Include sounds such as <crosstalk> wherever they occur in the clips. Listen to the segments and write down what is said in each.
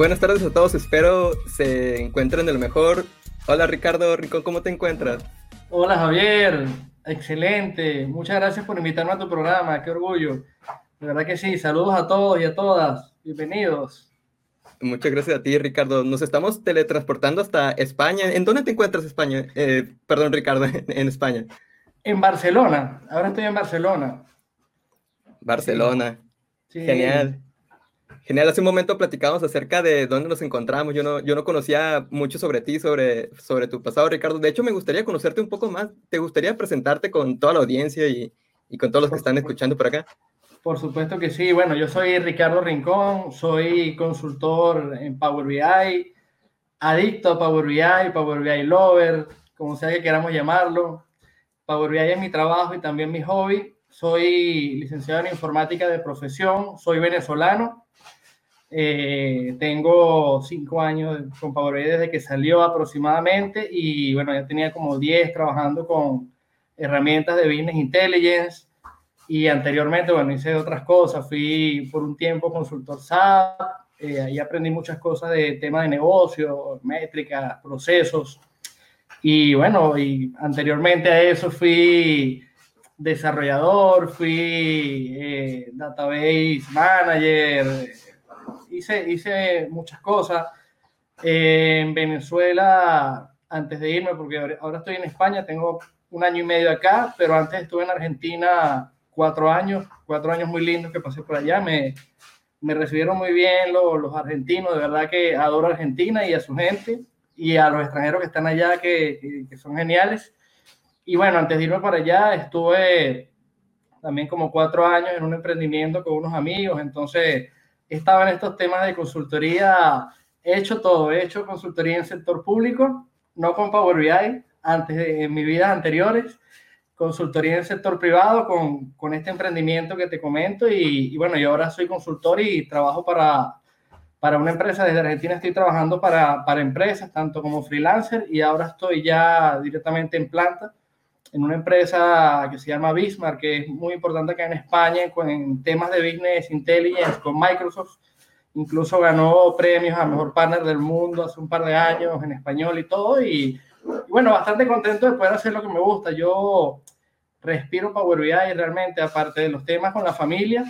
Buenas tardes a todos, espero se encuentren de lo mejor. Hola Ricardo Rincón, ¿cómo te encuentras? Hola Javier, excelente. Muchas gracias por invitarme a tu programa, qué orgullo. De verdad que sí, saludos a todos y a todas, bienvenidos. Muchas gracias a ti, Ricardo. Nos estamos teletransportando hasta España. ¿En dónde te encuentras, España? Eh, perdón, Ricardo, <laughs> en España. En Barcelona, ahora estoy en Barcelona. Barcelona. Genial. Genial, hace un momento platicábamos acerca de dónde nos encontramos. Yo no, yo no conocía mucho sobre ti, sobre, sobre tu pasado, Ricardo. De hecho, me gustaría conocerte un poco más. ¿Te gustaría presentarte con toda la audiencia y, y con todos los que están escuchando por acá? Por supuesto que sí. Bueno, yo soy Ricardo Rincón, soy consultor en Power BI, adicto a Power BI, Power BI Lover, como sea que queramos llamarlo. Power BI es mi trabajo y también mi hobby. Soy licenciado en informática de profesión, soy venezolano. Eh, tengo cinco años con Power BI desde que salió aproximadamente y bueno, ya tenía como 10 trabajando con herramientas de Business Intelligence y anteriormente, bueno, hice otras cosas. Fui por un tiempo consultor SAP, eh, ahí aprendí muchas cosas de tema de negocio, métricas, procesos. Y bueno, y anteriormente a eso fui desarrollador, fui eh, database manager, hice, muchas cosas. Eh, en Venezuela, antes de irme, porque ahora estoy en España, tengo un año y medio acá, pero antes estuve en Argentina cuatro años, cuatro años muy lindos que pasé por allá. Me, me recibieron muy bien los, los, argentinos, de verdad que adoro a Argentina y a su gente y a los extranjeros que están allá que, que, son geniales. Y bueno, antes de irme para allá estuve también como cuatro años en un emprendimiento con unos amigos, entonces estaba en estos temas de consultoría, he hecho todo, he hecho consultoría en sector público, no con Power BI, antes de, en mis vidas anteriores, consultoría en sector privado con, con este emprendimiento que te comento y, y, bueno, yo ahora soy consultor y trabajo para, para una empresa desde Argentina, estoy trabajando para, para empresas, tanto como freelancer y ahora estoy ya directamente en planta en una empresa que se llama Bismarck, que es muy importante acá en España en temas de business intelligence con Microsoft. Incluso ganó premios a mejor partner del mundo hace un par de años en español y todo. Y, y bueno, bastante contento de poder hacer lo que me gusta. Yo respiro Power BI y realmente, aparte de los temas con la familia,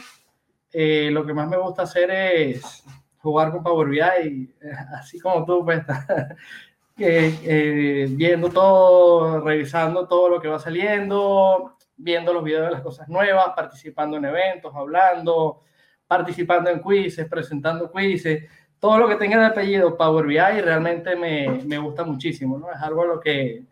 eh, lo que más me gusta hacer es jugar con Power BI, <laughs> así como tú, pues, <laughs> eh, viendo todo, revisando todo lo que va saliendo, viendo los videos de las cosas nuevas, participando en eventos, hablando, participando en quizzes, presentando quizzes, todo lo que tenga de apellido Power BI realmente me, me gusta muchísimo, ¿no? Es algo a lo que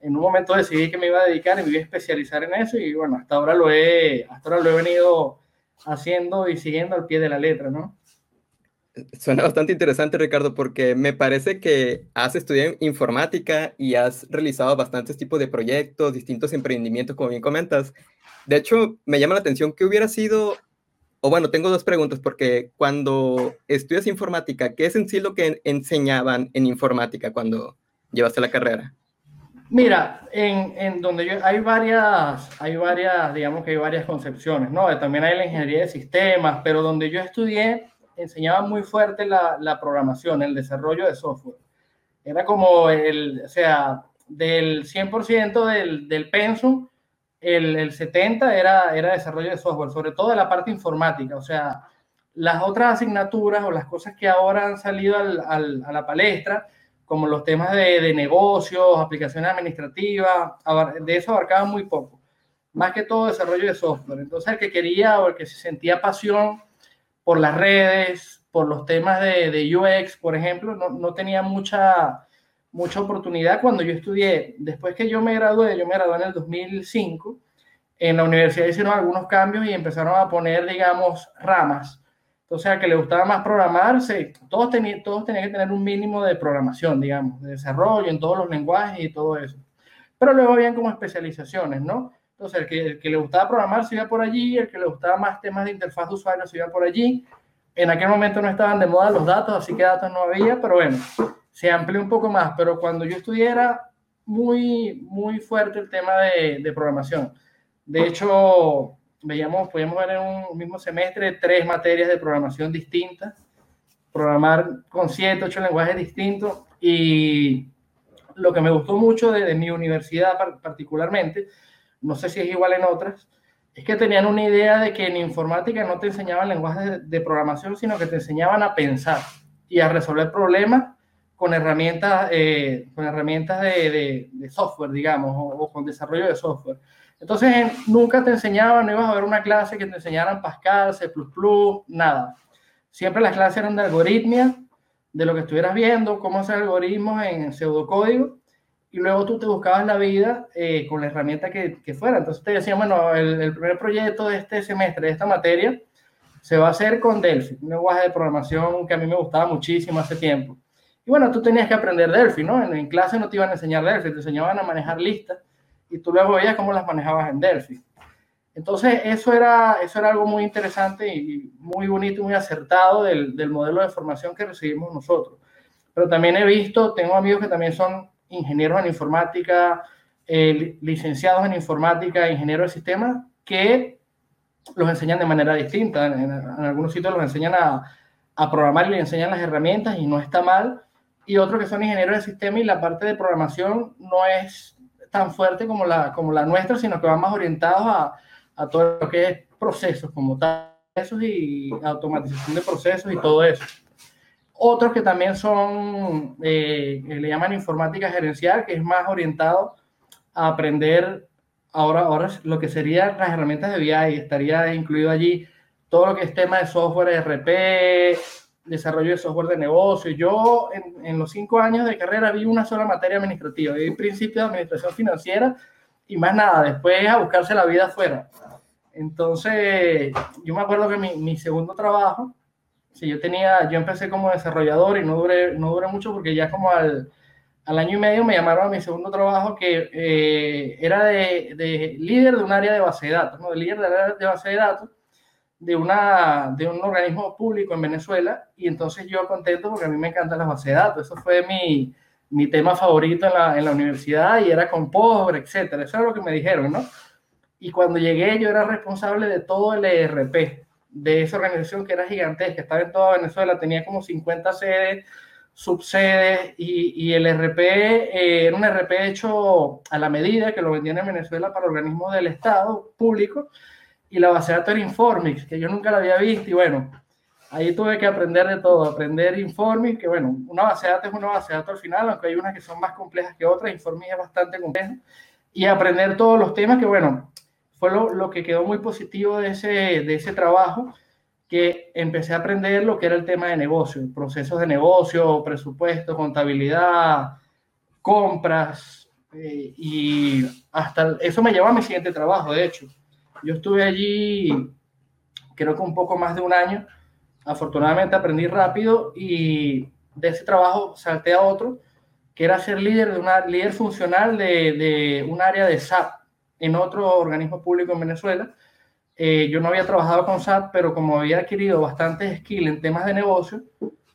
en un momento decidí que me iba a dedicar y me iba a especializar en eso y bueno, hasta ahora lo he, hasta ahora lo he venido haciendo y siguiendo al pie de la letra, ¿no? Suena bastante interesante, Ricardo, porque me parece que has estudiado informática y has realizado bastantes tipos de proyectos, distintos emprendimientos, como bien comentas. De hecho, me llama la atención que hubiera sido, o bueno, tengo dos preguntas, porque cuando estudias informática, ¿qué es en sí lo que enseñaban en informática cuando llevaste la carrera? Mira, en, en, donde yo, hay varias, hay varias, digamos que hay varias concepciones, ¿no? También hay la ingeniería de sistemas, pero donde yo estudié enseñaba muy fuerte la, la programación, el desarrollo de software. Era como el, o sea, del 100% del, del pensum, el, el 70% era, era desarrollo de software, sobre todo de la parte informática, o sea, las otras asignaturas o las cosas que ahora han salido al, al, a la palestra, como los temas de, de, negocios, aplicaciones administrativas, de eso abarcaba muy poco. Más que todo desarrollo de software. Entonces, el que quería o el que se sentía pasión por las redes, por los temas de, UX, por ejemplo, no, tenía mucha, mucha oportunidad cuando yo estudié. Después que yo me gradué, yo me gradué en el 2005, en la universidad hicieron algunos cambios y empezaron a poner, digamos, ramas entonces, a que le gustaba más programar, todos, tenían, todos tenían que tener un mínimo de programación, digamos, de desarrollo en todos los lenguajes y todo eso. Pero luego habían como especializaciones, ¿no? Entonces, el que, el que le gustaba programar se iba por allí, el que le gustaba más temas de interfaz de usuario se iba por allí. En aquel momento no estaban de moda los datos, así que datos no había, pero bueno, se amplió un poco más. Pero cuando yo estudiara, muy, muy fuerte el tema de, de programación. De hecho, veíamos, podíamos ver en un mismo semestre tres materias de programación distintas, programar con siete, ocho lenguajes distintos. Y lo que me gustó mucho de, mi universidad particularmente, no sé si es igual en otras, es que tenían una idea de que en informática no te enseñaban lenguajes de, programación, sino que te enseñaban a pensar y a resolver problemas con herramientas, eh, con herramientas de, software, digamos, o, con desarrollo de software. Entonces, nunca te enseñaban, no ibas a ver una clase que te enseñaran Pascal, C++, nada. Siempre las clases eran de algoritmia, de lo que estuvieras viendo, cómo hacer algoritmos en pseudocódigo, y luego tú te buscabas la vida eh, con la herramienta que, que, fuera. Entonces te decían, bueno, el, el, primer proyecto de este semestre, de esta materia, se va a hacer con Delphi, un lenguaje de programación que a mí me gustaba muchísimo hace tiempo. Y bueno, tú tenías que aprender Delphi, ¿no? En, en clase no te iban a enseñar Delphi, te enseñaban a manejar listas y tú luego veías cómo las manejabas en Delphi. Entonces, eso era, eso era algo muy interesante y muy bonito, muy acertado del, del modelo de formación que recibimos nosotros. Pero también he visto, tengo amigos que también son ingenieros en informática, eh, licenciados en informática, ingenieros de sistemas, que los enseñan de manera distinta. En, algunos sitios los enseñan a, a, programar y les enseñan las herramientas y no está mal. Y otros que son ingenieros de sistemas y la parte de programación no es tan fuerte como la, como la nuestra, sino que van más orientados a, a todo lo que es procesos como tal, y automatización de procesos y todo eso. Otros que también son, eh, le llaman informática gerencial, que es más orientado a aprender ahora, ahora lo que serían las herramientas de BI, estaría incluido allí todo lo que es tema de software RP, desarrollo de software de negocio. Yo en, en, los cinco años de carrera vi una sola materia administrativa, vi principio de administración financiera y más nada, después a buscarse la vida afuera. Entonces, yo me acuerdo que mi, mi segundo trabajo, si yo tenía, yo empecé como desarrollador y no duré, no duré mucho porque ya como al, al año y medio me llamaron a mi segundo trabajo que eh, era de, de, líder de un área de base de datos, ¿no? de líder de, de base de datos de, una, de un organismo público en Venezuela y entonces yo contento porque a mí me encantan las bases de datos, eso fue mi, mi tema favorito en la, en la, universidad y era con Pobre, etcétera, eso era lo que me dijeron, ¿no? Y cuando llegué yo era responsable de todo el ERP, de esa organización que era gigantesca, estaba en toda Venezuela, tenía como 50 sedes, subsedes y, y el ERP eh, era un ERP hecho a la medida que lo vendían en Venezuela para organismos del Estado público y la base de datos era Informix, que yo nunca la había visto y bueno, ahí tuve que aprender de todo, aprender Informix, que bueno, una base de datos es una base de datos al final, aunque hay unas que son más complejas que otras, Informix es bastante compleja, y aprender todos los temas que bueno, fue lo, lo que quedó muy positivo de ese, de ese trabajo, que empecé a aprender lo que era el tema de negocio, procesos de negocio, presupuesto, contabilidad, compras, eh, y hasta eso me llevó a mi siguiente trabajo, de hecho yo estuve allí, creo que un poco más de un año. Afortunadamente aprendí rápido y de ese trabajo salté a otro, que era ser líder de una líder funcional de, de un área de SAP en otro organismo público en Venezuela. Eh, yo no había trabajado con SAP, pero como había adquirido bastantes skills en temas de negocio,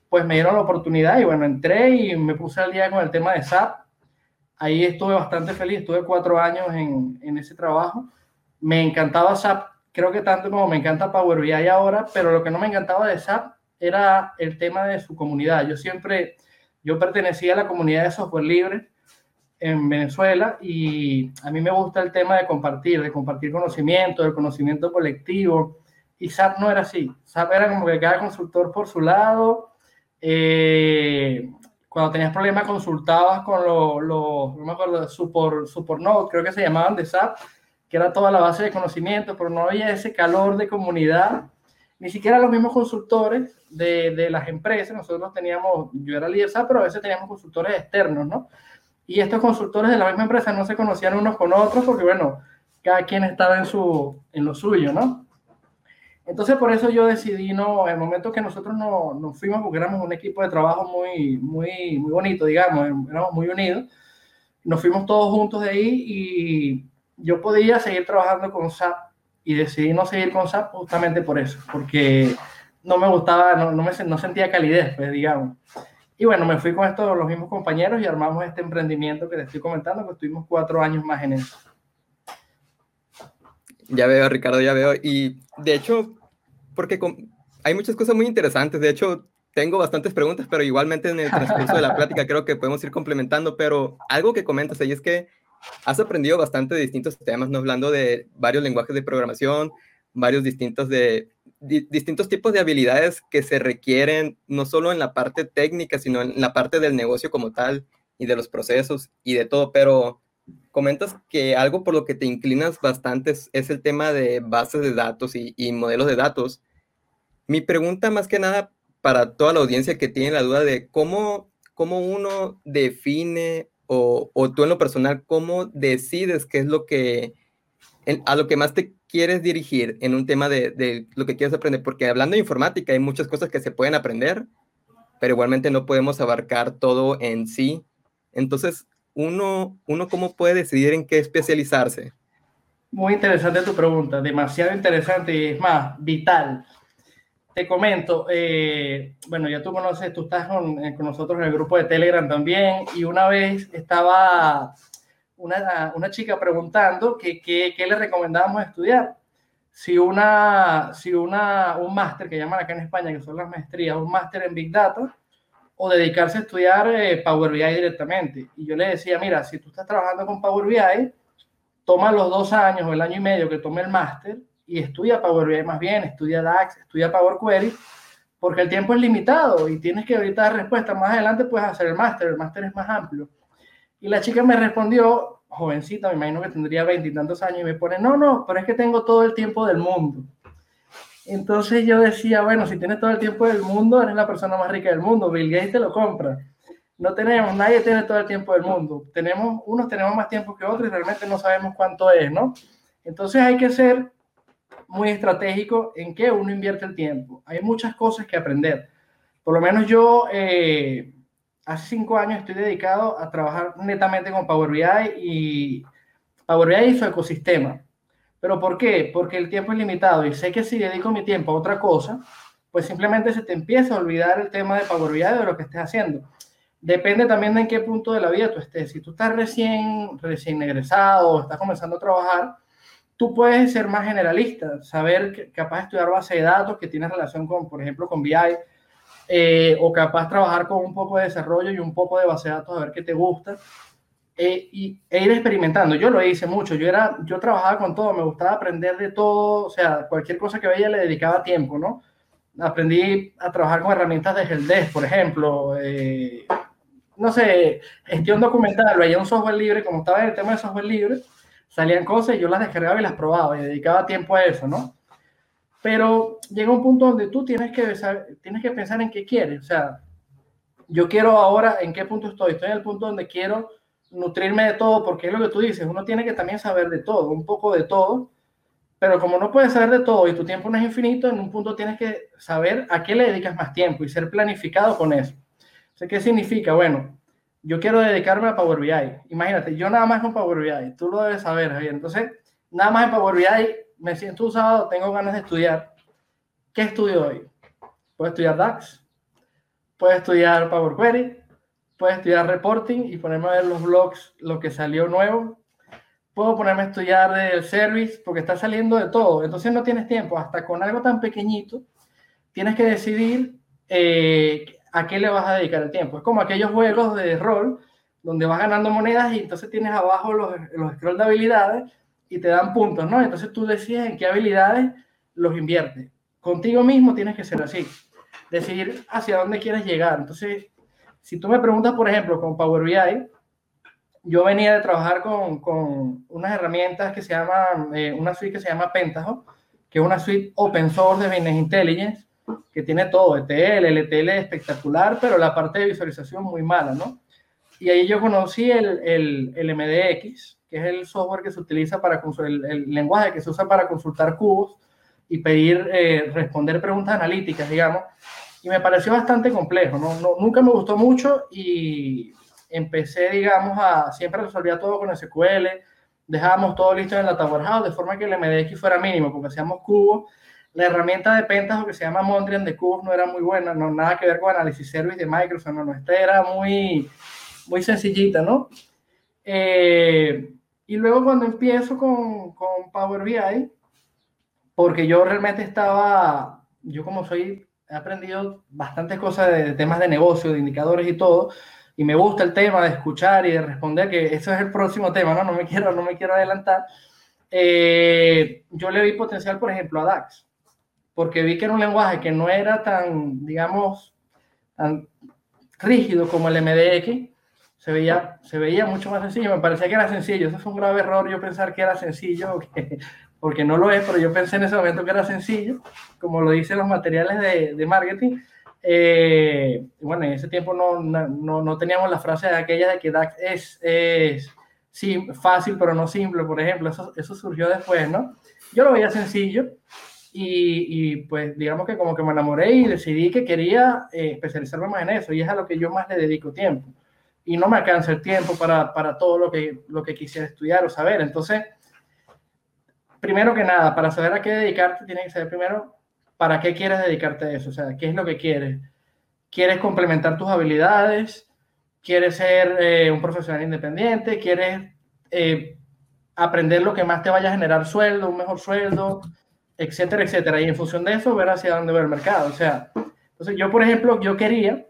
pues me dieron la oportunidad y bueno, entré y me puse al día con el tema de SAP. Ahí estuve bastante feliz, estuve cuatro años en, en ese trabajo me encantaba SAP, creo que tanto como me encanta Power BI ahora, pero lo que no me encantaba de SAP era el tema de su comunidad. Yo siempre, yo pertenecía a la comunidad de software libre en Venezuela y a mí me gusta el tema de compartir, de compartir conocimiento, del conocimiento colectivo. Y SAP no era así. SAP era como que cada consultor por su lado. Eh, cuando tenías problemas consultabas con los, lo, no me acuerdo, Support, Support Node, creo que se llamaban de SAP, que era toda la base de conocimiento, pero no había ese calor de comunidad, ni siquiera los mismos consultores de, de las empresas, nosotros teníamos, yo era líder pero a veces teníamos consultores externos, ¿no? Y estos consultores de la misma empresa no se conocían unos con otros porque, bueno, cada quien estaba en, su, en lo suyo, ¿no? Entonces, por eso yo decidí, no, el momento que nosotros nos, fuimos, porque éramos un equipo de trabajo muy, muy, muy bonito, digamos, éramos muy unidos, nos fuimos todos juntos de ahí y yo podía seguir trabajando con SAP y decidí no seguir con SAP justamente por eso, porque no me gustaba, no, no, me, no sentía calidez, pues, digamos. Y bueno, me fui con estos, los mismos compañeros y armamos este emprendimiento que te estoy comentando, que estuvimos cuatro años más en eso. Ya veo, Ricardo, ya veo. Y de hecho, porque hay muchas cosas muy interesantes. De hecho, tengo bastantes preguntas, pero igualmente en el transcurso de la <laughs> plática creo que podemos ir complementando, pero algo que comentas ahí es que has aprendido bastante de distintos temas, ¿no? Hablando de varios lenguajes de programación, varios distintos, de, distintos tipos de habilidades que se requieren no solo en la parte técnica, sino en la parte del negocio como tal y de los procesos y de todo, pero comentas que algo por lo que te inclinas bastante es, el tema de bases de datos y, y modelos de datos. Mi pregunta más que nada para toda la audiencia que tiene la duda de cómo, cómo uno define o, o, tú en lo personal, cómo decides qué es lo que, a lo que más te quieres dirigir en un tema de, de, lo que quieres aprender, porque hablando de informática hay muchas cosas que se pueden aprender, pero igualmente no podemos abarcar todo en sí. Entonces, uno, uno cómo puede decidir en qué especializarse. Muy interesante tu pregunta, demasiado interesante y es más, vital te comento, eh, bueno, ya tú conoces, tú estás eh, con, nosotros en el grupo de Telegram también, y una vez estaba una, una chica preguntando que qué le recomendábamos estudiar. Si, una, si una, un máster que llaman acá en España, que son las maestrías, un máster en Big Data, o dedicarse a estudiar eh, Power BI directamente. Y yo le decía, mira, si tú estás trabajando con Power BI, toma los dos años o el año y medio que tome el máster y estudia Power BI más bien, estudia DAX, estudia Power Query, porque el tiempo es limitado y tienes que ahorita dar respuesta. Más adelante puedes hacer el máster, el máster es más amplio. Y la chica me respondió, jovencita, me imagino que tendría veintitantos años, y me pone, no, no, pero es que tengo todo el tiempo del mundo. Entonces yo decía, bueno, si tienes todo el tiempo del mundo, eres la persona más rica del mundo, Bill Gates te lo compra. No tenemos, nadie tiene todo el tiempo del mundo. Tenemos, unos tenemos más tiempo que otros y realmente no sabemos cuánto es, ¿no? Entonces hay que ser muy estratégico en qué uno invierte el tiempo. Hay muchas cosas que aprender. Por lo menos yo eh, hace cinco años estoy dedicado a trabajar netamente con Power BI y Power BI y su ecosistema. ¿Pero por qué? Porque el tiempo es limitado y sé que si dedico mi tiempo a otra cosa, pues simplemente se te empieza a olvidar el tema de Power BI de lo que estés haciendo. Depende también de en qué punto de la vida tú estés. Si tú estás recién, recién egresado estás comenzando a trabajar, tú puedes ser más generalista, saber que, capaz de estudiar base de datos que tiene relación con, por ejemplo, con BI, eh, o capaz trabajar con un poco de desarrollo y un poco de base de datos a ver qué te gusta, eh, y, e ir experimentando. Yo lo hice mucho, yo, era, yo trabajaba con todo, me gustaba aprender de todo, o sea, cualquier cosa que veía le dedicaba tiempo, ¿no? Aprendí a trabajar con herramientas de Helpdesk, por ejemplo, eh, no sé, gestión documental, veía un software libre, como estaba en el tema de software libre, salían cosas y yo las descargaba y las probaba y dedicaba tiempo a eso, ¿no? Pero llega un punto donde tú tienes que, tienes que pensar en qué quieres. O sea, yo quiero ahora, ¿en qué punto estoy? Estoy en el punto donde quiero nutrirme de todo, porque es lo que tú dices, uno tiene que también saber de todo, un poco de todo, pero como no puedes saber de todo y tu tiempo no es infinito, en un punto tienes que saber a qué le dedicas más tiempo y ser planificado con eso. ¿qué significa? Bueno, yo quiero dedicarme a Power BI. Imagínate, yo nada más con Power BI, tú lo debes saber, Javier. Entonces, nada más en Power BI me siento usado, tengo ganas de estudiar. ¿Qué estudio hoy? Puedo estudiar DAX, puedo estudiar Power Query, puedo estudiar reporting y ponerme a ver los blogs, lo que salió nuevo. Puedo ponerme a estudiar del service porque está saliendo de todo. Entonces no tienes tiempo, hasta con algo tan pequeñito, tienes que decidir eh, a qué le vas a dedicar el tiempo. Es como aquellos juegos de rol donde vas ganando monedas y entonces tienes abajo los, los scrolls de habilidades y te dan puntos, ¿no? Entonces tú decides en qué habilidades los inviertes. Contigo mismo tienes que ser así, decidir hacia dónde quieres llegar. Entonces, si tú me preguntas, por ejemplo, con Power BI, yo venía de trabajar con, con unas herramientas que se llaman, eh, una suite que se llama Pentaho, que es una suite open source de Business Intelligence, que tiene todo, ETL, LTL espectacular, pero la parte de visualización muy mala, ¿no? Y ahí yo conocí el, el, el MDX, que es el software que se utiliza para, el, el lenguaje que se usa para consultar cubos y pedir, eh, responder preguntas analíticas, digamos, y me pareció bastante complejo, ¿no? ¿no? Nunca me gustó mucho y empecé, digamos, a, siempre resolvía todo con SQL, dejábamos todo listo en la Data Warehouse, de forma que el MDX fuera mínimo, porque hacíamos cubos la herramienta de Pentaho que se llama Mondrian de cubos no era muy buena, no nada que ver con análisis service de Microsoft, no, no, esta era muy, muy sencillita, ¿no? Eh, y luego cuando empiezo con, con, Power BI, porque yo realmente estaba, yo como soy he aprendido bastantes cosas de temas de negocio, de indicadores y todo, y me gusta el tema de escuchar y de responder, que eso es el próximo tema, ¿no? No me <laughs> quiero, no me quiero adelantar. Eh, yo le vi potencial, por ejemplo, a DAX, porque vi que era un lenguaje que no era tan, digamos, tan rígido como el MDX, se veía, se veía mucho más sencillo, me parecía que era sencillo, eso fue un grave error yo pensar que era sencillo, <laughs> porque no lo es, pero yo pensé en ese momento que era sencillo, como lo dicen los materiales de, de marketing, eh, bueno, en ese tiempo no, no, no, teníamos la frase de aquella de que DAX es, es sí, fácil pero no simple, por ejemplo, eso, eso surgió después, ¿no? Yo lo veía sencillo y, y, pues digamos que como que me enamoré y decidí que quería eh, especializarme más en eso y es a lo que yo más le dedico tiempo. Y no me alcanza el tiempo para, para todo lo que, lo que quisiera estudiar o saber. Entonces, primero que nada, para saber a qué dedicarte, tienes que saber primero para qué quieres dedicarte a eso, o sea, qué es lo que quieres. ¿Quieres complementar tus habilidades? ¿Quieres ser eh, un profesional independiente? ¿Quieres eh, aprender lo que más te vaya a generar sueldo, un mejor sueldo, etcétera, etcétera? Y en función de eso, ver hacia dónde va el mercado. O sea, entonces yo, por ejemplo, yo quería,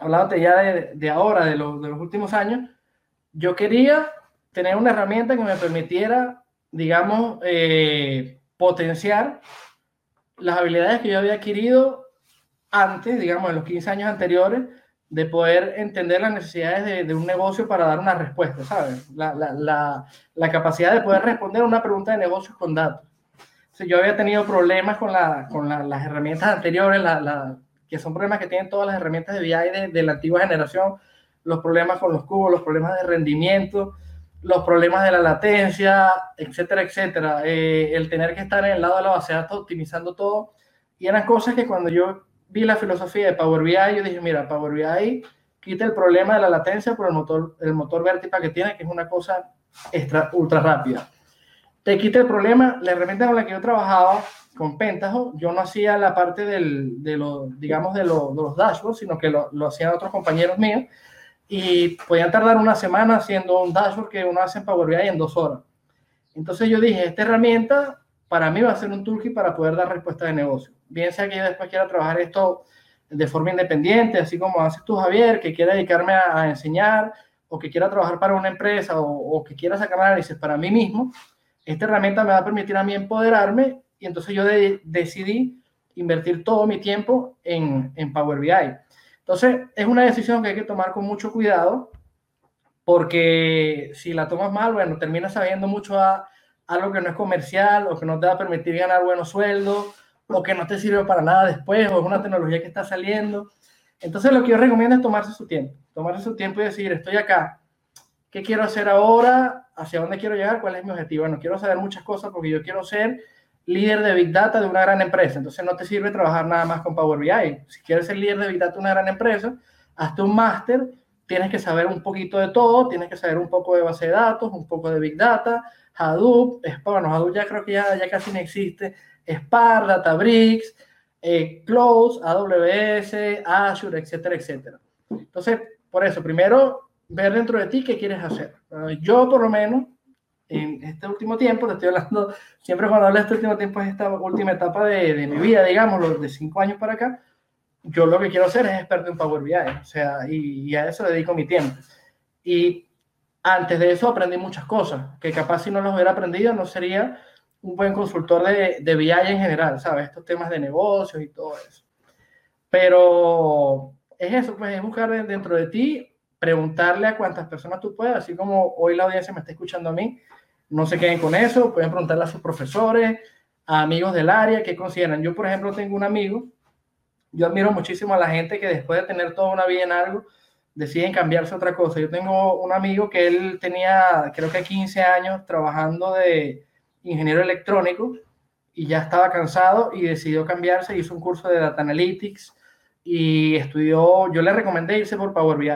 hablándote ya de, de ahora, de, de los últimos años, yo quería tener una herramienta que me permitiera, digamos, eh, potenciar las habilidades que yo había adquirido antes, digamos, en los 15 años anteriores, de poder entender las necesidades de, un negocio para dar una respuesta, ¿sabes? La, la, la, capacidad de poder responder una pregunta de negocios con datos. Si yo había tenido problemas con, con las herramientas anteriores, que son problemas que tienen todas las herramientas de BI de, de la antigua generación, los problemas con los cubos, los problemas de rendimiento, los problemas de la latencia, etcétera, etcétera, eh, el tener que estar en el lado de la base de datos optimizando todo, y eran cosas que cuando yo vi la filosofía de Power BI, yo dije, mira, Power BI quita el problema de la latencia por el motor, el motor Vertipa que tiene, que es una cosa extra, ultra rápida. Te quita el problema, la herramienta con la que yo trabajaba, con Pentaho, yo no hacía la parte del, de los, digamos, de, los dashboards, sino que lo, lo hacían otros compañeros míos, y podían tardar una semana haciendo un dashboard que uno hace en Power BI en dos horas. Entonces yo dije, esta herramienta para mí va a ser un toolkit para poder dar respuesta de negocio. Bien sea que yo después quiera trabajar esto de forma independiente, así como haces tú, Javier, que quiera dedicarme a, enseñar o que quiera trabajar para una empresa o, que quiera sacar análisis para mí mismo, esta herramienta me va a permitir a mí empoderarme y entonces yo decidí invertir todo mi tiempo en, en Power BI. Entonces, es una decisión que hay que tomar con mucho cuidado, porque si la tomas mal, bueno, terminas sabiendo mucho a algo que no es comercial o que no te va a permitir ganar buenos sueldos o que no te sirve para nada después o es una tecnología que está saliendo. Entonces, lo que yo recomiendo es tomarse su tiempo, tomarse su tiempo y decir, estoy acá, ¿qué quiero hacer ahora? ¿Hacia dónde quiero llegar? ¿Cuál es mi objetivo? Bueno, quiero saber muchas cosas porque yo quiero ser líder de Big Data de una gran empresa. Entonces no te sirve trabajar nada más con Power BI. Si quieres ser líder de Big Data de una gran empresa, hazte un máster, tienes que saber un poquito de todo, tienes que saber un poco de base de datos, un poco de Big Data, Hadoop, bueno, Hadoop ya creo que ya, casi no existe, Spark, Databricks, eh, Cloud, AWS, Azure, etcétera, etcétera. Entonces, por eso, primero, ver dentro de ti qué quieres hacer. Yo, por lo menos, en este último tiempo, te estoy hablando, siempre cuando hablo de este último tiempo es esta última etapa de, de mi vida, digamos, de cinco años para acá, yo lo que quiero hacer es experto en Power BI, o sea, y, y, a eso dedico mi tiempo. Y antes de eso aprendí muchas cosas, que capaz si no los hubiera aprendido no sería un buen consultor de, de BI en general, ¿sabes? Estos temas de negocios y todo eso. Pero es eso, pues es buscar dentro de ti, preguntarle a cuántas personas tú puedas, así como hoy la audiencia me está escuchando a mí, no se queden con eso, pueden preguntarle a sus profesores, a amigos del área, que consideran. Yo, por ejemplo, tengo un amigo, yo admiro muchísimo a la gente que después de tener toda una vida en algo, deciden cambiarse a otra cosa. Yo tengo un amigo que él tenía, creo que 15 años trabajando de ingeniero electrónico y ya estaba cansado y decidió cambiarse, hizo un curso de Data Analytics y estudió, yo le recomendé irse por Power BI.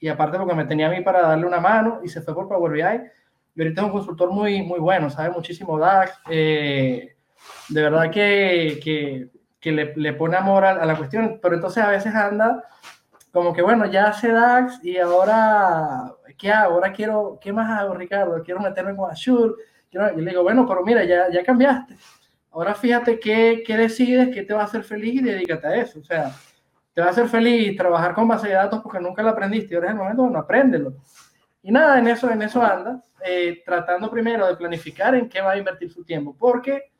Y aparte porque me tenía a mí para darle una mano y se fue por Power BI y ahorita es un consultor muy, muy bueno, sabe muchísimo DAX. Eh, de verdad que, que, que le, le, pone amor a, a, la cuestión, pero entonces a veces anda como que, bueno, ya hace DAX y ahora, ¿qué hago? Ahora quiero, ¿qué más hago, Ricardo? Quiero meterme con Azure. Quiero, y le digo, bueno, pero mira, ya, ya cambiaste. Ahora fíjate qué, qué decides, qué te va a hacer feliz y dedícate a eso. O sea, te va a hacer feliz trabajar con base de datos porque nunca lo aprendiste y ahora es el momento, bueno, apréndelo. Y nada, en eso, en eso anda, eh, tratando primero de planificar en qué va a invertir su tiempo, porque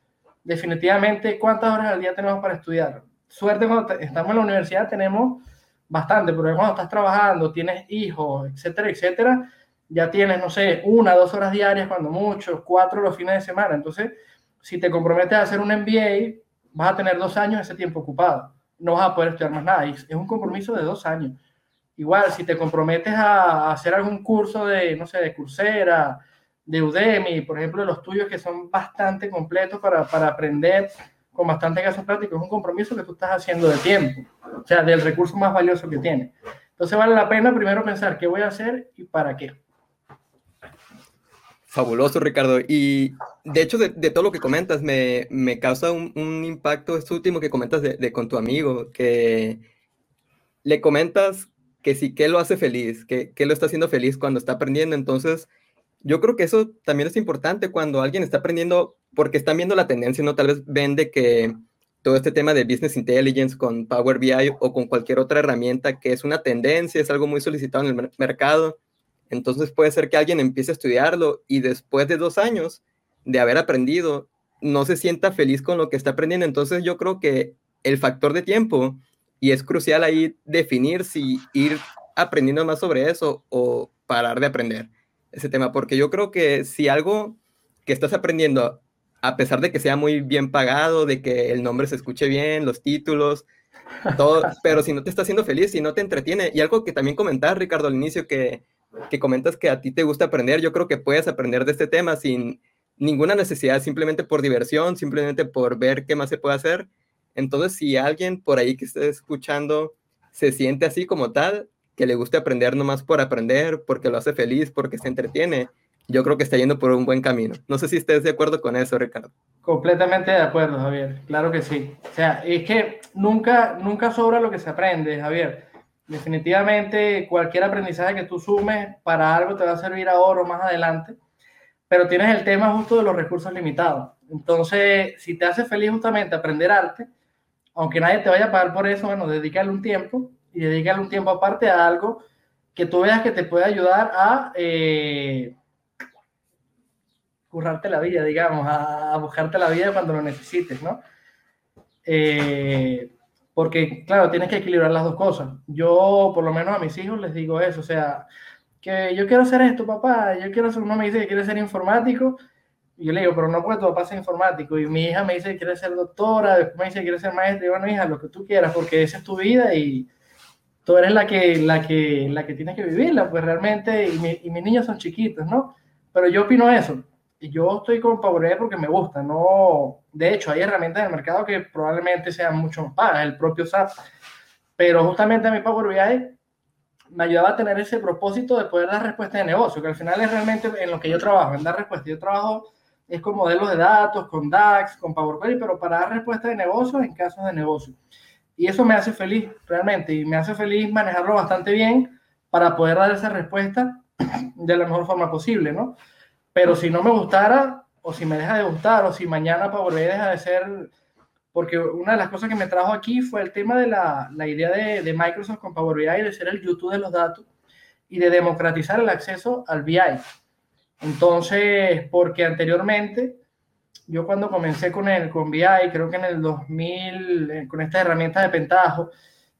definitivamente, ¿cuántas horas al día tenemos para estudiar? Suerte cuando estamos en la universidad tenemos bastante, pero cuando estás trabajando, tienes hijos, etcétera, etcétera, ya tienes, no sé, una, dos horas diarias, cuando mucho, cuatro los fines de semana. Entonces, si te comprometes a hacer un MBA, vas a tener dos años ese tiempo ocupado. No vas a poder estudiar más nada. es un compromiso de dos años. Igual, si te comprometes a hacer algún curso de, no sé, de Coursera, de Udemy, por ejemplo, los tuyos que son bastante completos para, para aprender con bastante casos prácticos, es un compromiso que tú estás haciendo de tiempo, o sea, del recurso más valioso que tienes. Entonces vale la pena primero pensar qué voy a hacer y para qué. Fabuloso, Ricardo. Y de hecho, de, todo lo que comentas, me, me causa un, un, impacto esto último que comentas de, de, con tu amigo, que le comentas que sí, que lo hace feliz, que, que lo está haciendo feliz cuando está aprendiendo. Entonces, yo creo que eso también es importante cuando alguien está aprendiendo, porque están viendo la tendencia, ¿no? Tal vez ven de que todo este tema de Business Intelligence con Power BI o con cualquier otra herramienta que es una tendencia, es algo muy solicitado en el mercado entonces puede ser que alguien empiece a estudiarlo y después de dos años de haber aprendido, no se sienta feliz con lo que está aprendiendo. Entonces yo creo que el factor de tiempo, y es crucial ahí definir si ir aprendiendo más sobre eso o parar de aprender ese tema, porque yo creo que si algo que estás aprendiendo, a pesar de que sea muy bien pagado, de que el nombre se escuche bien, los títulos, todo, <laughs> pero si no te está haciendo feliz, si no te entretiene, y algo que también comentar, Ricardo, al inicio, que que comentas que a ti te gusta aprender, yo creo que puedes aprender de este tema sin ninguna necesidad, simplemente por diversión, simplemente por ver qué más se puede hacer. Entonces, si alguien por ahí que esté escuchando se siente así como tal, que le guste aprender nomás por aprender, porque lo hace feliz, porque se entretiene, yo creo que está yendo por un buen camino. No sé si estés de acuerdo con eso, Ricardo. Completamente de acuerdo, Javier. Claro que sí. O sea, es que nunca, nunca sobra lo que se aprende, Javier definitivamente cualquier aprendizaje que tú sumes para algo te va a servir ahora o más adelante, pero tienes el tema justo de los recursos limitados. Entonces, si te hace feliz justamente aprender arte, aunque nadie te vaya a pagar por eso, bueno, dedícale un tiempo y dedícale un tiempo aparte a algo que tú veas que te puede ayudar a eh, currarte la vida, digamos, a, buscarte la vida cuando lo necesites, ¿no? Eh, porque, claro, tienes que equilibrar las dos cosas. Yo, por lo menos a mis hijos, les digo eso, o sea, que yo quiero hacer esto, papá, yo quiero ser, uno me dice que quiere ser informático, yo le digo, pero no puede tu papá informático, y mi hija me dice que quiere ser doctora, después me dice que quiere ser maestra, y bueno, hija, lo que tú quieras, porque esa es tu vida y tú eres la que, la que, la que tienes que vivirla, pues realmente, y, y mis niños son chiquitos, ¿no? Pero yo opino eso, yo estoy con Power BI porque me gusta, no, de hecho hay herramientas en el mercado que probablemente sean mucho más pagas, el propio SAP, pero justamente a mi Power BI me ayudaba a tener ese propósito de poder dar respuesta de negocio, que al final es realmente en lo que yo trabajo, en dar respuesta. Yo trabajo es con modelos de datos, con DAX, con Power BI, pero para dar respuesta de negocio en casos de negocio. Y eso me hace feliz, realmente, y me hace feliz manejarlo bastante bien para poder dar esa respuesta <clears throat> de la mejor forma posible, ¿no? Pero si no me gustara, o si me deja de gustar, o si mañana Power BI deja de ser, porque una de las cosas que me trajo aquí fue el tema de la, la idea de, de, Microsoft con Power BI, de ser el YouTube de los datos y de democratizar el acceso al BI. Entonces, porque anteriormente, yo cuando comencé con el con BI, creo que en el 2000, eh, con esta herramienta de Pentajo,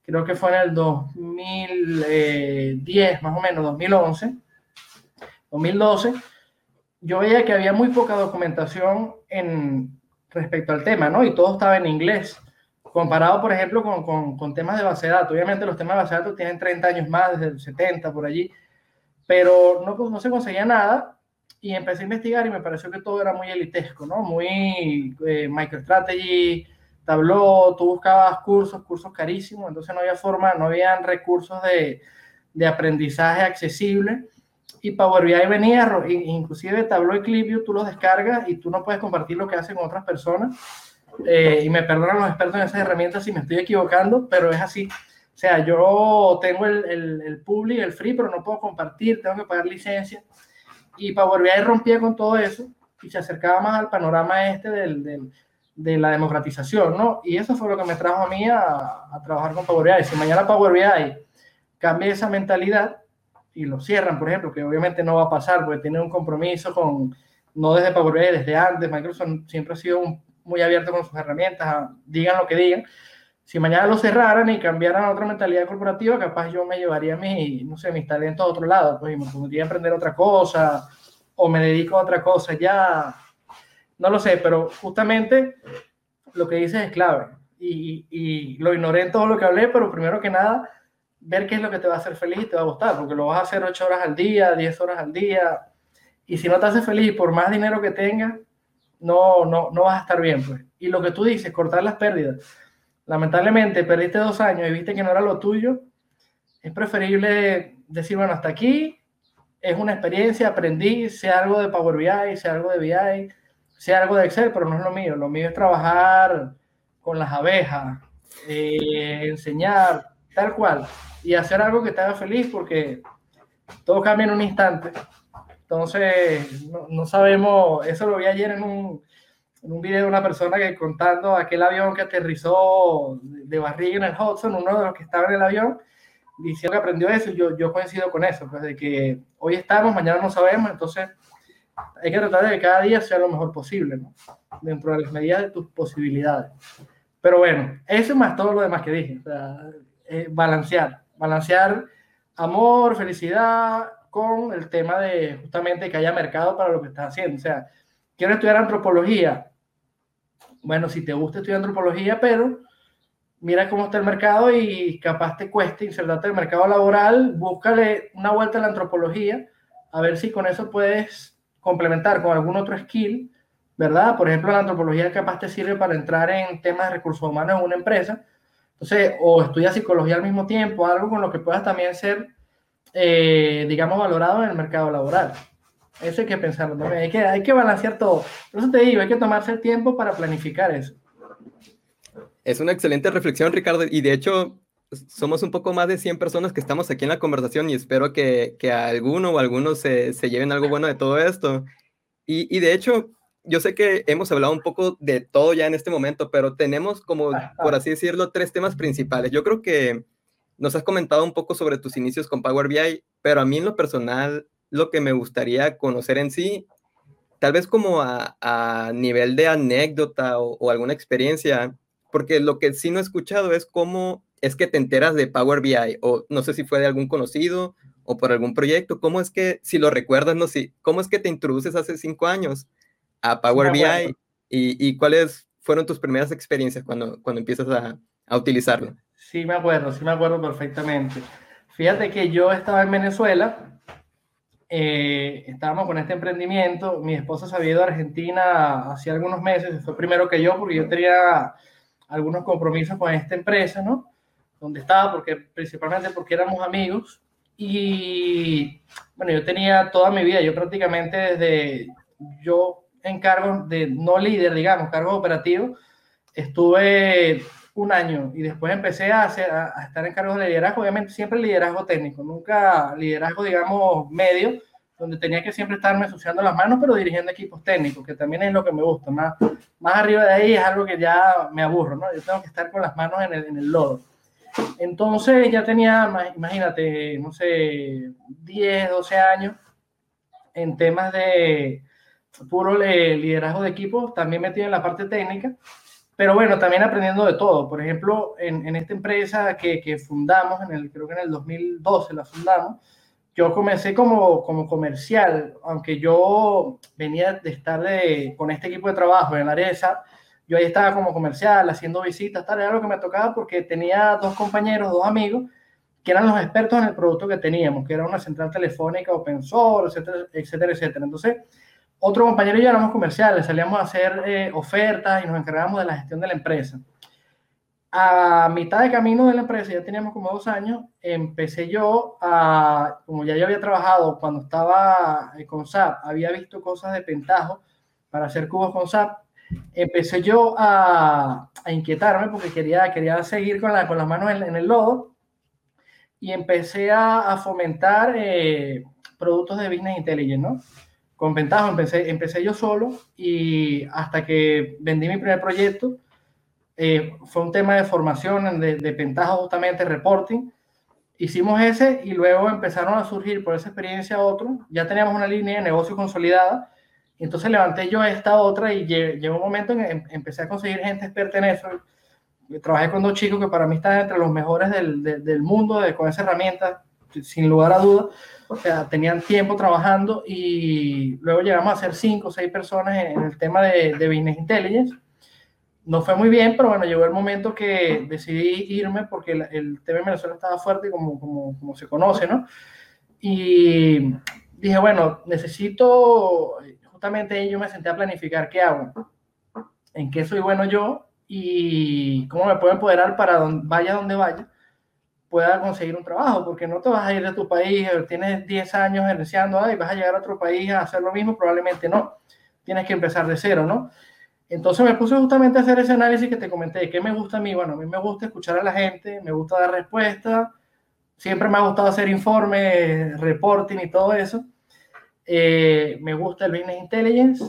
creo que fue en el 2010, más o menos, 2011, 2012, yo veía que había muy poca documentación en, respecto al tema, ¿no? Y todo estaba en inglés, comparado, por ejemplo, con, con, con, temas de base de datos. Obviamente los temas de base de datos tienen 30 años más, desde el 70, por allí, pero no, no se conseguía nada y empecé a investigar y me pareció que todo era muy elitesco, ¿no? Muy eh, MicroStrategy, Tableau, tú buscabas cursos, cursos carísimos, entonces no había forma, no había recursos de, de aprendizaje accesible y Power BI venía, inclusive Tableau y ClipView, tú los descargas y tú no puedes compartir lo que hace con otras personas. Eh, y me perdonan los expertos en esas herramientas si me estoy equivocando, pero es así. O sea, yo tengo el, el, el public, el free, pero no puedo compartir, tengo que pagar licencia. Y Power BI rompía con todo eso y se acercaba más al panorama este del, del, de la democratización, ¿no? Y eso fue lo que me trajo a mí a, a trabajar con Power BI. Si mañana Power BI cambia esa mentalidad y lo cierran, por ejemplo, que obviamente no va a pasar porque tiene un compromiso con, no desde Power BI, desde antes, Microsoft siempre ha sido muy abierto con sus herramientas, digan lo que digan. Si mañana lo cerraran y cambiaran a otra mentalidad corporativa, capaz yo me llevaría mi, no sé, mis talentos a otro lado, pues y me podría aprender otra cosa o me dedico a otra cosa, ya no lo sé, pero justamente lo que dices es clave. Y, y, lo ignoré en todo lo que hablé, pero primero que nada, ver qué es lo que te va a hacer feliz y te va a gustar, porque lo vas a hacer 8 horas al día, 10 horas al día, y si no te hace feliz por más dinero que tengas, no, no, no vas a estar bien. Pues. Y lo que tú dices, cortar las pérdidas. Lamentablemente, perdiste dos años y viste que no era lo tuyo, es preferible decir, bueno, hasta aquí, es una experiencia, aprendí, sea algo de Power BI, sea algo de BI, sea algo de Excel, pero no es lo mío. Lo mío es trabajar con las abejas, eh, enseñar, tal cual, y hacer algo que te haga feliz porque todo cambia en un instante. Entonces, no, sabemos, eso lo vi ayer en un, un video de una persona que contando aquel avión que aterrizó de barriga en el Hudson, uno de los que estaba en el avión, diciendo que aprendió eso, yo, yo coincido con eso, pues de que hoy estamos, mañana no sabemos, entonces hay que tratar de que cada día sea lo mejor posible, ¿no? dentro de las medidas de tus posibilidades. Pero bueno, eso más todo lo demás que dije, eh, balancear, balancear amor, felicidad con el tema de justamente que haya mercado para lo que estás haciendo. O sea, quiero estudiar antropología. Bueno, si te gusta estudiar antropología, pero mira cómo está el mercado y capaz te cueste insertarte en el mercado laboral, búscale una vuelta a la antropología, a ver si con eso puedes complementar con algún otro skill, ¿verdad? Por ejemplo, la antropología capaz te sirve para entrar en temas de recursos humanos en una empresa. Entonces, o estudias psicología al mismo tiempo, algo con lo que puedas también ser, eh, digamos, valorado en el mercado laboral. Eso hay que pensarlo también. Hay que, hay que balancear todo. Por eso te digo, hay que tomarse el tiempo para planificar eso. Es una excelente reflexión, Ricardo. Y de hecho, somos un poco más de 100 personas que estamos aquí en la conversación y espero que, que alguno o algunos se, se, lleven algo bueno de todo esto. Y, y, de hecho, yo sé que hemos hablado un poco de todo ya en este momento, pero tenemos como, por así decirlo, tres temas principales. Yo creo que nos has comentado un poco sobre tus inicios con Power BI, pero a mí en lo personal, lo que me gustaría conocer en sí, tal vez como a, a nivel de anécdota o, o alguna experiencia, porque lo que sí no he escuchado es cómo es que te enteras de Power BI o no sé si fue de algún conocido o por algún proyecto. ¿Cómo es que, si lo recuerdas, no sé, cómo es que te introduces hace cinco años a Power BI y, y, cuáles fueron tus primeras experiencias cuando, cuando empiezas a, a utilizarlo? Sí, me acuerdo, sí me acuerdo perfectamente. Fíjate que yo estaba en Venezuela, eh, estábamos con este emprendimiento, mi esposa se había ido a Argentina hace algunos meses, fue primero que yo porque yo tenía algunos compromisos con esta empresa, ¿no? Donde estaba, porque, principalmente porque éramos amigos. Y bueno, yo tenía toda mi vida, yo prácticamente desde yo en cargo de, no líder, digamos, cargo operativo, estuve un año y después empecé a, hacer, a, estar en cargos de liderazgo, obviamente siempre liderazgo técnico, nunca liderazgo, digamos, medio, donde tenía que siempre estarme ensuciando las manos, pero dirigiendo equipos técnicos, que también es lo que me gusta. Más, más arriba de ahí es algo que ya me aburro, ¿no? Yo tengo que estar con las manos en el, en el lodo. Entonces ya tenía, imagínate, no sé, 10, 12 años en temas de puro liderazgo de equipos, también metido en la parte técnica, pero bueno, también aprendiendo de todo. Por ejemplo, en, en esta empresa que, que, fundamos, en el, creo que en el 2012 la fundamos, yo comencé como, como comercial, aunque yo venía de estar de, con este equipo de trabajo en el área de SAP, yo ahí estaba como comercial, haciendo visitas, tal, era lo que me tocaba porque tenía dos compañeros, dos amigos, que eran los expertos en el producto que teníamos, que era una central telefónica open source, etcétera, etcétera, etcétera. Entonces, otro compañero y yo éramos comerciales, salíamos a hacer eh, ofertas y nos encargábamos de la gestión de la empresa a mitad de camino de la empresa, ya teníamos como dos años, empecé yo a, como ya yo había trabajado cuando estaba eh, con SAP, había visto cosas de pentajo para hacer cubos con SAP, empecé yo a, a inquietarme porque quería, quería seguir con, la, con las manos en, en el lodo y empecé a, a fomentar eh, productos de Business Intelligence, ¿no? Con ventaja. Empecé, empecé yo solo y hasta que vendí mi primer proyecto, eh, fue un tema de formación, de, de ventaja justamente, reporting. Hicimos ese y luego empezaron a surgir por esa experiencia otros. Ya teníamos una línea de negocio consolidada. Entonces levanté yo esta otra y llegó un momento en que em, empecé a conseguir gente experta en eso. Trabajé con dos chicos que para mí están entre los mejores del, del mundo de, con esa herramienta, sin lugar a dudas o sea, tenían tiempo trabajando y luego llegamos a ser cinco o seis personas en el tema de, de Business Intelligence. No fue muy bien, pero bueno, llegó el momento que decidí irme porque el, el tema en Venezuela estaba fuerte como, como, como se conoce, ¿no? Y dije, bueno, necesito, justamente yo me senté a planificar qué hago, en qué soy bueno yo y cómo me puedo empoderar para donde, vaya donde vaya pueda conseguir un trabajo, porque no te vas a ir de tu país, eh, tienes 10 años iniciando y vas a llegar a otro país a hacer lo mismo, probablemente no, tienes que empezar de cero, ¿no? Entonces me puse justamente a hacer ese análisis que te comenté, ¿qué me gusta a mí? Bueno, a mí me gusta escuchar a la gente, me gusta dar respuestas, siempre me ha gustado hacer informes, reporting y todo eso. Eh, me gusta el Business Intelligence.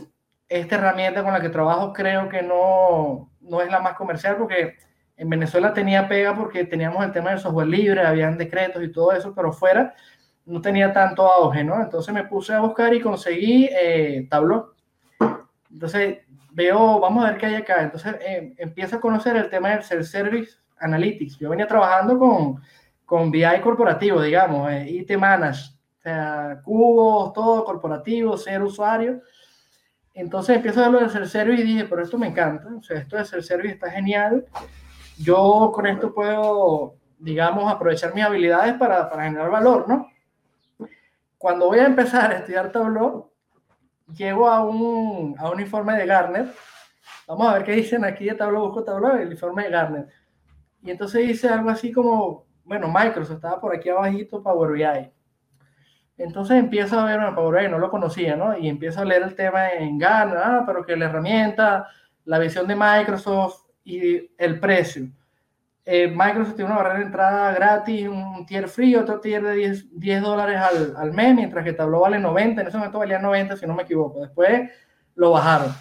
Esta herramienta con la que trabajo creo que no, no es la más comercial porque en Venezuela tenía pega porque teníamos el tema del software libre, habían decretos y todo eso, pero fuera no tenía tanto auge, ¿no? Entonces me puse a buscar y conseguí eh, Tableau. Entonces veo, vamos a ver qué hay acá. Entonces eh, empiezo a conocer el tema del Self-Service Analytics. Yo venía trabajando con, con BI corporativo, digamos, eh, IT Manage, o sea, cubos, todo corporativo, ser usuario. Entonces empiezo a ver lo del Self-Service y dije, pero esto me encanta, o sea, esto del Self-Service está genial yo con esto puedo, digamos, aprovechar mis habilidades para, para generar valor, ¿no? Cuando voy a empezar a estudiar Tableau, llego a un, a un informe de Garner. Vamos a ver qué dicen aquí de Tableau, busco Tableau, el informe de Garner. Y entonces dice algo así como, bueno, Microsoft estaba por aquí abajito, Power BI. Entonces empiezo a ver, bueno, Power BI no lo conocía, ¿no? Y empiezo a leer el tema en Garner, ah, pero que la herramienta, la visión de Microsoft, y el precio. Eh, Microsoft tiene una barrera de entrada gratis, un tier free, otro tier de 10, 10 dólares al, al, mes, mientras que Tableau vale 90, en ese momento valía 90 si no me equivoco, después lo bajaron.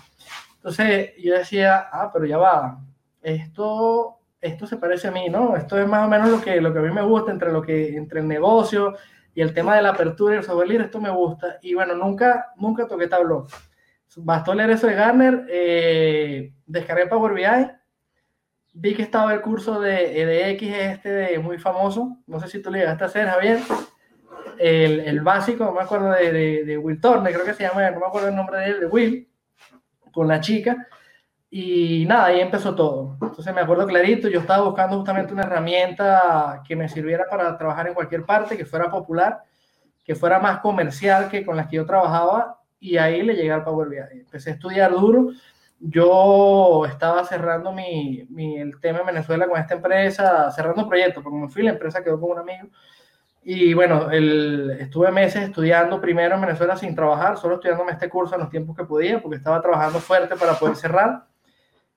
Entonces yo decía, ah, pero ya va, esto, esto se parece a mí, ¿no? Esto es más o menos lo que, lo que a mí me gusta entre, lo que, entre el negocio y el tema de la apertura y el software libre, esto me gusta. Y bueno, nunca, nunca toqué Tableau. Bastó leer eso de Garner, eh, descargué Power BI vi que estaba el curso de EDX este de muy famoso, no sé si tú le llegaste a hacer, Javier, el, el básico, no me acuerdo de, de, de, Will Turner, creo que se llama, no me acuerdo el nombre de él, de Will, con la chica, y nada, ahí empezó todo. Entonces me acuerdo clarito, yo estaba buscando justamente una herramienta que me sirviera para trabajar en cualquier parte, que fuera popular, que fuera más comercial que con las que yo trabajaba, y ahí le llegué al Power BI. Empecé a estudiar duro, yo estaba cerrando mi, mi, el tema en Venezuela con esta empresa, cerrando proyectos, porque me fui, la empresa quedó con un amigo. Y bueno, el, estuve meses estudiando primero en Venezuela sin trabajar, solo estudiándome este curso en los tiempos que podía, porque estaba trabajando fuerte para poder cerrar.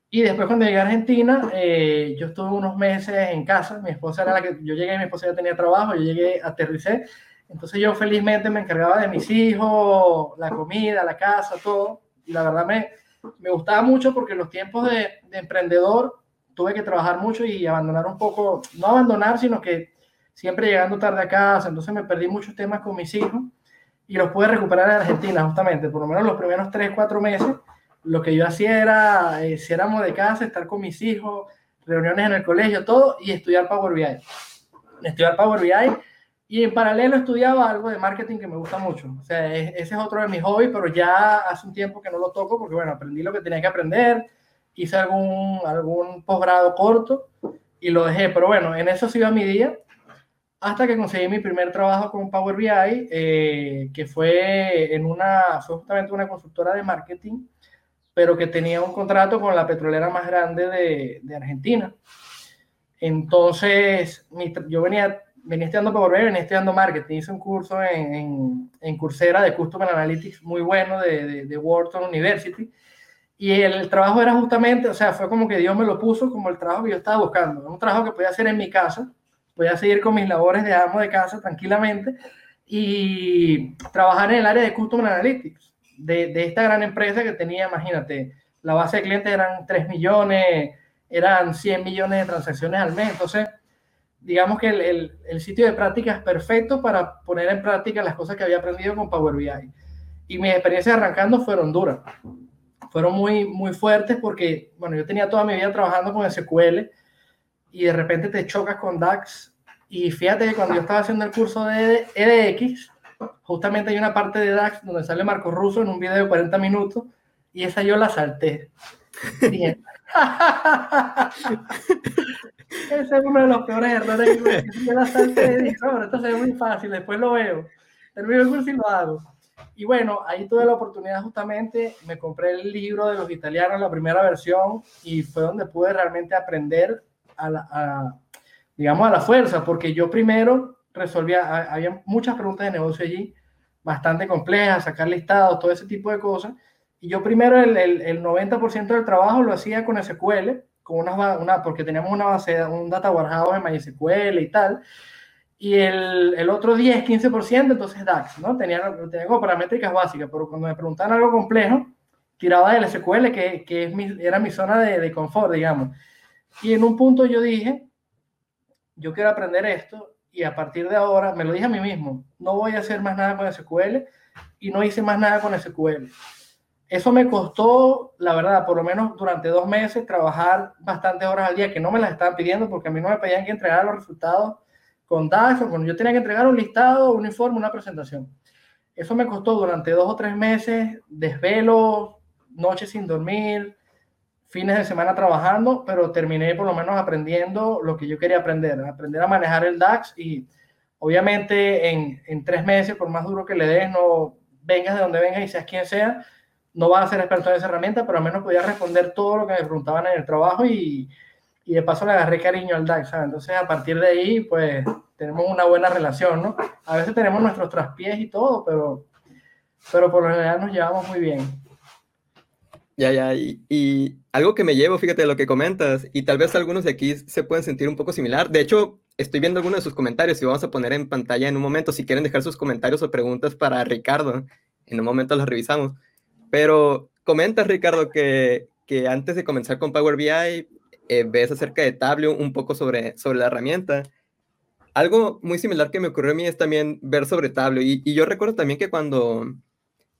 Y después cuando llegué a Argentina, eh, yo estuve unos meses en casa, mi esposa era la que, yo llegué, mi esposa ya tenía trabajo, yo llegué, aterricé, entonces yo felizmente me encargaba de mis hijos, la comida, la casa, todo, y la verdad me, me gustaba mucho porque en los tiempos de, de, emprendedor tuve que trabajar mucho y abandonar un poco, no abandonar, sino que siempre llegando tarde a casa, entonces me perdí muchos temas con mis hijos y los pude recuperar en Argentina justamente, por lo menos los primeros 3, 4 meses, lo que yo hacía era, eh, si éramos de casa, estar con mis hijos, reuniones en el colegio, todo, y estudiar Power BI. Estudiar Power BI y en paralelo estudiaba algo de marketing que me gusta mucho. O sea, ese es otro de mis hobbies, pero ya hace un tiempo que no lo toco porque, bueno, aprendí lo que tenía que aprender, hice algún, algún posgrado corto y lo dejé. Pero bueno, en eso sido mi día hasta que conseguí mi primer trabajo con Power BI, eh, que fue en una, fue justamente una consultora de marketing, pero que tenía un contrato con la petrolera más grande de, de Argentina. Entonces, mi, yo venía venía estudiando Power BI, venía estudiando marketing, hice un curso en, en, en Coursera de Customer Analytics muy bueno de, de, de, Wharton University. Y el trabajo era justamente, o sea, fue como que Dios me lo puso como el trabajo que yo estaba buscando. Un trabajo que podía hacer en mi casa, podía seguir con mis labores de amo de casa tranquilamente y trabajar en el área de Customer Analytics. de, de, esta gran empresa que tenía, imagínate, la base de clientes eran 3 millones, eran 100 millones de transacciones al mes. Entonces, digamos que el, el, el, sitio de práctica es perfecto para poner en práctica las cosas que había aprendido con Power BI. Y mis experiencias arrancando fueron duras. Fueron muy, muy fuertes porque, bueno, yo tenía toda mi vida trabajando con SQL y de repente te chocas con DAX. Y fíjate que cuando yo estaba haciendo el curso de EDX, justamente hay una parte de DAX donde sale Marco Russo en un video de 40 minutos y esa yo la salté. <laughs> <laughs> Ese es uno de los peores errores que la salté y dije, esto ve muy fácil, después lo veo. Termino el curso y lo hago. Y bueno, ahí tuve la oportunidad justamente, me compré el libro de los italianos, la primera versión, y fue donde pude realmente aprender a, la, digamos, a la fuerza, porque yo primero resolvía, había muchas preguntas de negocio allí, bastante complejas, sacar listados, todo ese tipo de cosas, y yo primero el, el, 90% del trabajo lo hacía con SQL, con una, una, porque teníamos una base, un data warehouse en MySQL y tal. Y el, el otro 10, 15%, entonces DAX, ¿no? Tenía, tenía como paramétricas básicas, pero cuando me preguntaban algo complejo, tiraba del SQL, que, que es mi, era mi zona de, de confort, digamos. Y en un punto yo dije, yo quiero aprender esto y a partir de ahora, me lo dije a mí mismo, no voy a hacer más nada con SQL y no hice más nada con SQL. Eso me costó, la verdad, por lo menos durante dos meses, trabajar bastantes horas al día, que no me las estaban pidiendo porque a mí no me pedían que entregara los resultados con DAX o cuando yo tenía que entregar un listado, un informe, una presentación. Eso me costó durante dos o tres meses, desvelo, noches sin dormir, fines de semana trabajando, pero terminé por lo menos aprendiendo lo que yo quería aprender, aprender a manejar el DAX y obviamente en, en tres meses, por más duro que le des, no vengas de donde vengas y seas quien sea, no vas a ser experto en esa herramienta, pero al menos podía responder todo lo que me preguntaban en el trabajo y, y de paso le agarré cariño al DAX. Entonces, a partir de ahí, pues, tenemos una buena relación, ¿no? A veces tenemos nuestros traspiés y todo, pero, pero por lo general nos llevamos muy bien. Ya, ya, y, y, algo que me llevo, fíjate, de lo que comentas, y tal vez algunos de aquí se pueden sentir un poco similar. De hecho, estoy viendo algunos de sus comentarios y vamos a poner en pantalla en un momento. Si quieren dejar sus comentarios o preguntas para Ricardo, en un momento los revisamos. Pero comenta, Ricardo, que, que antes de comenzar con Power BI, eh, ves acerca de Tableau un poco sobre, sobre la herramienta. Algo muy similar que me ocurrió a mí es también ver sobre Tableau. Y, y yo recuerdo también que cuando,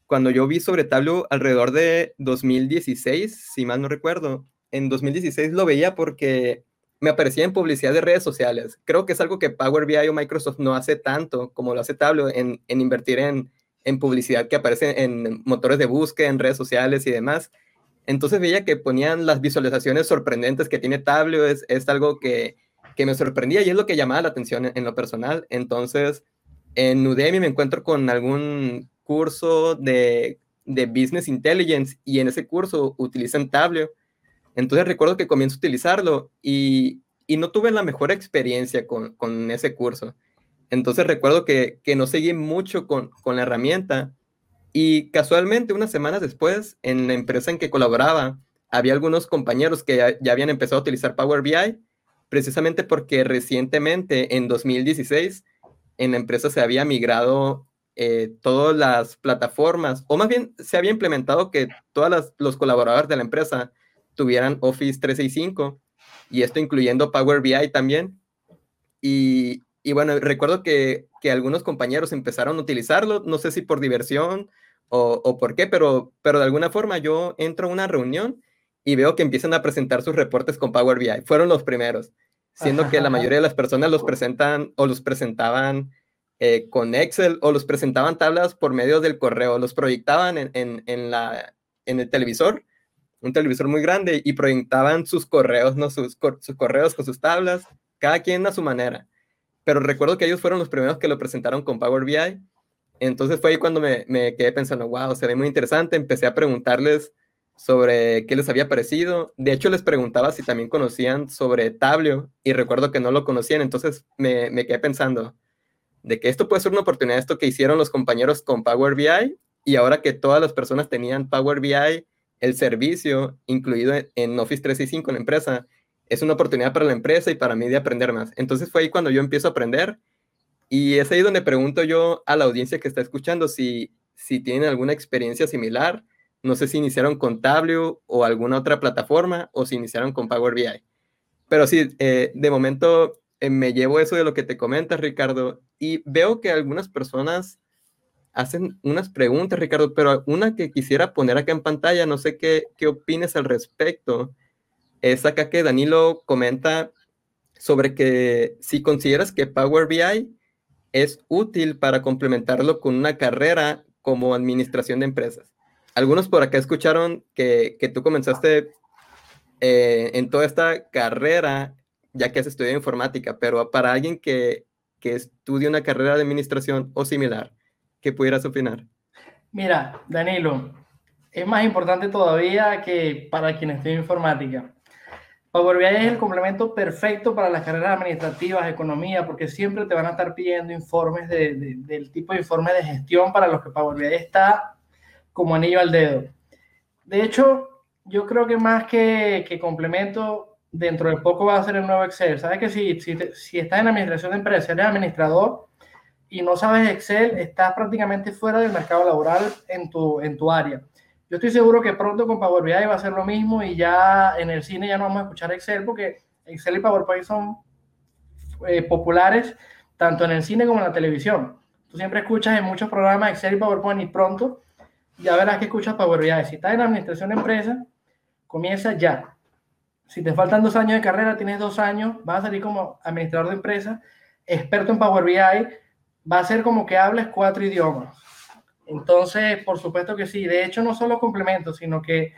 cuando yo vi sobre Tableau alrededor de 2016, si mal no recuerdo, en 2016 lo veía porque me aparecía en publicidad de redes sociales. Creo que es algo que Power BI o Microsoft no hace tanto como lo hace Tableau en, en invertir en, en publicidad que aparece en motores de búsqueda, en redes sociales y demás. Entonces veía que ponían las visualizaciones sorprendentes que tiene Tableau, es, es algo que, que, me sorprendía y es lo que llamaba la atención en, lo personal. Entonces, en Udemy me encuentro con algún curso de, de Business Intelligence y en ese curso utilizan Tableau. Entonces recuerdo que comienzo a utilizarlo y, y no tuve la mejor experiencia con, con ese curso. Entonces recuerdo que, que no seguí mucho con, con, la herramienta y casualmente unas semanas después, en la empresa en que colaboraba, había algunos compañeros que ya, habían empezado a utilizar Power BI, precisamente porque recientemente, en 2016, en la empresa se había migrado eh, todas las plataformas, o más bien se había implementado que todos los colaboradores de la empresa tuvieran Office 365, y esto incluyendo Power BI también. Y, y bueno, recuerdo que, que, algunos compañeros empezaron a utilizarlo, no sé si por diversión o, o, por qué, pero, pero de alguna forma yo entro a una reunión y veo que empiezan a presentar sus reportes con Power BI. Fueron los primeros, siendo que la <laughs> mayoría de las personas los presentan o los presentaban eh, con Excel o los presentaban tablas por medio del correo, los proyectaban en, en, en, la, en el televisor, un televisor muy grande, y proyectaban sus correos, ¿no? sus, sus correos con sus tablas, cada quien a su manera pero recuerdo que ellos fueron los primeros que lo presentaron con Power BI. Entonces fue ahí cuando me, me quedé pensando, wow, se ve muy interesante. Empecé a preguntarles sobre qué les había parecido. De hecho, les preguntaba si también conocían sobre Tableau y recuerdo que no lo conocían. Entonces me, me quedé pensando de que esto puede ser una oportunidad, esto que hicieron los compañeros con Power BI y ahora que todas las personas tenían Power BI, el servicio incluido en Office 365 en la empresa, es una oportunidad para la empresa y para mí de aprender más. Entonces fue ahí cuando yo empiezo a aprender y es ahí donde pregunto yo a la audiencia que está escuchando si, si tienen alguna experiencia similar. No sé si iniciaron con Tableau o alguna otra plataforma o si iniciaron con Power BI. Pero sí, eh, de momento eh, me llevo eso de lo que te comentas, Ricardo, y veo que algunas personas hacen unas preguntas, Ricardo, pero una que quisiera poner acá en pantalla, no sé qué, qué opines al respecto, es acá que Danilo comenta sobre que si consideras que Power BI es útil para complementarlo con una carrera como administración de empresas. Algunos por acá escucharon que, que tú comenzaste eh, en toda esta carrera, ya que has estudiado informática, pero para alguien que, que estudie una carrera de administración o similar, ¿qué pudieras opinar? Mira, Danilo, es más importante todavía que para quien estudie informática. Power BI es el complemento perfecto para las carreras administrativas, economía, porque siempre te van a estar pidiendo informes de, del tipo de informe de gestión para los que Power BI está como anillo al dedo. De hecho, yo creo que más que, que complemento, dentro de poco va a ser el nuevo Excel. Sabes que si, si, si estás en administración de empresas, eres administrador y no sabes Excel, estás prácticamente fuera del mercado laboral en tu, en tu área. Yo estoy seguro que pronto con Power BI va a ser lo mismo y ya en el cine ya no vamos a escuchar Excel porque Excel y PowerPoint son eh, populares tanto en el cine como en la televisión. Tú siempre escuchas en muchos programas Excel y PowerPoint y pronto ya verás que escuchas Power BI. Si estás en administración de empresa, comienza ya. Si te faltan dos años de carrera, tienes dos años, vas a salir como administrador de empresa, experto en Power BI, va a ser como que hables cuatro idiomas entonces, por supuesto que sí. De hecho, no solo complemento, sino que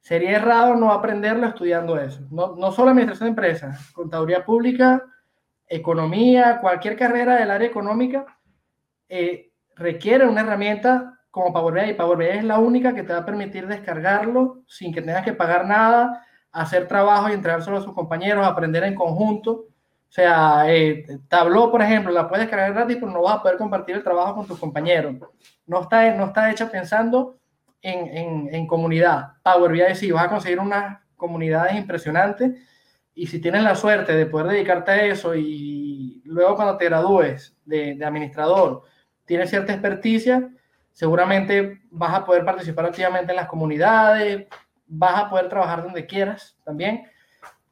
sería errado no aprenderlo estudiando eso. No, no solo administración de empresas, contaduría pública, economía, cualquier carrera del área económica eh, requiere una herramienta como Power BI. Power BI es la única que te va a permitir descargarlo sin que tengas que pagar nada, hacer trabajo y entregárselo a sus compañeros, aprender en conjunto. O sea, eh, Tableau, por ejemplo, la puedes cargar gratis, pero no vas a poder compartir el trabajo con tus compañeros. No está, no está hecha pensando en, en, en comunidad. Power BI sí, vas a conseguir unas comunidades impresionantes y si tienes la suerte de poder dedicarte a eso y luego cuando te gradúes de, de administrador tienes cierta experticia, seguramente vas a poder participar activamente en las comunidades, vas a poder trabajar donde quieras también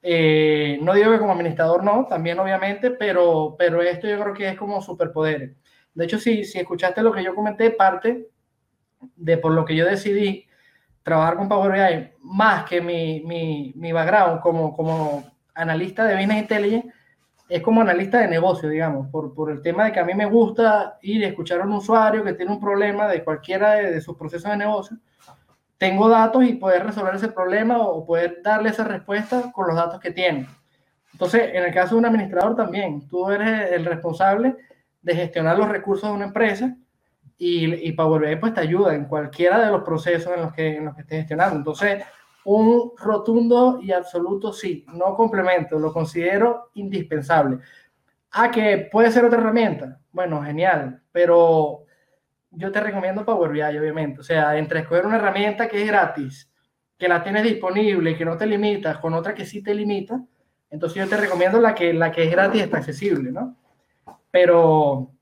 eh, no digo que como administrador no, también obviamente, pero, pero esto yo creo que es como superpoderes. De hecho, si, si escuchaste lo que yo comenté, parte de por lo que yo decidí trabajar con Power BI, más que mi, mi, mi background como, como analista de Business Intelligence, es como analista de negocio, digamos, por, por, el tema de que a mí me gusta ir y escuchar a un usuario que tiene un problema de cualquiera de, de sus procesos de negocio tengo datos y poder resolver ese problema o poder darle esa respuesta con los datos que tiene. Entonces, en el caso de un administrador también, tú eres el responsable de gestionar los recursos de una empresa y, y Power BI pues te ayuda en cualquiera de los procesos en los que, en los que estés gestionando. Entonces, un rotundo y absoluto sí, no complemento, lo considero indispensable. Ah, que puede ser otra herramienta. Bueno, genial, pero yo te recomiendo Power BI, obviamente. O sea, entre escoger una herramienta que es gratis, que la tienes disponible y que no te limita, con otra que sí te limita, entonces yo te recomiendo la que, la que es gratis está accesible, ¿no? Pero,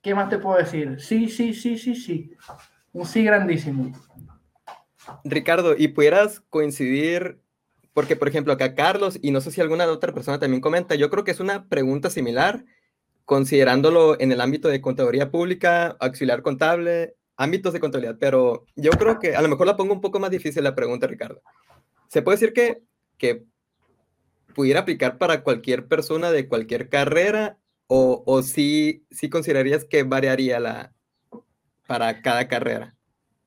¿qué más te puedo decir? Sí, sí, sí, sí, sí. Un sí grandísimo. Ricardo, ¿y pudieras coincidir? Porque, por ejemplo, acá Carlos, y no sé si alguna otra persona también comenta, yo creo que es una pregunta similar, considerándolo en el ámbito de contaduría pública, auxiliar contable, ámbitos de contabilidad, pero yo creo que a lo mejor la pongo un poco más difícil la pregunta, Ricardo. ¿Se puede decir que, que pudiera aplicar para cualquier persona de cualquier carrera o, o sí, sí considerarías que variaría la, para cada carrera?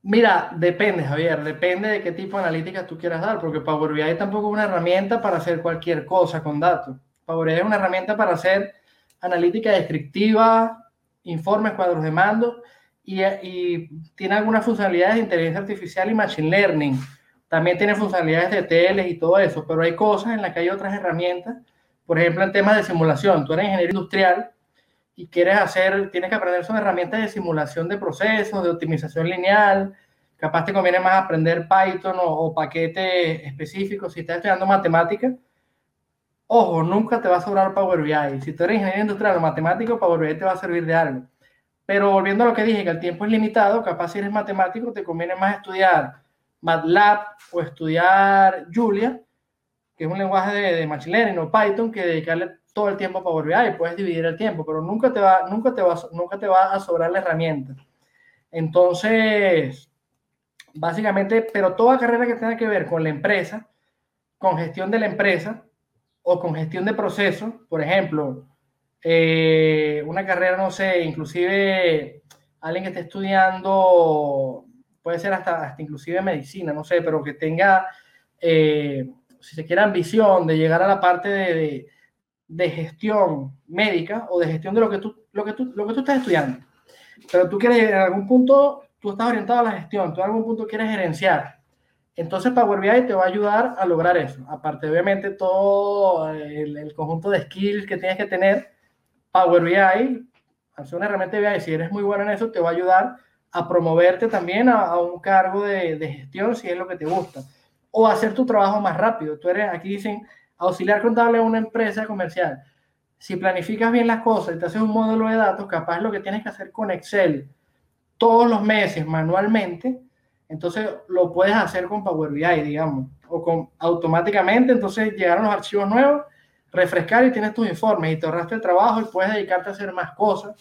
Mira, depende, Javier, depende de qué tipo de analítica tú quieras dar, porque Power BI tampoco es una herramienta para hacer cualquier cosa con datos. Power BI es una herramienta para hacer analítica descriptiva, informes, cuadros de mando y, y, tiene algunas funcionalidades de inteligencia artificial y machine learning. También tiene funcionalidades de teles y todo eso, pero hay cosas en las que hay otras herramientas. Por ejemplo, en temas de simulación. Tú eres ingeniero industrial y quieres hacer, tienes que aprender son herramientas de simulación de procesos, de optimización lineal. Capaz te conviene más aprender Python o, o paquetes específicos. Si estás estudiando matemáticas, Ojo, nunca te va a sobrar Power BI. Si tú eres ingeniero industrial o matemático, Power BI te va a servir de algo. Pero volviendo a lo que dije, que el tiempo es limitado, capaz si eres matemático, te conviene más estudiar MATLAB o estudiar Julia, que es un lenguaje de, de Machine Learning o Python, que dedicarle todo el tiempo a Power BI, puedes dividir el tiempo, pero nunca te va, nunca te va, nunca te va a sobrar la herramienta. Entonces, básicamente, pero toda carrera que tenga que ver con la empresa, con gestión de la empresa o con gestión de procesos, por ejemplo, eh, una carrera, no sé, inclusive alguien que esté estudiando, puede ser hasta, hasta inclusive medicina, no sé, pero que tenga, eh, si se quiere, ambición de llegar a la parte de de gestión médica o de gestión de lo que tú, lo que tú, lo que tú estás estudiando. Pero tú quieres, en algún punto, tú estás orientado a la gestión, tú en algún punto quieres gerenciar. Entonces Power BI te va a ayudar a lograr eso. Aparte, obviamente, todo el, conjunto de skills que tienes que tener, Power BI, ser una herramienta de BI, si eres muy bueno en eso, te va a ayudar a promoverte también a, un cargo de, de, gestión si es lo que te gusta. O hacer tu trabajo más rápido. Tú eres, aquí dicen, auxiliar contable a una empresa comercial. Si planificas bien las cosas y te haces un módulo de datos, capaz lo que tienes que hacer con Excel todos los meses manualmente, entonces lo puedes hacer con Power BI, digamos, o con automáticamente, entonces llegaron los archivos nuevos, refrescar y tienes tus informes y te ahorraste el trabajo y puedes dedicarte a hacer más cosas,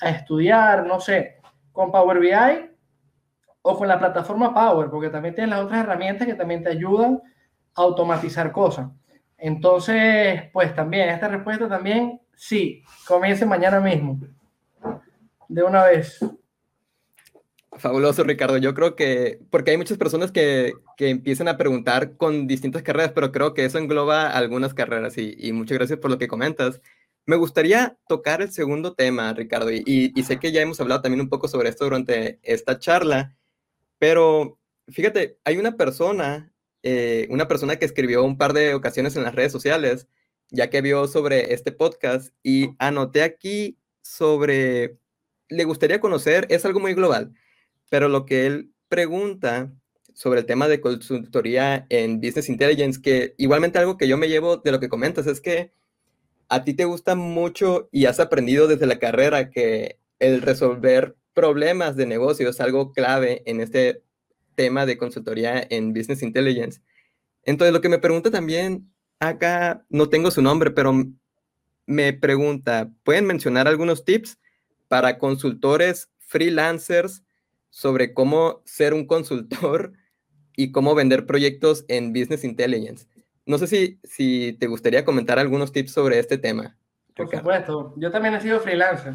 a estudiar, no sé, con Power BI o con la plataforma Power, porque también tienes las otras herramientas que también te ayudan a automatizar cosas. Entonces, pues también, esta respuesta también, sí, comience mañana mismo. De una vez. Fabuloso, Ricardo. Yo creo que, porque hay muchas personas que, que empiezan a preguntar con distintas carreras, pero creo que eso engloba algunas carreras y, y muchas gracias por lo que comentas. Me gustaría tocar el segundo tema, Ricardo, y, y, sé que ya hemos hablado también un poco sobre esto durante esta charla, pero fíjate, hay una persona eh, una persona que escribió un par de ocasiones en las redes sociales, ya que vio sobre este podcast y anoté aquí sobre, le gustaría conocer, es algo muy global, pero lo que él pregunta sobre el tema de consultoría en Business Intelligence, que igualmente algo que yo me llevo de lo que comentas es que a ti te gusta mucho y has aprendido desde la carrera que el resolver problemas de negocio es algo clave en este tema de consultoría en Business Intelligence. Entonces, lo que me pregunta también acá, no tengo su nombre, pero me pregunta, ¿pueden mencionar algunos tips para consultores freelancers sobre cómo ser un consultor <laughs> y cómo vender proyectos en Business Intelligence? No sé si, si te gustaría comentar algunos tips sobre este tema. Por supuesto, yo también he sido freelancer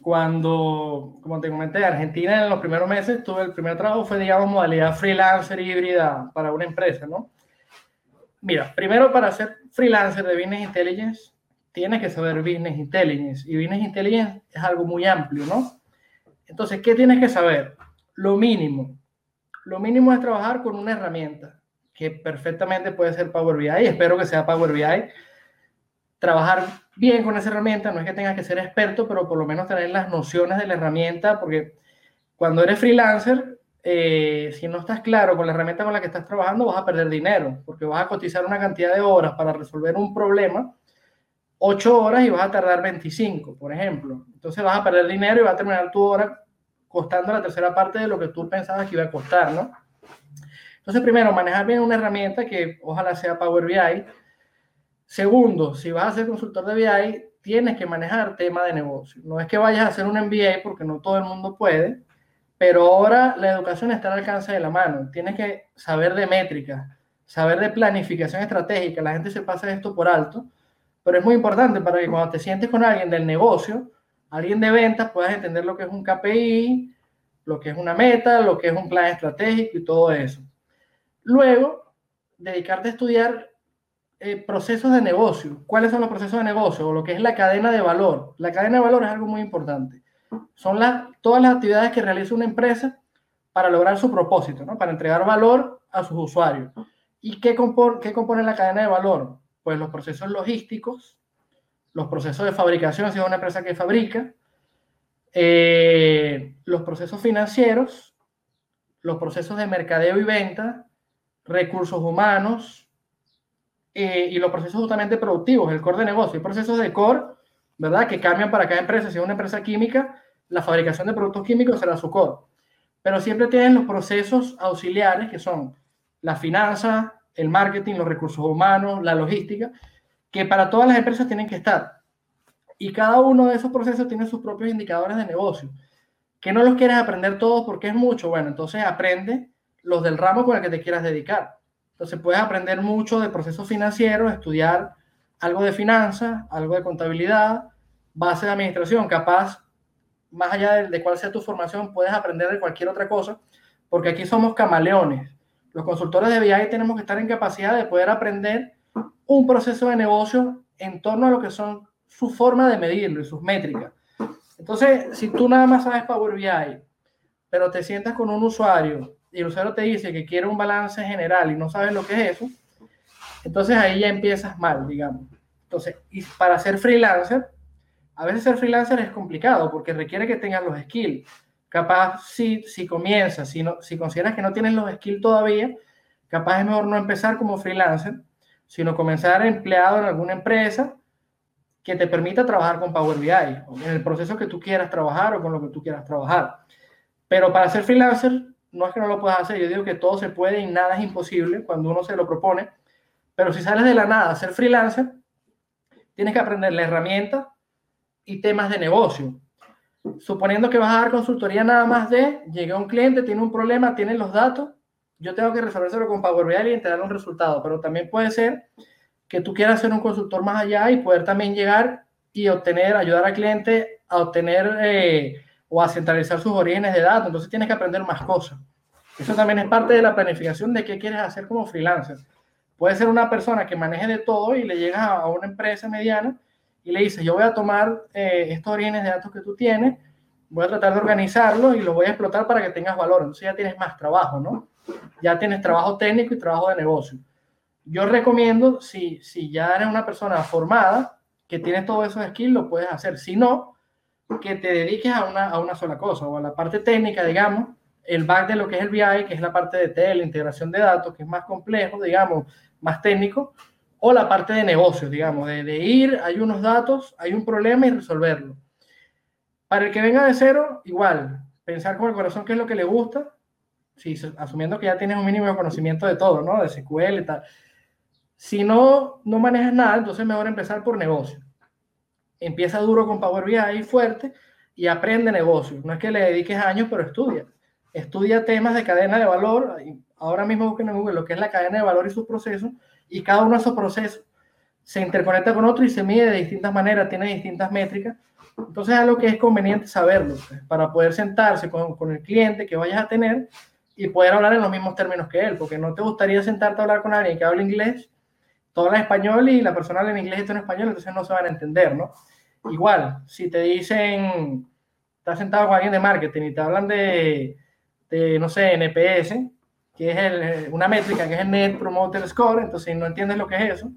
cuando, como te comenté, Argentina en los primeros meses, tuve el primer trabajo fue, digamos, modalidad freelancer híbrida para una empresa, ¿no? Mira, primero para ser freelancer de Business Intelligence, tienes que saber Business Intelligence. Y Business Intelligence es algo muy amplio, ¿no? Entonces, ¿qué tienes que saber? Lo mínimo. Lo mínimo es trabajar con una herramienta que perfectamente puede ser Power BI. Espero que sea Power BI trabajar bien con esa herramienta, no es que tengas que ser experto, pero por lo menos tener las nociones de la herramienta, porque cuando eres freelancer, eh, si no estás claro con la herramienta con la que estás trabajando, vas a perder dinero, porque vas a cotizar una cantidad de horas para resolver un problema, 8 horas y vas a tardar 25, por ejemplo. Entonces vas a perder dinero y va a terminar tu hora costando la tercera parte de lo que tú pensabas que iba a costar, ¿no? Entonces, primero, manejar bien una herramienta que ojalá sea Power BI, Segundo, si vas a ser consultor de BI, tienes que manejar tema de negocio. No es que vayas a hacer un MBA porque no todo el mundo puede, pero ahora la educación está al alcance de la mano. Tienes que saber de métricas, saber de planificación estratégica. La gente se pasa esto por alto, pero es muy importante para que cuando te sientes con alguien del negocio, alguien de ventas, puedas entender lo que es un KPI, lo que es una meta, lo que es un plan estratégico y todo eso. Luego, dedicarte a estudiar eh, procesos de negocio. ¿Cuáles son los procesos de negocio? O lo que es la cadena de valor. La cadena de valor es algo muy importante. Son todas las actividades que realiza una empresa para lograr su propósito, ¿no? para entregar valor a sus usuarios. ¿Y qué, qué compone la cadena de valor? Pues los procesos logísticos, los procesos de fabricación, si es una empresa que fabrica, eh, los procesos financieros, los procesos de mercadeo y venta, recursos humanos, eh, y los procesos justamente productivos, el core de negocio. Hay procesos de core, ¿verdad? Que cambian para cada empresa. Si es una empresa química, la fabricación de productos químicos será su core. Pero siempre tienen los procesos auxiliares que son la finanza, el marketing, los recursos humanos, la logística, que para todas las empresas tienen que estar. Y cada uno de esos procesos tiene sus propios indicadores de negocio. Que no los quieres aprender todos porque es mucho, bueno, entonces aprende los del ramo con el que te quieras dedicar. Entonces puedes aprender mucho de procesos financieros, estudiar algo de finanzas, algo de contabilidad, base de administración, capaz, más allá de, de, cuál sea tu formación, puedes aprender de cualquier otra cosa, porque aquí somos camaleones. Los consultores de BI tenemos que estar en capacidad de poder aprender un proceso de negocio en torno a lo que son su forma de medirlo y sus métricas. Entonces, si tú nada más sabes Power BI, pero te sientas con un usuario y el usuario te dice que quiere un balance general y no sabes lo que es eso, entonces ahí ya empiezas mal, digamos. Entonces, para ser freelancer, a veces ser freelancer es complicado porque requiere que tengas los skills. Capaz si, si comienzas, si, no, si consideras que no tienes los skills todavía, capaz es mejor no empezar como freelancer, sino comenzar empleado en alguna empresa que te permita trabajar con Power BI, en el proceso que tú quieras trabajar o con lo que tú quieras trabajar. Pero para ser freelancer, no es que no lo puedas hacer, yo digo que todo se puede y nada es imposible cuando uno se lo propone, pero si sales de la nada a ser freelancer, tienes que aprender la herramienta y temas de negocio. Suponiendo que vas a dar consultoría nada más de, llega un cliente, tiene un problema, tiene los datos, yo tengo que resolvérselo con Power BI y te dar un resultado, pero también puede ser que tú quieras ser un consultor más allá y poder también llegar y obtener, ayudar al cliente a obtener eh, o a centralizar sus orígenes de datos. Entonces tienes que aprender más cosas. Eso también es parte de la planificación de qué quieres hacer como freelancer. Puede ser una persona que maneje de todo y le llegas a una empresa mediana y le dices, yo voy a tomar eh, estos orígenes de datos que tú tienes, voy a tratar de organizarlos y los voy a explotar para que tengas valor. Entonces ya tienes más trabajo, ¿no? Ya tienes trabajo técnico y trabajo de negocio. Yo recomiendo, si, si ya eres una persona formada, que tienes todos esos skills, lo puedes hacer. Si no, que te dediques a una, a una sola cosa o a la parte técnica, digamos, el back de lo que es el BI, que es la parte de tele, integración de datos, que es más complejo, digamos, más técnico, o la parte de negocios, digamos, de, ir, hay unos datos, hay un problema y resolverlo. Para el que venga de cero, igual, pensar con el corazón qué es lo que le gusta, si, asumiendo que ya tienes un mínimo de conocimiento de todo, ¿no? De SQL y tal. Si no, no manejas nada, entonces mejor empezar por negocio empieza duro con Power BI fuerte y aprende negocios. No es que le dediques años, pero estudia. Estudia temas de cadena de valor. Ahora mismo busquen en Google lo que es la cadena de valor y sus procesos. Y cada uno de esos procesos se interconecta con otro y se mide de distintas maneras, tiene distintas métricas. Entonces es algo que es conveniente saberlo pues, para poder sentarse con, con el cliente que vayas a tener y poder hablar en los mismos términos que él, porque no te gustaría sentarte a hablar con alguien que hable inglés todo habla español y la persona habla en inglés y tú en español, entonces no se van a entender, ¿no? Igual, si te dicen, estás sentado con alguien de marketing y te hablan de, de no sé, NPS, que es el, una métrica que es el Net Promoter Score, entonces si no entiendes lo que es eso,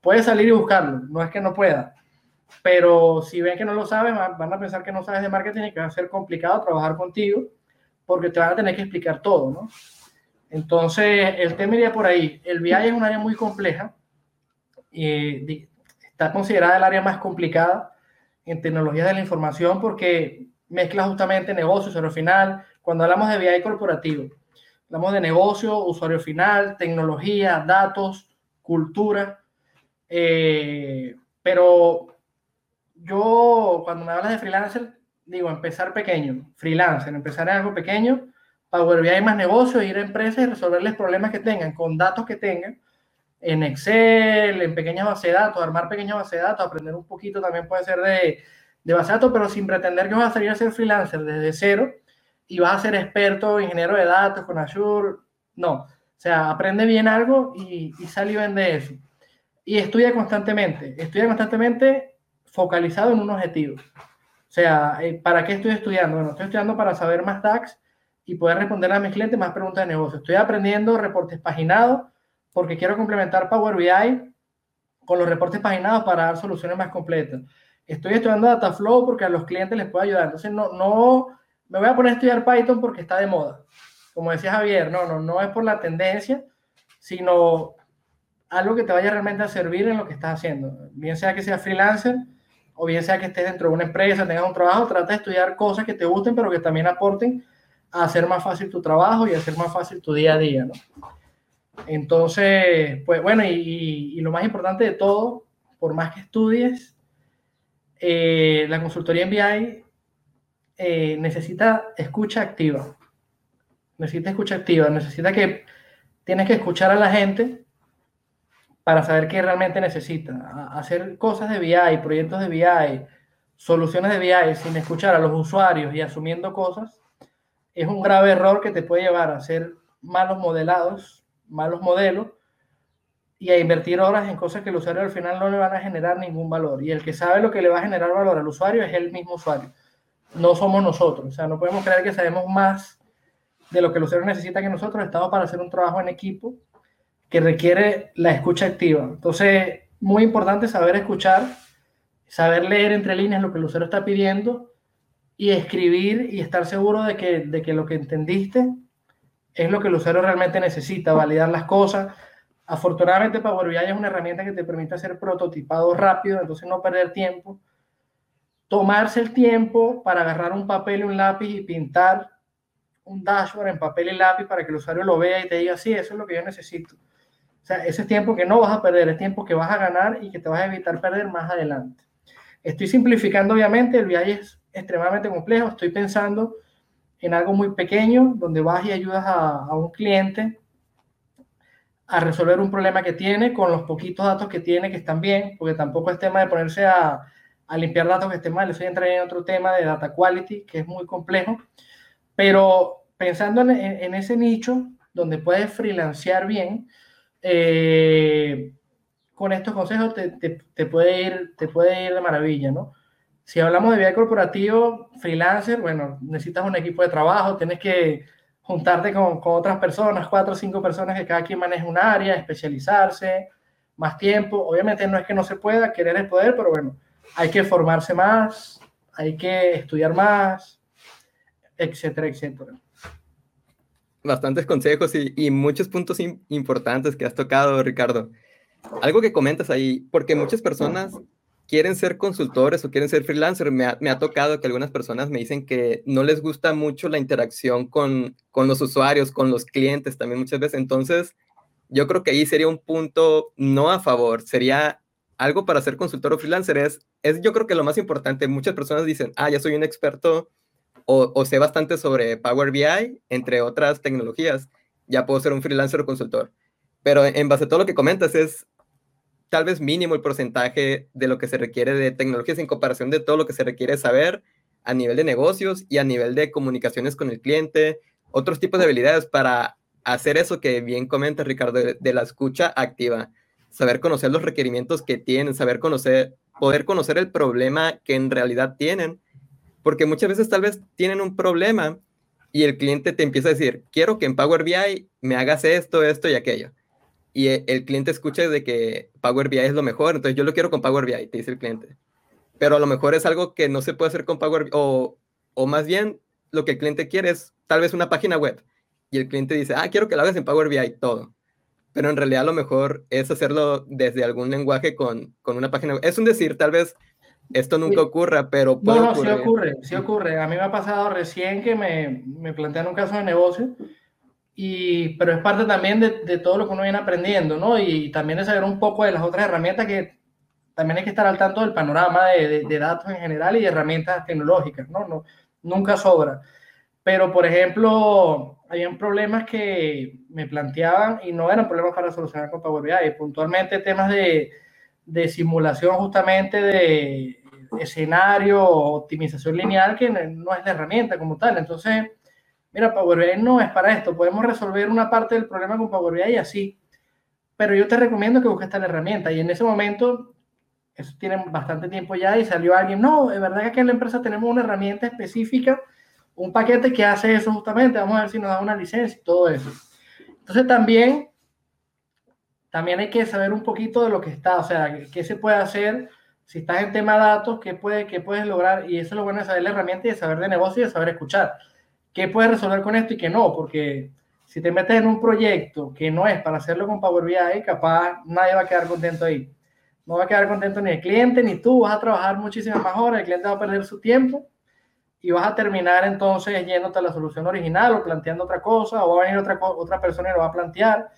puedes salir y buscarlo, no es que no pueda. Pero si ven que no lo sabes, van a pensar que no sabes de marketing y que va a ser complicado trabajar contigo porque te van a tener que explicar todo, ¿no? Entonces, el tema iría por ahí. El BI es un área muy compleja eh, está considerada el área más complicada en tecnologías de la información porque mezcla justamente negocio, usuario final. Cuando hablamos de BI corporativo, hablamos de negocio, usuario final, tecnología, datos, cultura. Eh, pero yo, cuando me hablas de freelancer, digo, empezar pequeño, freelancer, empezar en algo pequeño, Power BI más negocio, ir a empresas y resolverles problemas que tengan con datos que tengan en Excel, en pequeñas bases de datos, armar pequeñas bases de datos, aprender un poquito también puede ser de, de base de datos, pero sin pretender que vas a salir a ser freelancer desde cero y vas a ser experto, ingeniero de datos con Azure. No, o sea, aprende bien algo y, y sale y vende eso. Y estudia constantemente, estudia constantemente focalizado en un objetivo. O sea, eh, ¿para qué estoy estudiando? Bueno, estoy estudiando para saber más DAX y poder responder a mis clientes más preguntas de negocio. Estoy aprendiendo reportes paginados porque quiero complementar Power BI con los reportes paginados para dar soluciones más completas. Estoy estudiando Dataflow porque a los clientes les puedo ayudar. Entonces, no, no me voy a poner a estudiar Python porque está de moda. Como decía Javier, no, no, no es por la tendencia, sino algo que te vaya realmente a servir en lo que estás haciendo. Bien sea que sea freelancer o bien sea que estés dentro de una empresa, tengas un trabajo, trata de estudiar cosas que te gusten, pero que también aporten a hacer más fácil tu trabajo y hacer más fácil tu día a día, ¿no? Entonces, pues bueno, y, lo más importante de todo, por más que estudies, eh, la consultoría en eh, necesita escucha activa. Necesita escucha activa, necesita que tienes que escuchar a la gente para saber qué realmente necesita. Hacer cosas de BI, proyectos de BI, soluciones de BI sin escuchar a los usuarios y asumiendo cosas, es un grave error que te puede llevar a hacer malos modelados, malos modelos y a invertir horas en cosas que el usuario al final no le van a generar ningún valor. Y el que sabe lo que le va a generar valor al usuario es el mismo usuario. No somos nosotros. O sea, no podemos creer que sabemos más de lo que el usuario necesita que nosotros. Estamos para hacer un trabajo en equipo que requiere la escucha activa. Entonces, muy importante saber escuchar, saber leer entre líneas lo que el usuario está pidiendo y escribir y estar seguro de que, de que lo que entendiste es lo que el usuario realmente necesita, validar las cosas. Afortunadamente Power BI es una herramienta que te permite hacer prototipado rápido, entonces no perder tiempo. Tomarse el tiempo para agarrar un papel y un lápiz y pintar un dashboard en papel y lápiz para que el usuario lo vea y te diga, sí, eso es lo que yo necesito. O sea, ese es tiempo que no vas a perder, es tiempo que vas a ganar y que te vas a evitar perder más adelante. Estoy simplificando, obviamente, el viaje es extremadamente complejo. Estoy pensando en algo muy pequeño, donde vas y ayudas a, a un cliente a resolver un problema que tiene con los poquitos datos que tiene que están bien, porque tampoco es tema de ponerse a, a limpiar datos que estén mal. Eso ya entraría en otro tema de data quality, que es muy complejo. Pero pensando en, en ese nicho donde puedes freelancear bien, eh, con estos consejos te, te, puede ir, te puede ir de maravilla, ¿no? Si hablamos de vida corporativo, freelancer, bueno, necesitas un equipo de trabajo, tienes que juntarte con, con otras personas, cuatro o cinco personas que cada quien maneje un área, especializarse, más tiempo. Obviamente no es que no se pueda, querer es poder, pero bueno, hay que formarse más, hay que estudiar más, etcétera, etcétera bastantes consejos y, muchos puntos importantes que has tocado, Ricardo. Algo que comentas ahí, porque muchas personas quieren ser consultores o quieren ser freelancers. Me ha, tocado que algunas personas me dicen que no les gusta mucho la interacción con, con los usuarios, con los clientes también muchas veces. Entonces, yo creo que ahí sería un punto no a favor. Sería algo para ser consultor o freelancer. Es, es yo creo que lo más importante. Muchas personas dicen, ah, ya soy un experto o, sé bastante sobre Power BI, entre otras tecnologías, ya puedo ser un freelancer o consultor. Pero en base a todo lo que comentas, es tal vez mínimo el porcentaje de lo que se requiere de tecnologías en comparación de todo lo que se requiere saber a nivel de negocios y a nivel de comunicaciones con el cliente, otros tipos de habilidades para hacer eso que bien comenta Ricardo, de, de la escucha activa, saber conocer los requerimientos que tienen, saber conocer, poder conocer el problema que en realidad tienen porque muchas veces tal vez tienen un problema y el cliente te empieza a decir, quiero que en Power BI me hagas esto, esto y aquello. Y e, el cliente escucha de que Power BI es lo mejor, entonces yo lo quiero con Power BI, te dice el cliente. Pero a lo mejor es algo que no se puede hacer con Power BI, o, o más bien lo que el cliente quiere es tal vez una página web. Y el cliente dice, ah, quiero que lo hagas en Power BI, todo. Pero en realidad lo mejor es hacerlo desde algún lenguaje con, con una página. Es un decir, tal vez esto nunca ocurra, pero puede No, no, sí ocurre, sí ocurre. A mí me ha pasado recién que me, me plantean un caso de negocio, y, pero es parte también de, de, todo lo que uno viene aprendiendo, ¿no? Y también de saber un poco de las otras herramientas que también hay que estar al tanto del panorama de, de, datos en general y de herramientas tecnológicas, ¿no? no nunca sobra. Pero, por ejemplo, habían problemas que me planteaban y no eran problemas para solucionar con Power BI, puntualmente temas de de simulación justamente de escenario optimización lineal que no es la herramienta como tal. Entonces, mira, Power BI no es para esto. Podemos resolver una parte del problema con Power BI y así. Pero yo te recomiendo que busques esta herramienta. Y en ese momento, eso tiene bastante tiempo ya y salió alguien, no, es verdad que aquí en la empresa tenemos una herramienta específica, un paquete que hace eso justamente. Vamos a ver si nos da una licencia y todo eso. Entonces también también hay que saber un poquito de lo que está, o sea, qué se puede hacer, si estás en tema datos, qué, puede, qué puedes lograr, y eso es lo bueno de saber la herramienta y de saber de negocio y de saber escuchar. ¿Qué puedes resolver con esto y qué no? Porque si te metes en un proyecto que no es para hacerlo con Power BI, capaz nadie va a quedar contento ahí. No va a quedar contento ni el cliente ni tú, vas a trabajar muchísimas más horas, el cliente va a perder su tiempo y vas a terminar entonces yéndote a la solución original o planteando otra cosa, o va a venir otra, otra persona y lo va a plantear.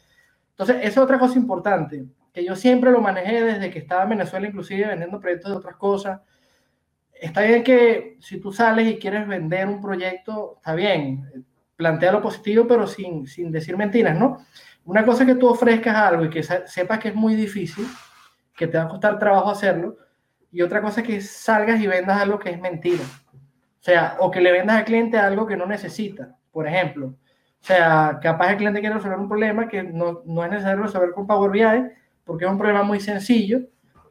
Entonces, esa es otra cosa importante, que yo siempre lo manejé desde que estaba en Venezuela, inclusive vendiendo proyectos de otras cosas. Está bien que si tú sales y quieres vender un proyecto, está bien, plantea lo positivo, pero sin, sin decir mentiras, ¿no? Una cosa es que tú ofrezcas algo y que sepas que es muy difícil, que te va a costar trabajo hacerlo, y otra cosa es que salgas y vendas algo que es mentira. O sea, o que le vendas al cliente algo que no necesita, por ejemplo. O sea, capaz el cliente quiere resolver un problema que no, no es necesario resolver con Power BI, porque es un problema muy sencillo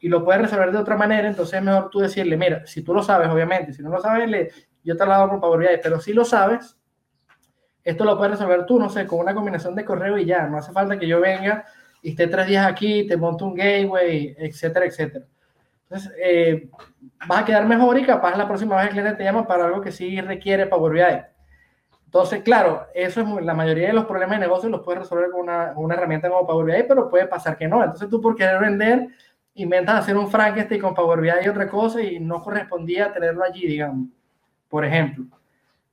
y lo puedes resolver de otra manera, entonces es mejor tú decirle, mira, si tú lo sabes, obviamente, si no lo sabes, le, yo te lo hago con Power BI, pero si lo sabes, esto lo puedes resolver tú, no sé, con una combinación de correo y ya, no hace falta que yo venga y esté tres días aquí, te monte un gateway, etcétera, etcétera. Entonces, eh, vas a quedar mejor y capaz la próxima vez el cliente te llama para algo que sí requiere Power BI. Entonces, claro, eso es la mayoría de los problemas de negocio los puedes resolver con una, una, herramienta como Power BI, pero puede pasar que no. Entonces, tú por querer vender, inventas hacer un Frankenstein con Power BI y otra cosa y no correspondía tenerlo allí, digamos, por ejemplo.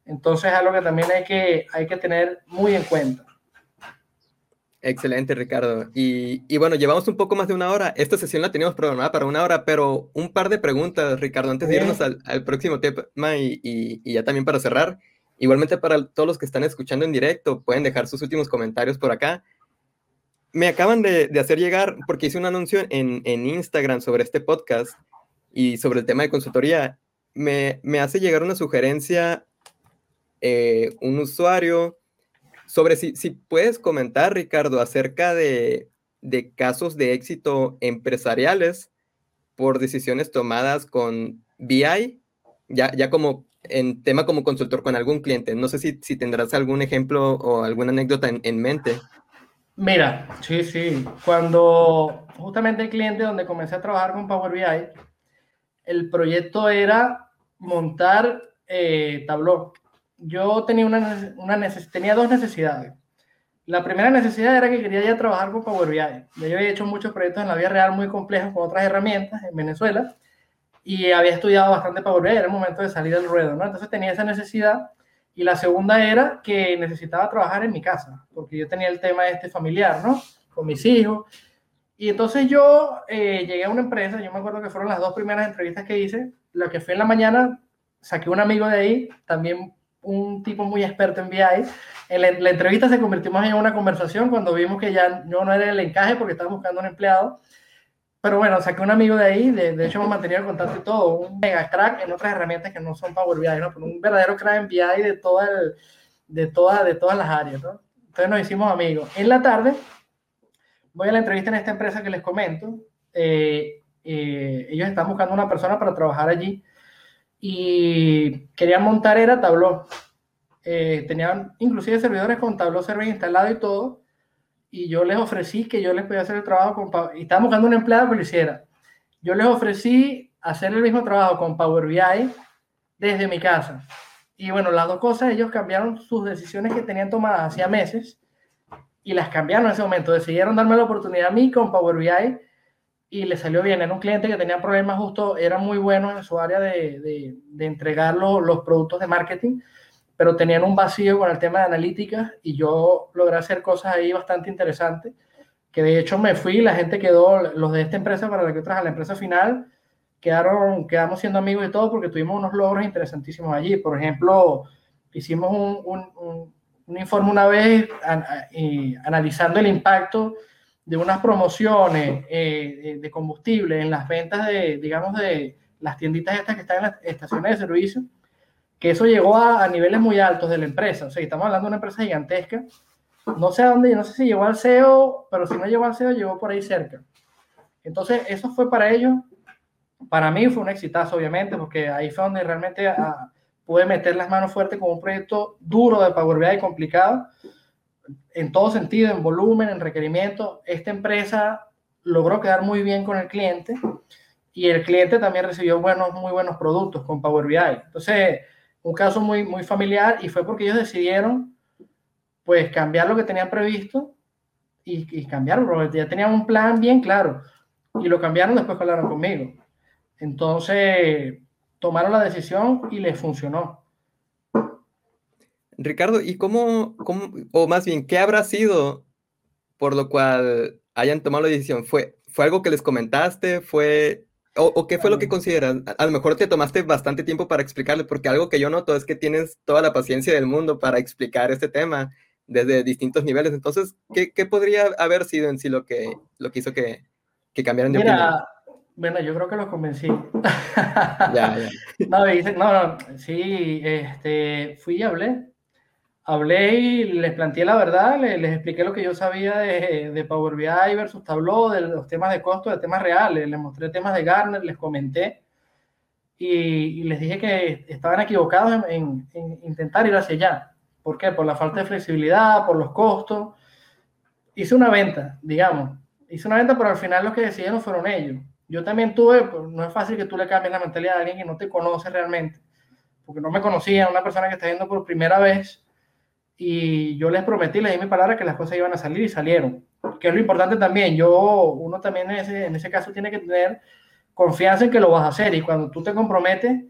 Entonces, es algo que también hay que, hay que tener muy en cuenta. Excelente, Ricardo. Y, bueno, llevamos un poco más de una hora. Esta sesión la teníamos programada para una hora, pero un par de preguntas, Ricardo, antes de irnos al, próximo tema y, ya también para cerrar. Igualmente para todos los que están escuchando en directo, pueden dejar sus últimos comentarios por acá. Me acaban de, hacer llegar, porque hice un anuncio en, Instagram sobre este podcast y sobre el tema de consultoría, me, hace llegar una sugerencia eh, un usuario sobre si, si puedes comentar, Ricardo, acerca de, de casos de éxito empresariales por decisiones tomadas con BI, ya, ya como en tema como consultor con algún cliente. No sé si, si tendrás algún ejemplo o alguna anécdota en, en, mente. Mira, sí, sí. Cuando justamente el cliente donde comencé a trabajar con Power BI, el proyecto era montar eh, Tableau yo tenía, una, una tenía dos necesidades. La primera necesidad era que quería ya trabajar con Power BI. Yo había hecho muchos proyectos en la vida real muy complejos con otras herramientas en Venezuela y había estudiado bastante Power BI, era el momento de salir del ruedo, ¿no? Entonces tenía esa necesidad. Y la segunda era que necesitaba trabajar en mi casa, porque yo tenía el tema este familiar, ¿no? Con mis hijos. Y entonces yo eh, llegué a una empresa, yo me acuerdo que fueron las dos primeras entrevistas que hice, lo que fue en la mañana, saqué un amigo de ahí, también un tipo muy experto en BI. En la, entrevista se convirtió más en una conversación cuando vimos que ya yo no era el encaje porque estaba buscando un empleado. Pero bueno, saqué un amigo de ahí, de, de hecho hemos mantenido el contacto y todo, un mega crack en otras herramientas que no son Power BI, ¿no? Pero un verdadero crack en BI de, todo el, de, de todas las áreas. Entonces nos hicimos amigos. En la tarde voy a la entrevista en esta empresa que les comento. Eh, eh, ellos están buscando una persona para trabajar allí y querían montar era Tableau. Eh, tenían inclusive servidores con Tableau Server instalado y todo, y yo les ofrecí que yo les podía hacer el trabajo con y estaban buscando un empleado que lo hiciera. Yo les ofrecí hacer el mismo trabajo con Power BI desde mi casa. Y bueno, las dos cosas, ellos cambiaron sus decisiones que tenían tomadas hacía meses y las cambiaron en ese momento. Decidieron darme la oportunidad a mí con Power BI y le salió bien. Era un cliente que tenía problemas justo, era muy bueno en su área de, de, entregar los productos de marketing, pero tenían un vacío con el tema de analítica y yo logré hacer cosas ahí bastante interesantes, que de hecho me fui, la gente quedó, los de esta empresa para la que traje, la empresa final, quedaron, quedamos siendo amigos y todo porque tuvimos unos logros interesantísimos allí. Por ejemplo, hicimos un, un, un, informe una vez analizando el impacto de unas promociones eh, de combustible en las ventas de, digamos, de las tienditas estas que están en las estaciones de servicio, que eso llegó a, niveles muy altos de la empresa. O sea, estamos hablando de una empresa gigantesca. No sé a dónde, no sé si llegó al CEO, pero si no llegó al CEO, llegó por ahí cerca. Entonces, eso fue para ellos. Para mí fue un exitazo, obviamente, porque ahí fue donde realmente ah, pude meter las manos fuertes con un proyecto duro de Power BI complicado en todo sentido, en volumen, en requerimiento, esta empresa logró quedar muy bien con el cliente y el cliente también recibió buenos, muy buenos productos con Power BI. Entonces, un caso muy, muy familiar y fue porque ellos decidieron pues cambiar lo que tenían previsto y, y cambiarlo, porque ya tenían un plan bien claro. y lo cambiaron después que hablaron conmigo. Entonces, tomaron la decisión y les funcionó. Ricardo, ¿y cómo, cómo, o más bien, qué habrá sido por lo cual hayan tomado la decisión? ¿Fue, fue algo que les comentaste? ¿Fue, o, qué fue lo que consideran? A, lo mejor te tomaste bastante tiempo para explicarle, porque algo que yo noto es que tienes toda la paciencia del mundo para explicar este tema desde distintos niveles. Entonces, ¿qué, qué podría haber sido en sí lo que, lo que hizo que, que cambiaran de opinión? Bueno, yo creo que los convencí. ya, ya. <laughs> No, no, no, sí, este, fui y hablé hablé y les planteé la verdad, les, expliqué lo que yo sabía de, de, Power BI versus Tableau, de los temas de costo, de temas reales, les mostré temas de Gartner, les comenté y, les dije que estaban equivocados en, intentar ir hacia allá. ¿Por qué? Por la falta de flexibilidad, por los costos. Hice una venta, digamos. Hice una venta, pero al final los que decidieron fueron ellos. Yo también tuve, pues, no es fácil que tú le cambies la mentalidad a alguien que no te conoce realmente, porque no me conocía, una persona que está viendo por primera vez y yo les prometí, les di mi palabra que las cosas iban a salir y salieron. Que es lo importante también. Yo, uno también en ese, en ese caso tiene que tener confianza en que lo vas a hacer y cuando tú te comprometes,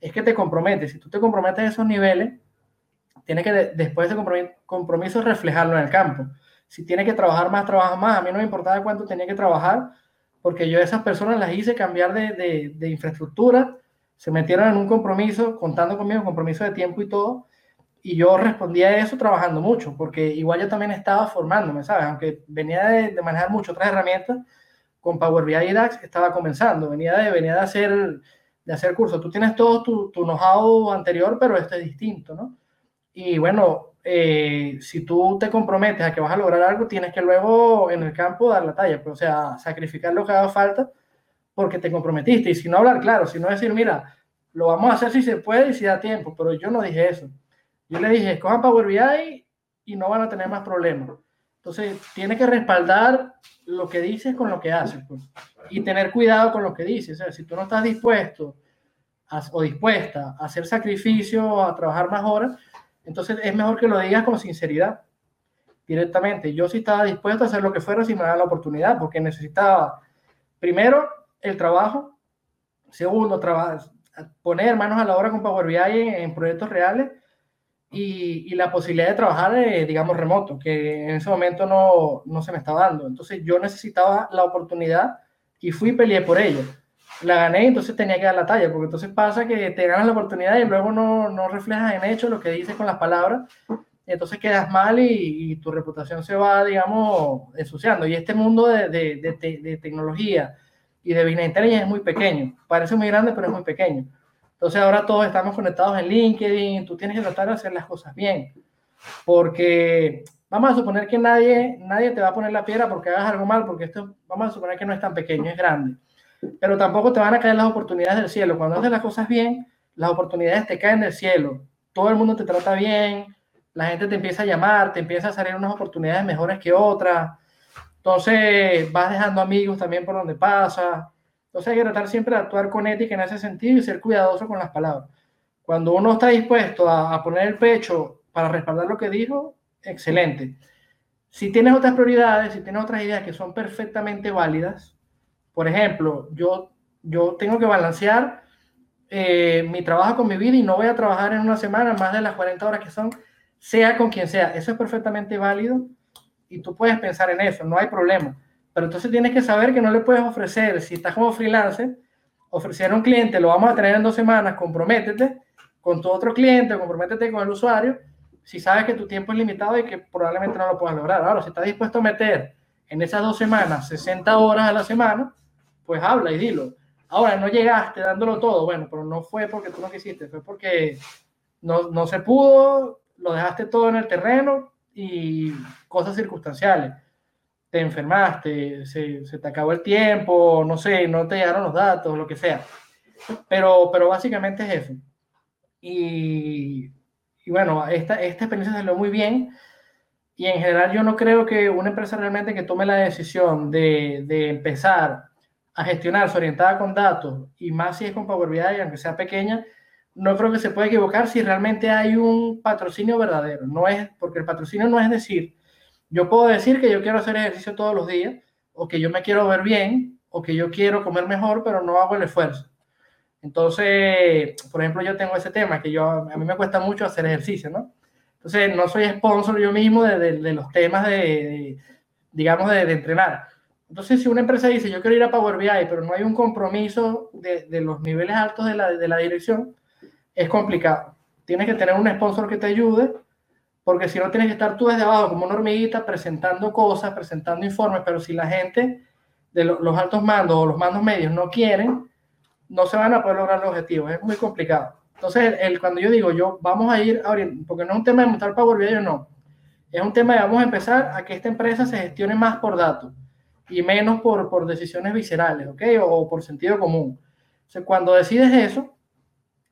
es que te comprometes. Si tú te comprometes a esos niveles, tienes que después de ese compromiso reflejarlo en el campo. Si tienes que trabajar más, trabaja más. A mí no me importaba cuánto tenía que trabajar, porque yo a esas personas las hice cambiar de, de, de infraestructura, se metieron en un compromiso, contando conmigo, compromiso de tiempo y todo, y yo respondía a eso trabajando mucho, porque igual yo también estaba formándome, ¿sabes? Aunque venía de, manejar mucho otras herramientas, con Power BI y DAX estaba comenzando, venía de, venía de hacer de hacer cursos. Tú tienes todo tu, tu know-how anterior, pero este es distinto, ¿no? Y bueno, eh, si tú te comprometes a que vas a lograr algo, tienes que luego en el campo dar la talla, pues, o sea, sacrificar lo que haga falta porque te comprometiste. Y si no hablar claro, si no decir, mira, lo vamos a hacer si se puede y si da tiempo, pero yo no dije eso. Yo le dije, escojan Power BI y no van a tener más problemas. Entonces, tiene que respaldar lo que dices con lo que haces. Pues. Y tener cuidado con lo que dices. O sea, si tú no estás dispuesto o dispuesta a hacer sacrificio, a trabajar más horas, entonces es mejor que lo digas con sinceridad, directamente. Yo sí estaba dispuesto a hacer lo que fuera si me daban la oportunidad, porque necesitaba, primero, el trabajo, segundo, poner manos a la obra con Power BI en proyectos reales, y, la posibilidad de trabajar, eh, digamos, remoto, que en ese momento no, no, se me estaba dando. Entonces yo necesitaba la oportunidad y fui y peleé por ella. La gané, entonces tenía que dar la talla, porque entonces pasa que te ganas la oportunidad y luego no, no reflejas en hecho lo que dices con las palabras, entonces quedas mal y, tu reputación se va, digamos, ensuciando. Y este mundo de, de, de, de tecnología y de business intelligence es muy pequeño. Parece muy grande, pero es muy pequeño. Entonces ahora todos estamos conectados en LinkedIn, tú tienes que tratar de hacer las cosas bien, porque vamos a suponer que nadie, nadie te va a poner la piedra porque hagas algo mal, porque esto vamos a suponer que no es tan pequeño, es grande, pero tampoco te van a caer las oportunidades del cielo. Cuando haces las cosas bien, las oportunidades te caen del cielo, todo el mundo te trata bien, la gente te empieza a llamar, te empieza a salir unas oportunidades mejores que otras, entonces vas dejando amigos también por donde pasas entonces hay que tratar siempre de actuar con ética en ese sentido y ser cuidadoso con las palabras. Cuando uno está dispuesto a, poner el pecho para respaldar lo que dijo, excelente. Si tienes otras prioridades, si tienes otras ideas que son perfectamente válidas, por ejemplo, yo, yo tengo que balancear eh, mi trabajo con mi vida y no voy a trabajar en una semana más de las 40 horas que son, sea con quien sea. Eso es perfectamente válido y tú puedes pensar en eso, no hay problema. Pero entonces tienes que saber que no le puedes ofrecer, si estás como freelancer, ofrecer a un cliente, lo vamos a tener en dos semanas, comprométete con tu otro cliente, comprométete con el usuario, si sabes que tu tiempo es limitado y que probablemente no lo puedas lograr. Ahora, si estás dispuesto a meter en esas dos semanas 60 horas a la semana, pues habla y dilo. Ahora, no llegaste dándolo todo, bueno, pero no fue porque tú no quisiste, fue porque no, no se pudo, lo dejaste todo en el terreno y cosas circunstanciales te enfermaste, se, se, te acabó el tiempo, no sé, no te llegaron los datos, lo que sea. Pero, pero básicamente es eso. Y, y bueno, esta, esta experiencia salió muy bien. Y en general yo no creo que una empresa realmente que tome la decisión de, de empezar a gestionarse orientada con datos, y más si es con Power BI, aunque sea pequeña, no creo que se pueda equivocar si realmente hay un patrocinio verdadero. No es, porque el patrocinio no es decir, yo puedo decir que yo quiero hacer ejercicio todos los días o que yo me quiero ver bien o que yo quiero comer mejor, pero no hago el esfuerzo. Entonces, por ejemplo, yo tengo ese tema que yo, a mí me cuesta mucho hacer ejercicio, ¿no? Entonces, no soy sponsor yo mismo de, de, los temas de, digamos, de, entrenar. Entonces, si una empresa dice, yo quiero ir a Power BI, pero no hay un compromiso de, los niveles altos de la, de la dirección, es complicado. Tienes que tener un sponsor que te ayude, porque si no tienes que estar tú desde abajo como una hormiguita presentando cosas, presentando informes, pero si la gente de los altos mandos o los mandos medios no quieren, no se van a poder lograr los objetivos. Es muy complicado. Entonces, el, cuando yo digo, yo vamos a ir, porque no es un tema de montar Power BI o no, es un tema de vamos a empezar a que esta empresa se gestione más por datos y menos por, por decisiones viscerales, ¿ok? O, por sentido común. O cuando decides eso,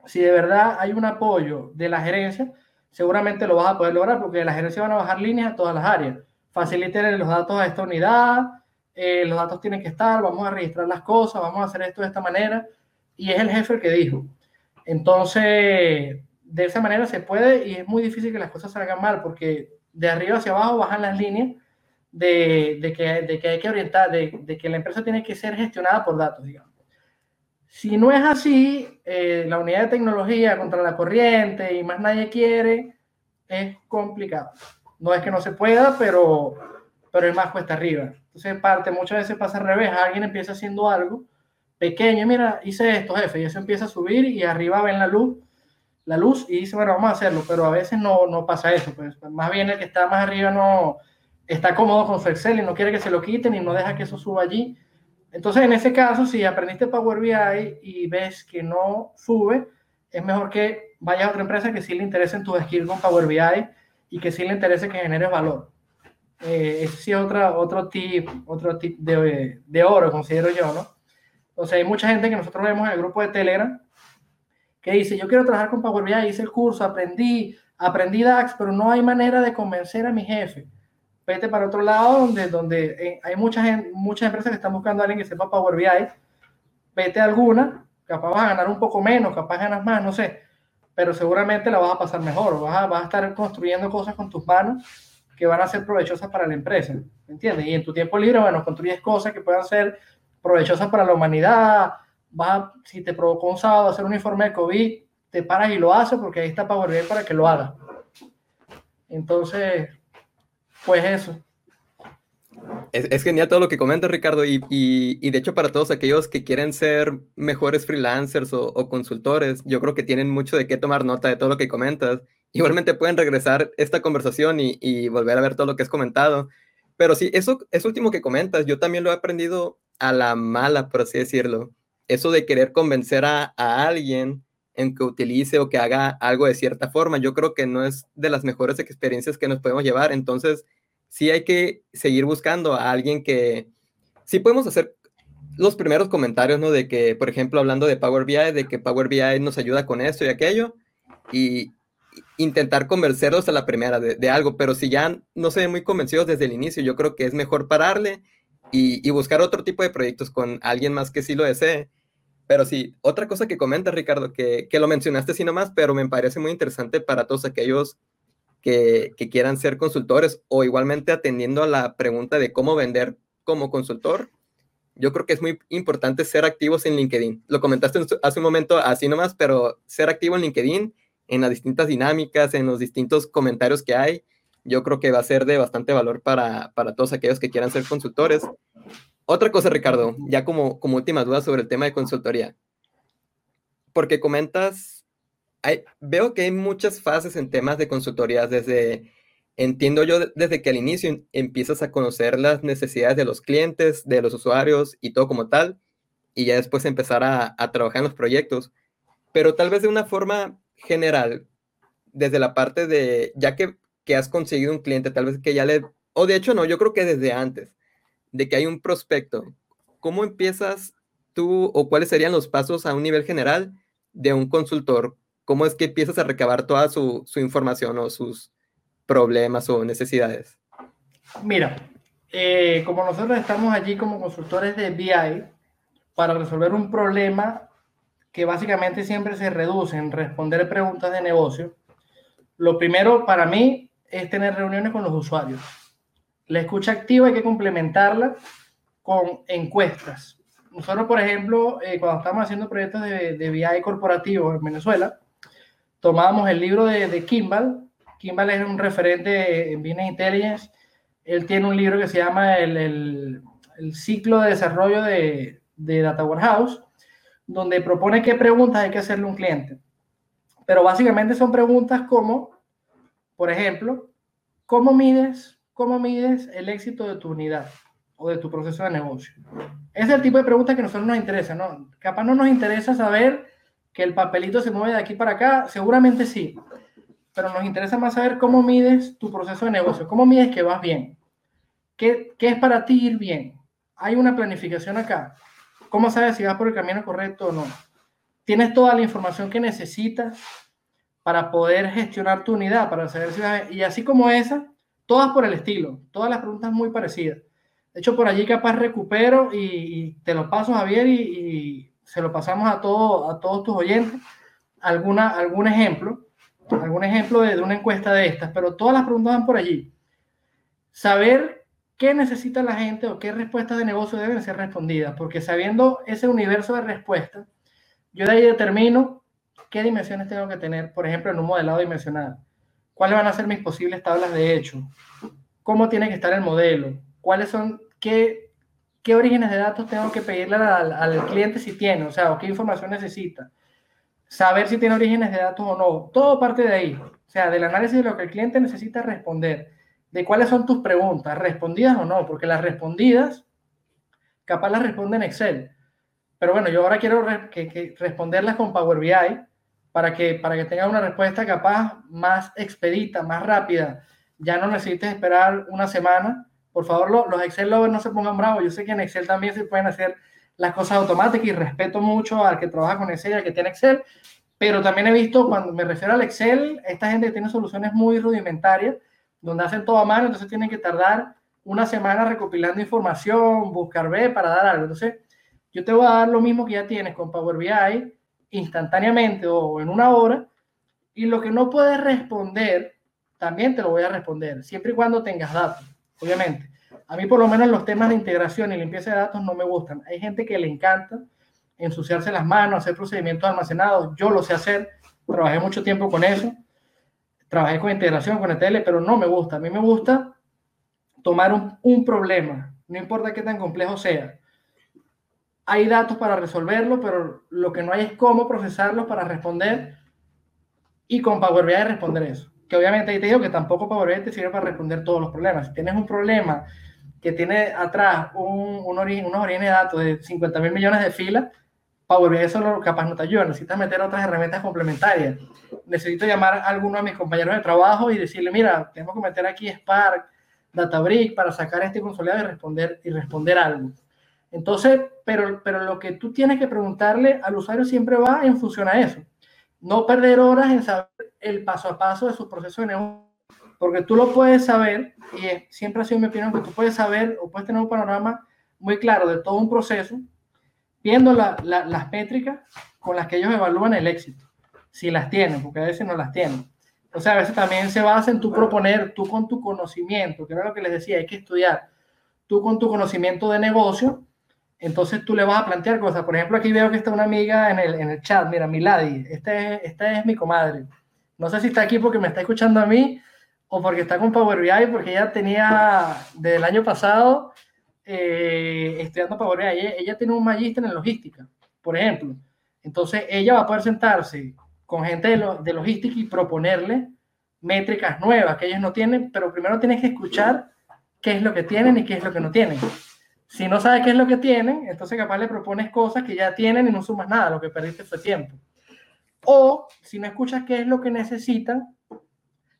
si de verdad hay un apoyo de la gerencia, seguramente lo vas a poder lograr porque la gerencia van a bajar líneas a todas las áreas. Faciliten los datos a esta unidad, eh, los datos tienen que estar, vamos a registrar las cosas, vamos a hacer esto de esta manera y es el jefe el que dijo. Entonces, de esa manera se puede y es muy difícil que las cosas salgan mal porque de arriba hacia abajo bajan las líneas de, que, hay que orientar, de, de, que la empresa tiene que ser gestionada por datos, digamos. Si no es así, eh, la unidad de tecnología contra la corriente y más nadie quiere, es complicado. No es que no se pueda, pero, pero es más cuesta arriba. Entonces, parte, muchas veces pasa al revés, alguien empieza haciendo algo pequeño, mira, hice esto, jefe, y eso empieza a subir y arriba ven la luz, la luz y dice, bueno, vamos a hacerlo, pero a veces no, no pasa eso, pues más bien el que está más arriba no está cómodo con su Excel y no quiere que se lo quiten y no deja que eso suba allí. Entonces, en ese caso, si aprendiste Power BI y ves que no sube, es mejor que vayas a otra empresa que sí le interese en tu skill con Power BI y que sí le interese que genere valor. Eh, ese sí es otra, otro tip, otro tip de, de oro, considero yo, ¿no? Sea, hay mucha gente que nosotros vemos en el grupo de Telegram que dice, yo quiero trabajar con Power BI, hice el curso, aprendí, aprendí DAX, pero no hay manera de convencer a mi jefe. Vete para otro lado donde, donde eh, hay muchas, muchas empresas que están buscando a alguien que sepa Power BI. Vete a alguna, capaz vas a ganar un poco menos, capaz ganas más, no sé, pero seguramente la vas a pasar mejor, vas a, vas estar construyendo cosas con tus manos que van a ser provechosas para la empresa, ¿me entiendes? Y en tu tiempo libre, bueno, construyes cosas que puedan ser provechosas para la humanidad. Va, si te provocó un sábado hacer un informe de COVID, te paras y lo haces porque ahí está Power BI para que lo haga. Entonces, pues eso. Es, genial todo lo que comentas, Ricardo, y, y, de hecho para todos aquellos que quieren ser mejores freelancers o, consultores, yo creo que tienen mucho de qué tomar nota de todo lo que comentas. Igualmente pueden regresar esta conversación y, y volver a ver todo lo que has comentado. Pero sí, eso, eso último que comentas, yo también lo he aprendido a la mala, por así decirlo. Eso de querer convencer a, alguien en que utilice o que haga algo de cierta forma, yo creo que no es de las mejores experiencias que nos podemos llevar. Entonces, sí hay que seguir buscando a alguien que, sí podemos hacer los primeros comentarios, ¿no? De que, por ejemplo, hablando de Power BI, de que Power BI nos ayuda con esto y aquello, y intentar convencerlos a la primera de, algo, pero si ya no se ven muy convencidos desde el inicio, yo creo que es mejor pararle y, buscar otro tipo de proyectos con alguien más que sí lo desee. Pero sí, otra cosa que comenta Ricardo, que, que lo mencionaste sí nomás, pero me parece muy interesante para todos aquellos que, quieran ser consultores o igualmente atendiendo a la pregunta de cómo vender como consultor, yo creo que es muy importante ser activos en LinkedIn. Lo comentaste hace un momento así nomás, pero ser activo en LinkedIn, en las distintas dinámicas, en los distintos comentarios que hay, yo creo que va a ser de bastante valor para, para todos aquellos que quieran ser consultores. Otra cosa, Ricardo, ya como, como última duda sobre el tema de consultoría. Porque comentas, hay, veo que hay muchas fases en temas de consultoría, desde, entiendo yo, desde que al inicio empiezas a conocer las necesidades de los clientes, de los usuarios y todo como tal, y ya después empezar a, a trabajar en los proyectos. Pero tal vez de una forma general, desde la parte de, ya que que has conseguido un cliente, tal vez que ya le, o de hecho no, yo creo que desde antes, de que hay un prospecto, ¿cómo empiezas tú o cuáles serían los pasos a un nivel general de un consultor? ¿Cómo es que empiezas a recabar toda su, información o sus problemas o necesidades? Mira, eh, como nosotros estamos allí como consultores de BI para resolver un problema que básicamente siempre se reduce en responder preguntas de negocio, lo primero para mí es tener reuniones con los usuarios. La escucha activa hay que complementarla con encuestas. nosotros, por ejemplo, eh, cuando estábamos haciendo proyectos de, de BI corporativo en Venezuela, tomábamos el libro de, Kimball. Kimball es un referente en Business Intelligence. Él tiene un libro que se llama el, el, ciclo de desarrollo de, de Data Warehouse, donde propone qué preguntas hay que hacerle a un cliente. Pero básicamente son preguntas como, por ejemplo, ¿cómo mides, cómo mides el éxito de tu unidad o de tu proceso de negocio? Es el tipo de preguntas que a nosotros nos interesa, ¿no? Capaz no nos interesa saber que el papelito se mueve de aquí para acá, seguramente sí, pero nos interesa más saber cómo mides tu proceso de negocio, cómo mides que vas bien, qué, qué es para ti ir bien. Hay una planificación acá. ¿Cómo sabes si vas por el camino correcto o no? tienes toda la información que necesitas para poder gestionar tu unidad, para saber si vas. Y así como esa, todas por el estilo, todas las preguntas muy parecidas. De hecho, por allí capaz recupero y, te lo paso, Javier, y, y, se lo pasamos a, todo, a todos tus oyentes. Alguna, algún ejemplo, algún ejemplo de, de una encuesta de estas, pero todas las preguntas van por allí. Saber qué necesita la gente o qué respuestas de negocio deben ser respondidas, porque sabiendo ese universo de respuestas, yo de ahí determino qué dimensiones tengo que tener, por ejemplo, en un modelado dimensional. ¿Cuáles van a ser mis posibles tablas de hecho? ¿Cómo tiene que estar el modelo? ¿Cuáles son, qué, qué orígenes de datos tengo que pedirle al, al cliente si tiene? O sea, o qué información necesita. Saber si tiene orígenes de datos o no. Todo parte de ahí. O sea, del análisis de lo que el cliente necesita responder. De cuáles son tus preguntas, respondidas o no, porque las respondidas, capaz las responde en Excel pero bueno, yo ahora quiero que, responderlas con Power BI para que, para que tengas una respuesta capaz más expedita, más rápida. Ya no necesites esperar una semana. Por favor, los Excel lovers no se pongan bravos. Yo sé que en Excel también se pueden hacer las cosas automáticas y respeto mucho al que trabaja con Excel y al que tiene Excel. Pero también he visto, cuando me refiero al Excel, esta gente tiene soluciones muy rudimentarias, donde hacen todo a mano, entonces tienen que tardar una semana recopilando información, buscar B para dar algo. Entonces, yo te voy a dar lo mismo que ya tienes con Power BI instantáneamente o en una hora, y lo que no puedes responder, también te lo voy a responder, siempre y cuando tengas datos, obviamente. A mí por lo menos los temas de integración y limpieza de datos no me gustan. Hay gente que le encanta ensuciarse las manos, hacer procedimientos almacenados. Yo lo sé hacer, trabajé mucho tiempo con eso. Trabajé con integración, con ETL, pero no me gusta. A mí me gusta tomar un, un problema, no importa qué tan complejo sea, hay datos para resolverlo, pero lo que no hay es cómo procesarlos para responder y con Power BI responder eso. Que obviamente te digo que tampoco Power BI te sirve para responder todos los problemas. Si tienes un problema que tiene atrás un, un origen, unos orígenes de datos de 50 mil millones de filas, Power BI solo capaz no te ayuda. Necesitas meter otras herramientas complementarias. Necesito llamar a alguno de mis compañeros de trabajo y decirle, mira, tengo que meter aquí Spark, Databricks para sacar este consolidado y responder, y responder algo. Entonces, pero, pero lo que tú tienes que preguntarle al usuario siempre va en función a eso. No perder horas en saber el paso a paso de su proceso de negocio, porque tú lo puedes saber, y siempre ha sido mi opinión, que tú puedes saber o puedes tener un panorama muy claro de todo un proceso, viendo la, la, las métricas con las que ellos evalúan el éxito, si las tienen, porque a veces no las tienen. O sea, a veces también se basa en tu proponer, tú con tu conocimiento, que era lo que les decía, hay que estudiar, tú con tu conocimiento de negocio, entonces tú le vas a plantear cosas. Por ejemplo, aquí veo que está una amiga en el, en el chat. Mira, Milady, esta es, esta es mi comadre. No sé si está aquí porque me está escuchando a mí o porque está con Power BI, porque ella tenía desde el año pasado eh, estudiando Power BI. Ella, tiene un magíster en logística, por ejemplo. Entonces ella va a poder sentarse con gente de, de logística y proponerle métricas nuevas que ellos no tienen, pero primero tienes que escuchar qué es lo que tienen y qué es lo que no tienen. Si no sabes qué es lo que tienen, entonces capaz le propones cosas que ya tienen y no sumas nada, lo que perdiste fue tiempo. O si no escuchas qué es lo que necesitan,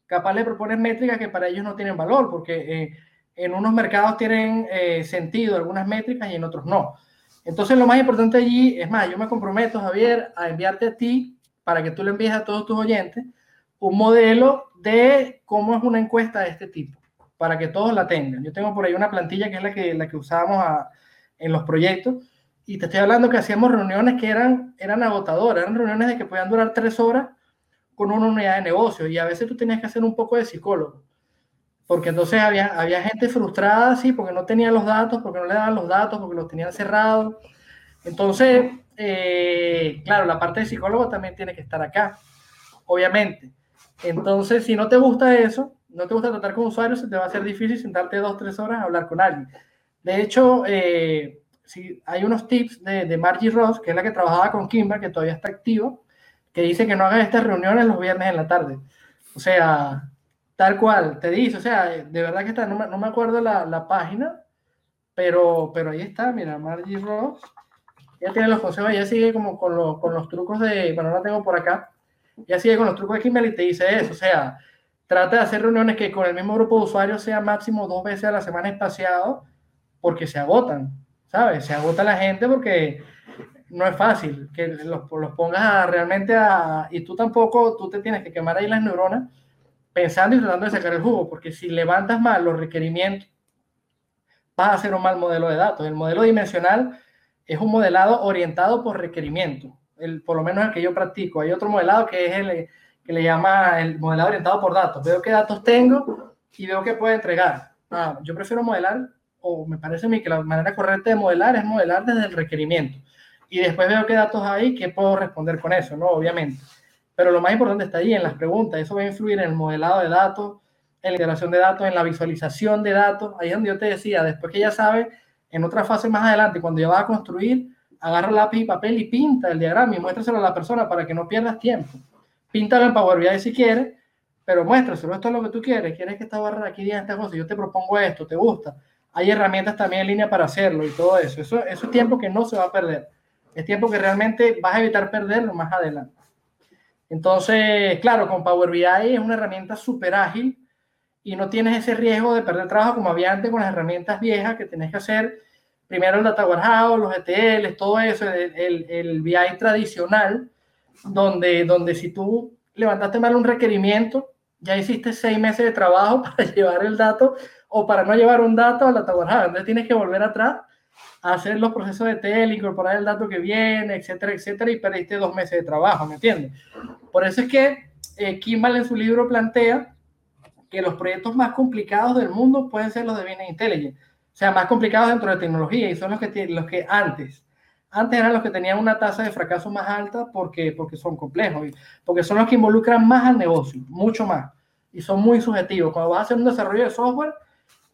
capaz le propones métricas que para ellos no tienen valor, porque eh, en unos mercados tienen eh, sentido algunas métricas y en otros no. Entonces lo más importante allí, es más, yo me comprometo, Javier, a enviarte a ti, para que tú le envíes a todos tus oyentes, un modelo de cómo es una encuesta de este tipo para que todos la tengan. Yo tengo por ahí una plantilla que es la que, la que usábamos en los proyectos y te estoy hablando que hacíamos reuniones que eran, eran agotadoras, eran reuniones de que podían durar tres horas con una unidad de negocio y a veces tú tenías que hacer un poco de psicólogo, porque entonces había, había gente frustrada, sí, porque no tenía los datos, porque no le daban los datos, porque los tenían cerrados. Entonces, eh, claro, la parte de psicólogo también tiene que estar acá, obviamente. Entonces, si no te gusta eso, no te gusta tratar con usuarios, se te va a hacer difícil sentarte dos, tres horas a hablar con alguien. De hecho, eh, si hay unos tips de, de, Margie Ross, que es la que trabajaba con Kimber, que todavía está activo, que dice que no hagas estas reuniones los viernes en la tarde. O sea, tal cual, te dice, o sea, de verdad que está, no me, no me acuerdo la, la, página, pero, pero ahí está, mira, Margie Ross, ella tiene los consejos, ella sigue como con, con los trucos de, bueno, la tengo por acá, ella sigue con los trucos de Kimber y te dice eso, o sea, Trata de hacer reuniones que con el mismo grupo de usuarios sea máximo dos veces a la semana espaciado, porque se agotan, ¿sabes? Se agota la gente porque no es fácil que los, los pongas realmente a... Y tú tampoco, tú te tienes que quemar ahí las neuronas pensando y tratando de sacar el jugo, porque si levantas mal los requerimientos, vas a hacer un mal modelo de datos. El modelo dimensional es un modelado orientado por requerimiento, el, por lo menos el que yo practico. Hay otro modelado que es el que le llama el modelado orientado por datos. Veo qué datos tengo y veo qué puedo entregar. Ah, yo prefiero modelar, o me parece a mí que la manera correcta de modelar es modelar desde el requerimiento. Y después veo qué datos hay, qué puedo responder con eso, ¿no? Obviamente. Pero lo más importante está ahí en las preguntas. Eso va a influir en el modelado de datos, en la integración de datos, en la visualización de datos. Ahí es donde yo te decía, después que ya sabe, en otra fase más adelante, cuando ya vas a construir, agarra lápiz y papel y pinta el diagrama y muéstraselo a la persona para que no pierdas tiempo píntalo en Power BI si quieres, pero muéstraselo, esto es lo que tú quieres, quieres que esta barra aquí diga esta cosa, yo te propongo esto, te gusta. Hay herramientas también en línea para hacerlo y todo eso. Eso, eso es tiempo que no se va a perder. Es tiempo que realmente vas a evitar perderlo más adelante. Entonces, claro, con Power BI es una herramienta súper ágil y no tienes ese riesgo de perder trabajo como había antes con las herramientas viejas que tenés que hacer primero el Data Warehouse, los ETLs, todo eso, el, BI tradicional, donde, donde si tú levantaste mal un requerimiento, ya hiciste seis meses de trabajo <laughs> para llevar el dato o para no llevar un dato a la Warehouse. Entonces tienes que volver atrás a hacer los procesos de tel, incorporar el dato que viene, etcétera, etcétera, y perdiste dos meses de trabajo, ¿me entiendes? Por eso es que eh, Kimball en su libro plantea que los proyectos más complicados del mundo pueden ser los de Business Intelligence, o sea, más complicados dentro de tecnología, y son los que, los que antes antes eran los que tenían una tasa de fracaso más alta porque, porque son complejos, porque son los que involucran más al negocio, mucho más, y son muy subjetivos. Cuando vas a hacer un desarrollo de software,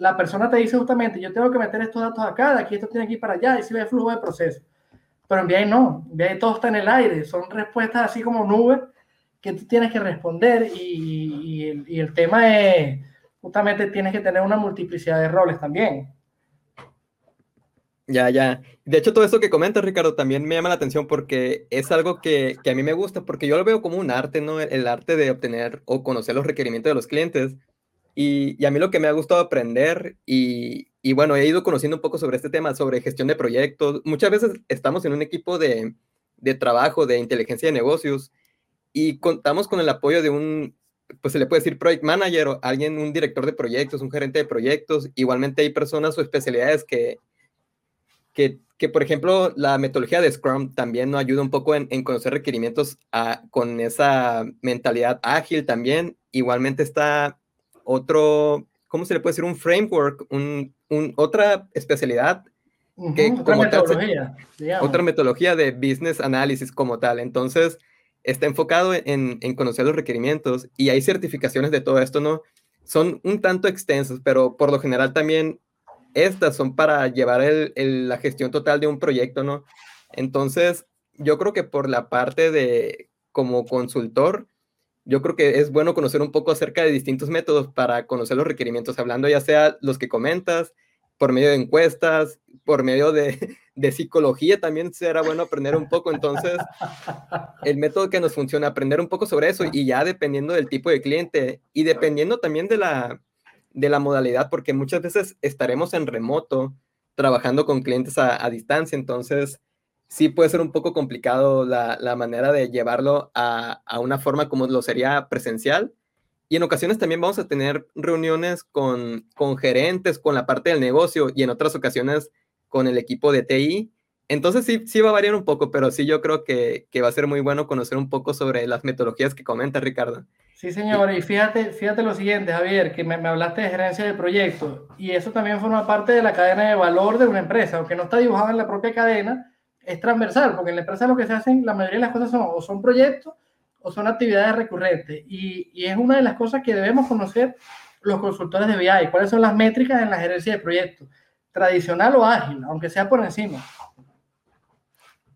la persona te dice justamente, yo tengo que meter estos datos acá, de aquí esto tiene que ir para allá, y si ve flujo de proceso. Pero en BI no, en BI todo está en el aire, son respuestas así como nubes que tú tienes que responder y, el, tema es, justamente tienes que tener una multiplicidad de roles también. Ya, ya. De hecho, todo esto que comentas, Ricardo, también me llama la atención porque es algo que, que, a mí me gusta, porque yo lo veo como un arte, ¿no? El arte de obtener o conocer los requerimientos de los clientes. Y, a mí lo que me ha gustado aprender, y, bueno, he ido conociendo un poco sobre este tema, sobre gestión de proyectos. Muchas veces estamos en un equipo de, de trabajo, de inteligencia de negocios, y contamos con el apoyo de un, pues se le puede decir project manager o alguien, un director de proyectos, un gerente de proyectos. Igualmente hay personas o especialidades que que, que, por ejemplo, la metodología de Scrum también nos ayuda un poco en, en conocer requerimientos a, con esa mentalidad ágil también. Igualmente está otro, ¿cómo se le puede decir? Un framework, un, un otra especialidad. Que, otra metodología. Tal, otra metodología de business analysis como tal. Entonces, está enfocado en, en conocer los requerimientos y hay certificaciones de todo esto, ¿no? Son un tanto extensos, pero por lo general también estas son para llevar el, la gestión total de un proyecto, ¿no? Entonces, yo creo que por la parte de como consultor, yo creo que es bueno conocer un poco acerca de distintos métodos para conocer los requerimientos, hablando ya sea los que comentas, por medio de encuestas, por medio de, <laughs> de psicología también será bueno aprender un poco. Entonces, el método que nos funciona, aprender un poco sobre eso y ya dependiendo del tipo de cliente y dependiendo también de la, de la modalidad, porque muchas veces estaremos en remoto trabajando con clientes a, a distancia, entonces sí puede ser un poco complicado la, la manera de llevarlo a, a, una forma como lo sería presencial. Y en ocasiones también vamos a tener reuniones con, con gerentes, con la parte del negocio y en otras ocasiones con el equipo de TI. Entonces sí, sí va a variar un poco, pero sí yo creo que, que va a ser muy bueno conocer un poco sobre las metodologías que comenta Ricardo. Sí, señor, y fíjate, fíjate lo siguiente, Javier, que me, me, hablaste de gerencia de proyectos, y eso también forma parte de la cadena de valor de una empresa, aunque no está dibujado en la propia cadena, es transversal, porque en la empresa lo que se hacen, la mayoría de las cosas son o son proyectos o son actividades recurrentes. Y, y es una de las cosas que debemos conocer los consultores de BI, cuáles son las métricas en la gerencia de proyectos, tradicional o ágil, aunque sea por encima.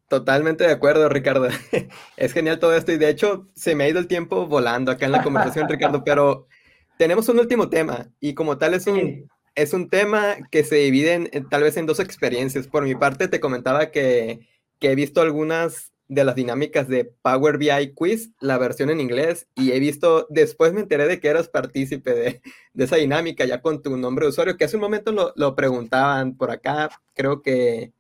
Totalmente de acuerdo, Ricardo. <laughs> Es genial todo esto y de hecho se me ha ido el tiempo volando acá en la conversación, Ricardo, pero tenemos un último tema y como tal es un, es un tema que se divide tal vez en dos experiencias. Por mi parte te comentaba que, he visto algunas de las dinámicas de Power BI Quiz, la versión en inglés, y he visto, después me enteré de que eras partícipe de, de esa dinámica ya con tu nombre de usuario, que hace un momento lo, preguntaban por acá, creo que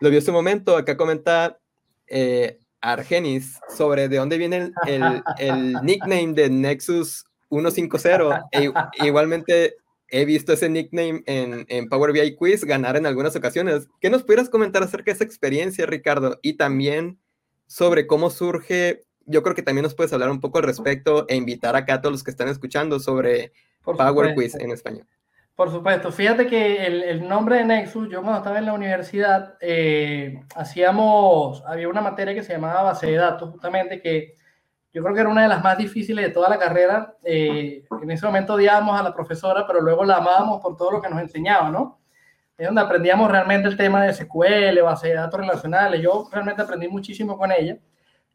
lo vi hace un momento, acá comenta eh, Argenis sobre de dónde viene el, el, nickname de Nexus 150, e, igualmente he visto ese nickname en, en, Power BI Quiz ganar en algunas ocasiones. ¿Qué nos pudieras comentar acerca de esa experiencia, Ricardo? Y también sobre cómo surge, yo creo que también nos puedes hablar un poco al respecto e invitar acá a todos los que están escuchando sobre Power Quiz en español. Por supuesto, fíjate que el, el, nombre de Nexus, yo cuando estaba en la universidad, eh, hacíamos, había una materia que se llamaba base de datos, justamente que yo creo que era una de las más difíciles de toda la carrera. Eh, en ese momento odiábamos a la profesora, pero luego la amábamos por todo lo que nos enseñaba, ¿no? Es donde aprendíamos realmente el tema de SQL, base de datos relacionales. Yo realmente aprendí muchísimo con ella.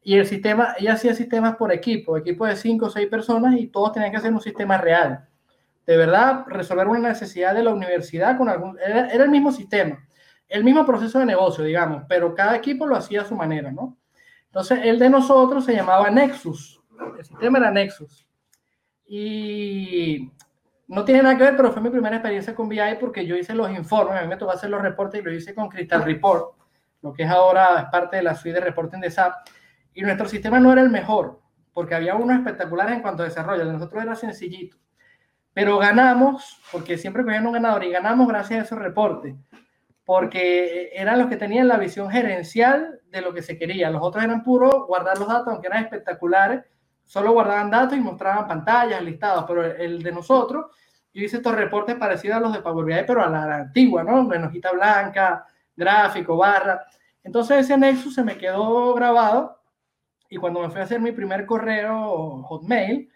Y el sistema, ella hacía sistemas por equipo, equipo de cinco o seis personas y todos tenían que hacer un sistema real. De verdad, resolver una necesidad de la universidad con algún... Era, era el mismo sistema, el mismo proceso de negocio, digamos, pero cada equipo lo hacía a su manera, ¿no? Entonces, el de nosotros se llamaba Nexus. El sistema era Nexus. Y no tiene nada que ver, pero fue mi primera experiencia con BI porque yo hice los informes, a mí me tocó hacer los reportes y lo hice con Crystal Report, lo que es ahora parte de la suite de reporting de SAP. Y nuestro sistema no era el mejor, porque había unos espectaculares en cuanto a desarrollo, el de nosotros era sencillito. Pero ganamos, porque siempre cogían un ganador, y ganamos gracias a esos reportes porque eran los que tenían la visión gerencial de lo que se quería. Los otros eran puros guardar los datos, aunque eran espectaculares, solo guardaban datos y mostraban pantallas, listados, pero el de nosotros, yo hice estos reportes parecidos a los de Power BI, pero a la, antigua, ¿no? En hojita blanca, gráfico, barra. Entonces ese Nexus se me quedó grabado y cuando me fui a hacer mi primer correo Hotmail,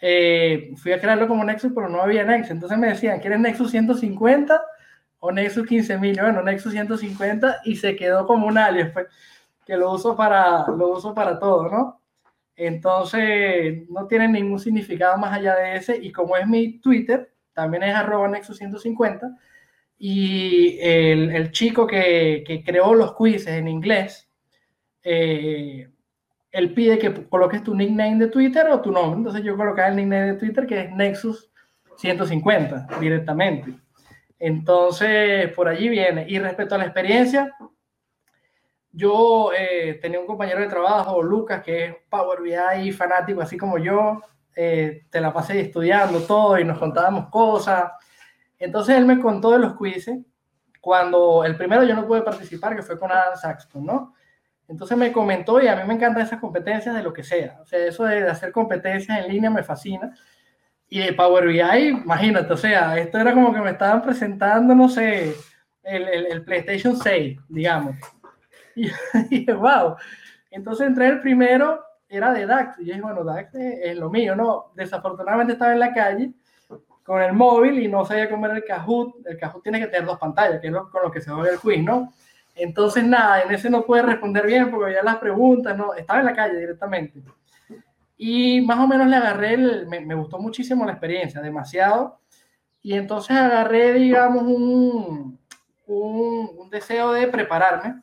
eh, fui a crearlo como Nexus, pero no había Nexus. Entonces me decían, ¿quieres Nexus 150? O Nexus 15000, bueno, Nexus 150 y se quedó como un alias, pues, que lo uso para, lo uso para todo, ¿no? Entonces, no tiene ningún significado más allá de ese y como es mi Twitter, también es arroba Nexus 150 y el, el chico que, que, creó los quizzes en inglés, eh, él pide que coloques tu nickname de Twitter o tu nombre, entonces yo colocaba el nickname de Twitter que es Nexus 150 directamente. Entonces, por allí viene. Y respecto a la experiencia, yo eh, tenía un compañero de trabajo, Lucas, que es Power BI fanático, así como yo. Eh, te la pasé estudiando todo y nos contábamos cosas. Entonces él me contó de los quizzes. Cuando el primero yo no pude participar, que fue con Adam Saxton, ¿no? Entonces me comentó y a mí me encantan esas competencias de lo que sea. O sea, eso de hacer competencias en línea me fascina. Y de Power BI, imagínate, o sea, esto era como que me estaban presentando, no sé, el, el, el PlayStation 6, digamos. <laughs> Y, y, wow. Entonces entré el primero, era de DAX. Y yo dije, bueno, DAX es, lo mío, ¿no? Desafortunadamente estaba en la calle con el móvil y no sabía cómo era el Kahoot. El Kahoot tiene que tener dos pantallas, que es lo, con lo que se juega el quiz, ¿no? Entonces, nada, en ese no pude responder bien porque ya las preguntas, ¿no? Estaba en la calle directamente. Y más o menos le agarré, el, me, me, gustó muchísimo la experiencia, demasiado. Y entonces agarré, digamos, un, un, un deseo de prepararme.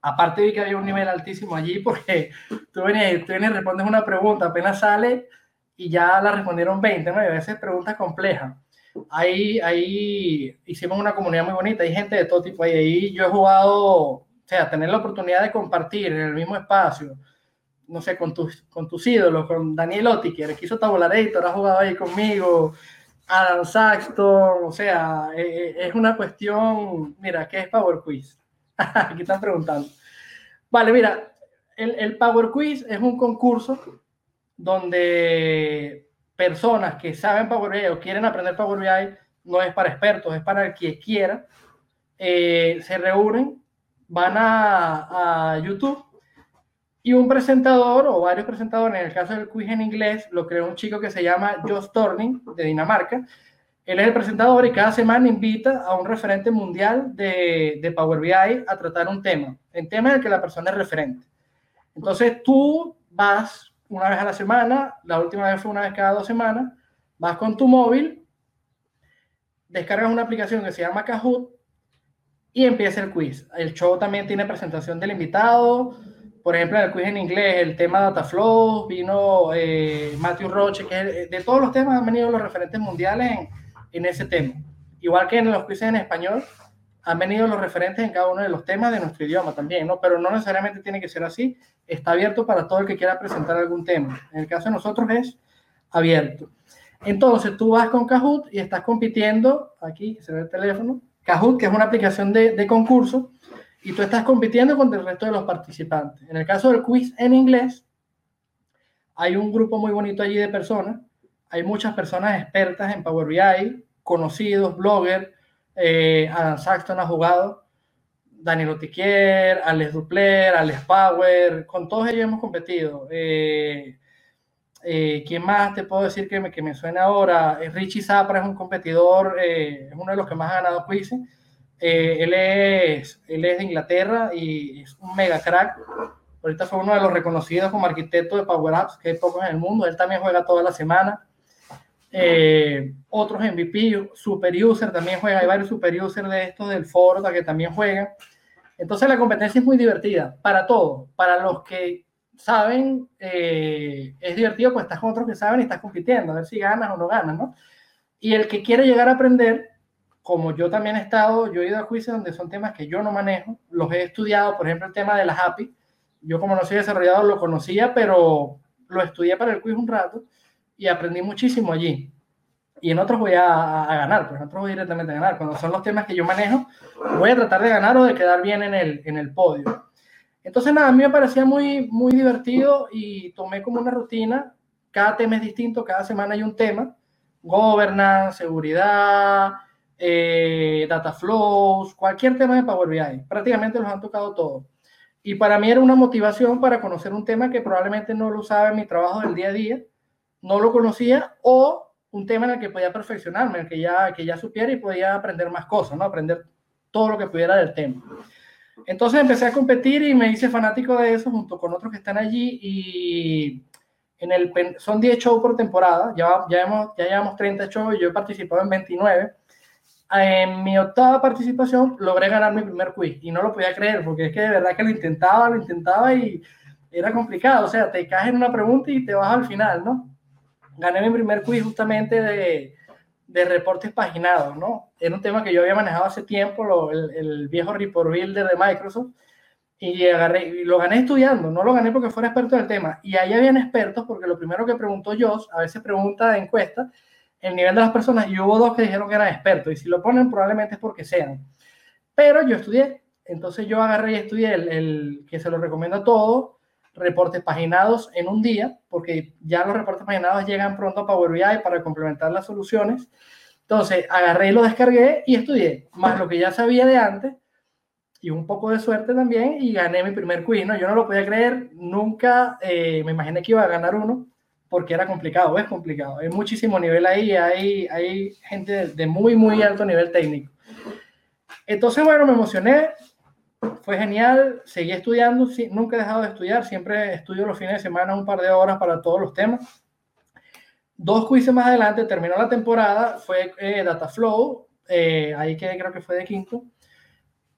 Aparte vi que había un nivel altísimo allí porque <laughs> tú vienes, tú vienes respondes una pregunta, apenas sale y ya la respondieron 20, ¿no? Y a veces preguntas complejas. Ahí, ahí hicimos una comunidad muy bonita, hay gente de todo tipo ahí. Ahí yo he jugado, o sea, tener la oportunidad de compartir en el mismo espacio, no sé, con tus, con tus ídolos, con Daniel Otiker, que hizo Tabularator, ha jugado ahí conmigo, Adam Saxton, o sea, eh, es una cuestión, mira, ¿qué es Power Quiz? <laughs> Aquí están preguntando. Vale, mira, el, el, Power Quiz es un concurso donde personas que saben Power BI o quieren aprender Power BI, no es para expertos, es para el que quiera, eh, se reúnen van a, a YouTube y un presentador o varios presentadores, en el caso del quiz en inglés, lo creó un chico que se llama Josh Torning de Dinamarca. Él es el presentador y cada semana invita a un referente mundial de, de Power BI a tratar un tema, el tema en el que la persona es referente. Entonces tú vas una vez a la semana, la última vez fue una vez cada dos semanas, vas con tu móvil, descargas una aplicación que se llama Kahoot y empieza el quiz. El show también tiene presentación del invitado, por ejemplo, en el quiz en inglés, el tema Dataflow, vino eh, Matthew Roche, que de todos los temas han venido los referentes mundiales en, en ese tema. Igual que en los quizzes en español, han venido los referentes en cada uno de los temas de nuestro idioma también, ¿no? Pero no necesariamente tiene que ser así, está abierto para todo el que quiera presentar algún tema. En el caso de nosotros es abierto. Entonces tú vas con Kahoot y estás compitiendo, aquí se ve el teléfono, Kahoot, que es una aplicación de, de concurso, y tú estás compitiendo contra el resto de los participantes. En el caso del quiz en inglés, hay un grupo muy bonito allí de personas. Hay muchas personas expertas en Power BI, conocidos, bloggers. Eh, Adam Saxton ha jugado, Daniel Otiquier, Alex Dupler, Alex Power, con todos ellos hemos competido. Eh, eh, ¿Quién más te puedo decir que me, que me suena ahora? Richie Zapra es un competidor, es uno de los que más ha ganado quizzes eh, él, es, él es de Inglaterra y es un mega crack. Ahorita fue uno de los reconocidos como arquitecto de Power Apps, que hay pocos en el mundo. Él también juega toda la semana. Eh, otros MVP, super user también juega. Hay varios super users de estos del foro que también juegan. Entonces la competencia es muy divertida para todos. Para los que saben, eh, es divertido, pues estás con otros que saben y estás compitiendo, a ver si ganas o no ganas, ¿no? Y el que quiere llegar a aprender, como yo también he estado, yo he ido a juicios donde son temas que yo no manejo, los he estudiado, por ejemplo, el tema de las API, yo como no soy desarrollador lo conocía, pero lo estudié para el quiz un rato y aprendí muchísimo allí. Y en otros voy a, ganar, pues en otros voy directamente a ganar. Cuando son los temas que yo manejo, voy a tratar de ganar o de quedar bien en el, en el podio. Entonces, nada, a mí me parecía muy, muy divertido y tomé como una rutina. Cada tema es distinto, cada semana hay un tema. Governance, seguridad, eh, data flows, cualquier tema de Power BI. Prácticamente los han tocado todos. Y para mí era una motivación para conocer un tema que probablemente no lo usaba en mi trabajo del día a día, no lo conocía, o un tema en el que podía perfeccionarme, en el que ya, que ya supiera y podía aprender más cosas, ¿no? Aprender todo lo que pudiera del tema. Entonces empecé a competir y me hice fanático de eso junto con otros que están allí y en el, son 10 shows por temporada, ya, ya, hemos, ya llevamos 30 shows y yo he participado en 29 en mi octava participación logré ganar mi primer quiz y no lo podía creer porque es que de verdad que lo intentaba, lo intentaba y era complicado. O sea, te caes en una pregunta y te vas al final, ¿no? Gané mi primer quiz justamente de, de reportes paginados, ¿no? Era un tema que yo había manejado hace tiempo, lo, el, el, viejo report builder de Microsoft, y, agarré, y lo gané estudiando, no lo gané porque fuera experto del tema. Y ahí habían expertos porque lo primero que preguntó Josh, a veces pregunta de encuesta, el nivel de las personas y hubo dos que dijeron que eran expertos y si lo ponen probablemente es porque sean. Pero yo estudié, entonces yo agarré y estudié el, que se lo recomiendo a todos, reportes paginados en un día, porque ya los reportes paginados llegan pronto a Power BI para complementar las soluciones. Entonces agarré y lo descargué y estudié, más lo que ya sabía de antes y un poco de suerte también y gané mi primer quiz, ¿no? Yo no lo podía creer, nunca eh, me imaginé que iba a ganar uno porque era complicado, es complicado. Hay muchísimo nivel ahí, hay, hay gente de, muy, muy alto nivel técnico. Entonces, bueno, me emocioné, fue genial, seguí estudiando, nunca he dejado de estudiar, siempre estudio los fines de semana un par de horas para todos los temas. Dos quizzes más adelante, terminó la temporada, fue eh, Dataflow, eh, ahí que creo que fue de quinto.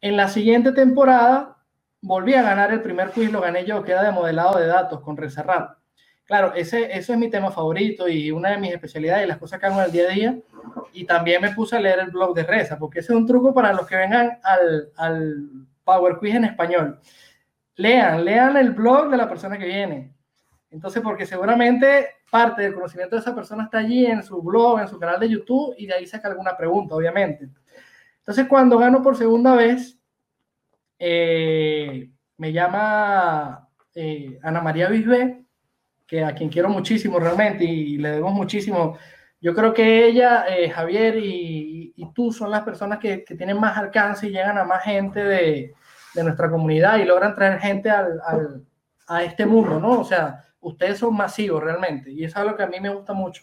En la siguiente temporada volví a ganar el primer quiz, lo gané yo, que era de modelado de datos con Reserrat. Claro, ese, eso es mi tema favorito y una de mis especialidades y las cosas que hago en el día a día. Y también me puse a leer el blog de Reza, porque ese es un truco para los que vengan al, al Power Quiz en español. Lean, lean el blog de la persona que viene. Entonces, porque seguramente parte del conocimiento de esa persona está allí en su blog, en su canal de YouTube, y de ahí saca alguna pregunta, obviamente. Entonces, cuando gano por segunda vez, eh, me llama eh, Ana María Bisbé que a quien quiero muchísimo realmente y, le debemos muchísimo. Yo creo que ella, eh, Javier y, y, tú son las personas que, que, tienen más alcance y llegan a más gente de, de nuestra comunidad y logran traer gente al, al, a este mundo, ¿no? O sea, ustedes son masivos realmente y eso es algo que a mí me gusta mucho.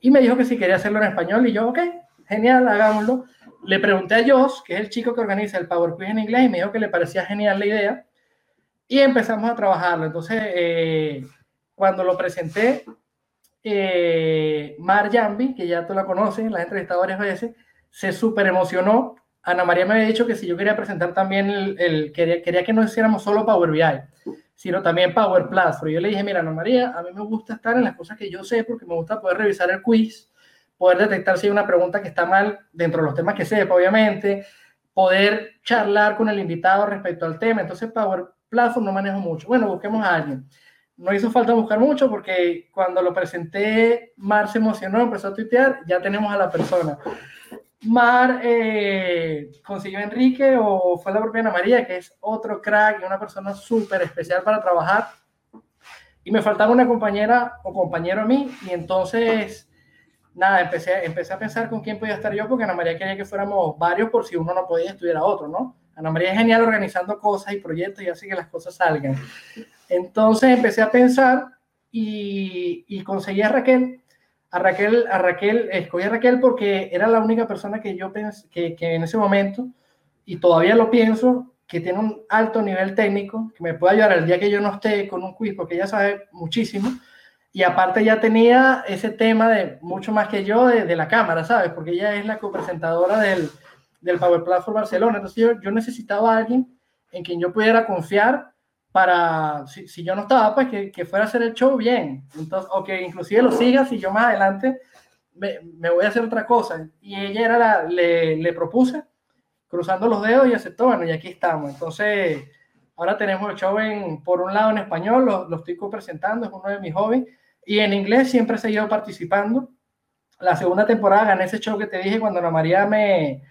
Y me dijo que si quería hacerlo en español y yo, ok, genial, hagámoslo. Le pregunté a Josh, que es el chico que organiza el Power Quiz en inglés, y me dijo que le parecía genial la idea y empezamos a trabajarlo. Entonces, eh, cuando lo presenté, eh, Mar Jambi, que ya tú la conoces, la he entrevistado varias veces, se súper emocionó. Ana María me había dicho que si yo quería presentar también el, quería, quería, que no hiciéramos solo Power BI, sino también Power Plus. Pero yo le dije, mira, Ana María, a mí me gusta estar en las cosas que yo sé porque me gusta poder revisar el quiz, poder detectar si hay una pregunta que está mal dentro de los temas que sepa, obviamente, poder charlar con el invitado respecto al tema. Entonces, Power Platform no manejo mucho. Bueno, busquemos a alguien no hizo falta buscar mucho porque cuando lo presenté, Mar se emocionó, empezó a tuitear, ya tenemos a la persona. Mar eh, consiguió a Enrique o fue la propia Ana María, que es otro crack y una persona súper especial para trabajar. Y me faltaba una compañera o compañero a mí, y entonces, nada, empecé, empecé a pensar con quién podía estar yo, porque Ana María quería que fuéramos varios por si uno no podía estudiar a otro, ¿no? Ana María es genial organizando cosas y proyectos y hace que las cosas salgan. Entonces empecé a pensar y, conseguí a Raquel. A Raquel, a Raquel, escogí a Raquel porque era la única persona que yo pensé que, que en ese momento, y todavía lo pienso, que tiene un alto nivel técnico, que me puede ayudar el día que yo no esté con un quiz, porque ella sabe muchísimo. Y aparte ya tenía ese tema de mucho más que yo de, de la cámara, ¿sabes? Porque ella es la copresentadora del, del Power Platform Barcelona. Entonces yo, yo necesitaba a alguien en quien yo pudiera confiar para, si, si, yo no estaba, pues que, que, fuera a hacer el show bien. Entonces, o que inclusive lo siga si yo más adelante me, me, voy a hacer otra cosa. Y ella era la, le, le, propuse, cruzando los dedos y aceptó, bueno, y aquí estamos. Entonces, ahora tenemos el show en, por un lado en español, lo, lo estoy presentando, es uno de mis hobbies, y en inglés siempre he seguido participando. La segunda temporada gané ese show que te dije cuando la María me,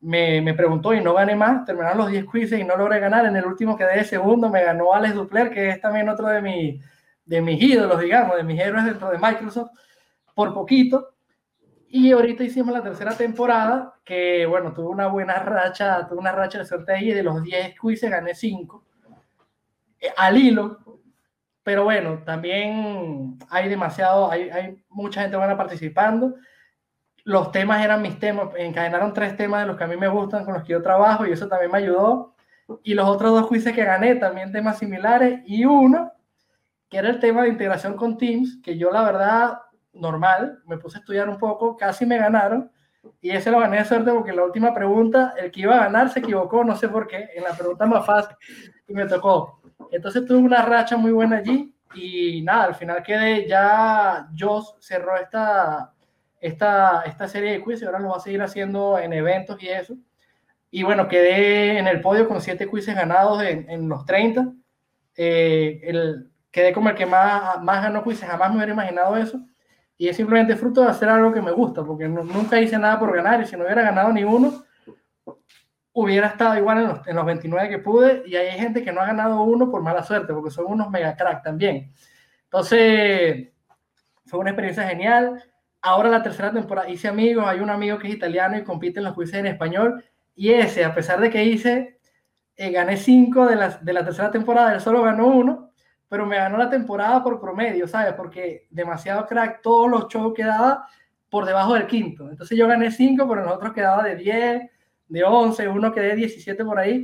me, me, preguntó y no gané más, terminaron los 10 quizzes y no logré ganar. En el último quedé de segundo, me ganó Alex Dupler, que es también otro de, mi, de mis ídolos, digamos, de mis héroes dentro de Microsoft, por poquito. Y ahorita hicimos la tercera temporada, que bueno, tuve una buena racha, tuve una racha de suerte ahí, de los 10 quizzes gané 5 eh, al hilo. Pero bueno, también hay demasiado, hay, hay mucha gente buena participando los temas eran mis temas, encadenaron tres temas de los que a mí me gustan, con los que yo trabajo, y eso también me ayudó. Y los otros dos quizzes que gané, también temas similares, y uno, que era el tema de integración con Teams, que yo la verdad, normal, me puse a estudiar un poco, casi me ganaron, y ese lo gané de suerte porque la última pregunta, el que iba a ganar se equivocó, no sé por qué, en la pregunta más fácil, y me tocó. Entonces tuve una racha muy buena allí, y nada, al final quedé, ya Joss cerró esta esta, esta serie de quizzes, ahora lo va a seguir haciendo en eventos y eso. Y bueno, quedé en el podio con siete quizzes ganados en, los 30. Eh, el, quedé como el que más, más ganó quizzes, jamás me hubiera imaginado eso. Y es simplemente fruto de hacer algo que me gusta, porque nunca hice nada por ganar y si no hubiera ganado ni uno, hubiera estado igual en los, en los 29 que pude. Y hay gente que no ha ganado uno por mala suerte, porque son unos mega crack también. Entonces, fue una experiencia genial ahora la tercera temporada hice amigos, hay un amigo que es italiano y compite en los quizzes en español, y ese, a pesar de que hice, eh, gané cinco de, las, de la tercera temporada, él solo ganó uno, pero me ganó la temporada por promedio, ¿sabes? Porque demasiado crack, todos los shows quedaba por debajo del quinto. Entonces yo gané cinco, pero nosotros quedaba de 10, de 11, uno quedé 17 por ahí,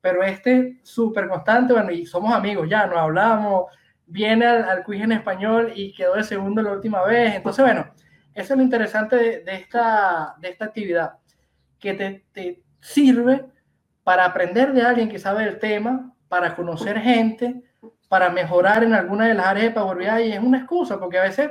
pero este súper constante, bueno, y somos amigos ya, nos hablamos, viene al, al quiz en español y quedó de segundo la última vez. Entonces, bueno, eso es lo interesante de, esta, de esta actividad, que te, te, sirve para aprender de alguien que sabe el tema, para conocer gente, para mejorar en alguna de las áreas de Power BI. Y es una excusa, porque a veces,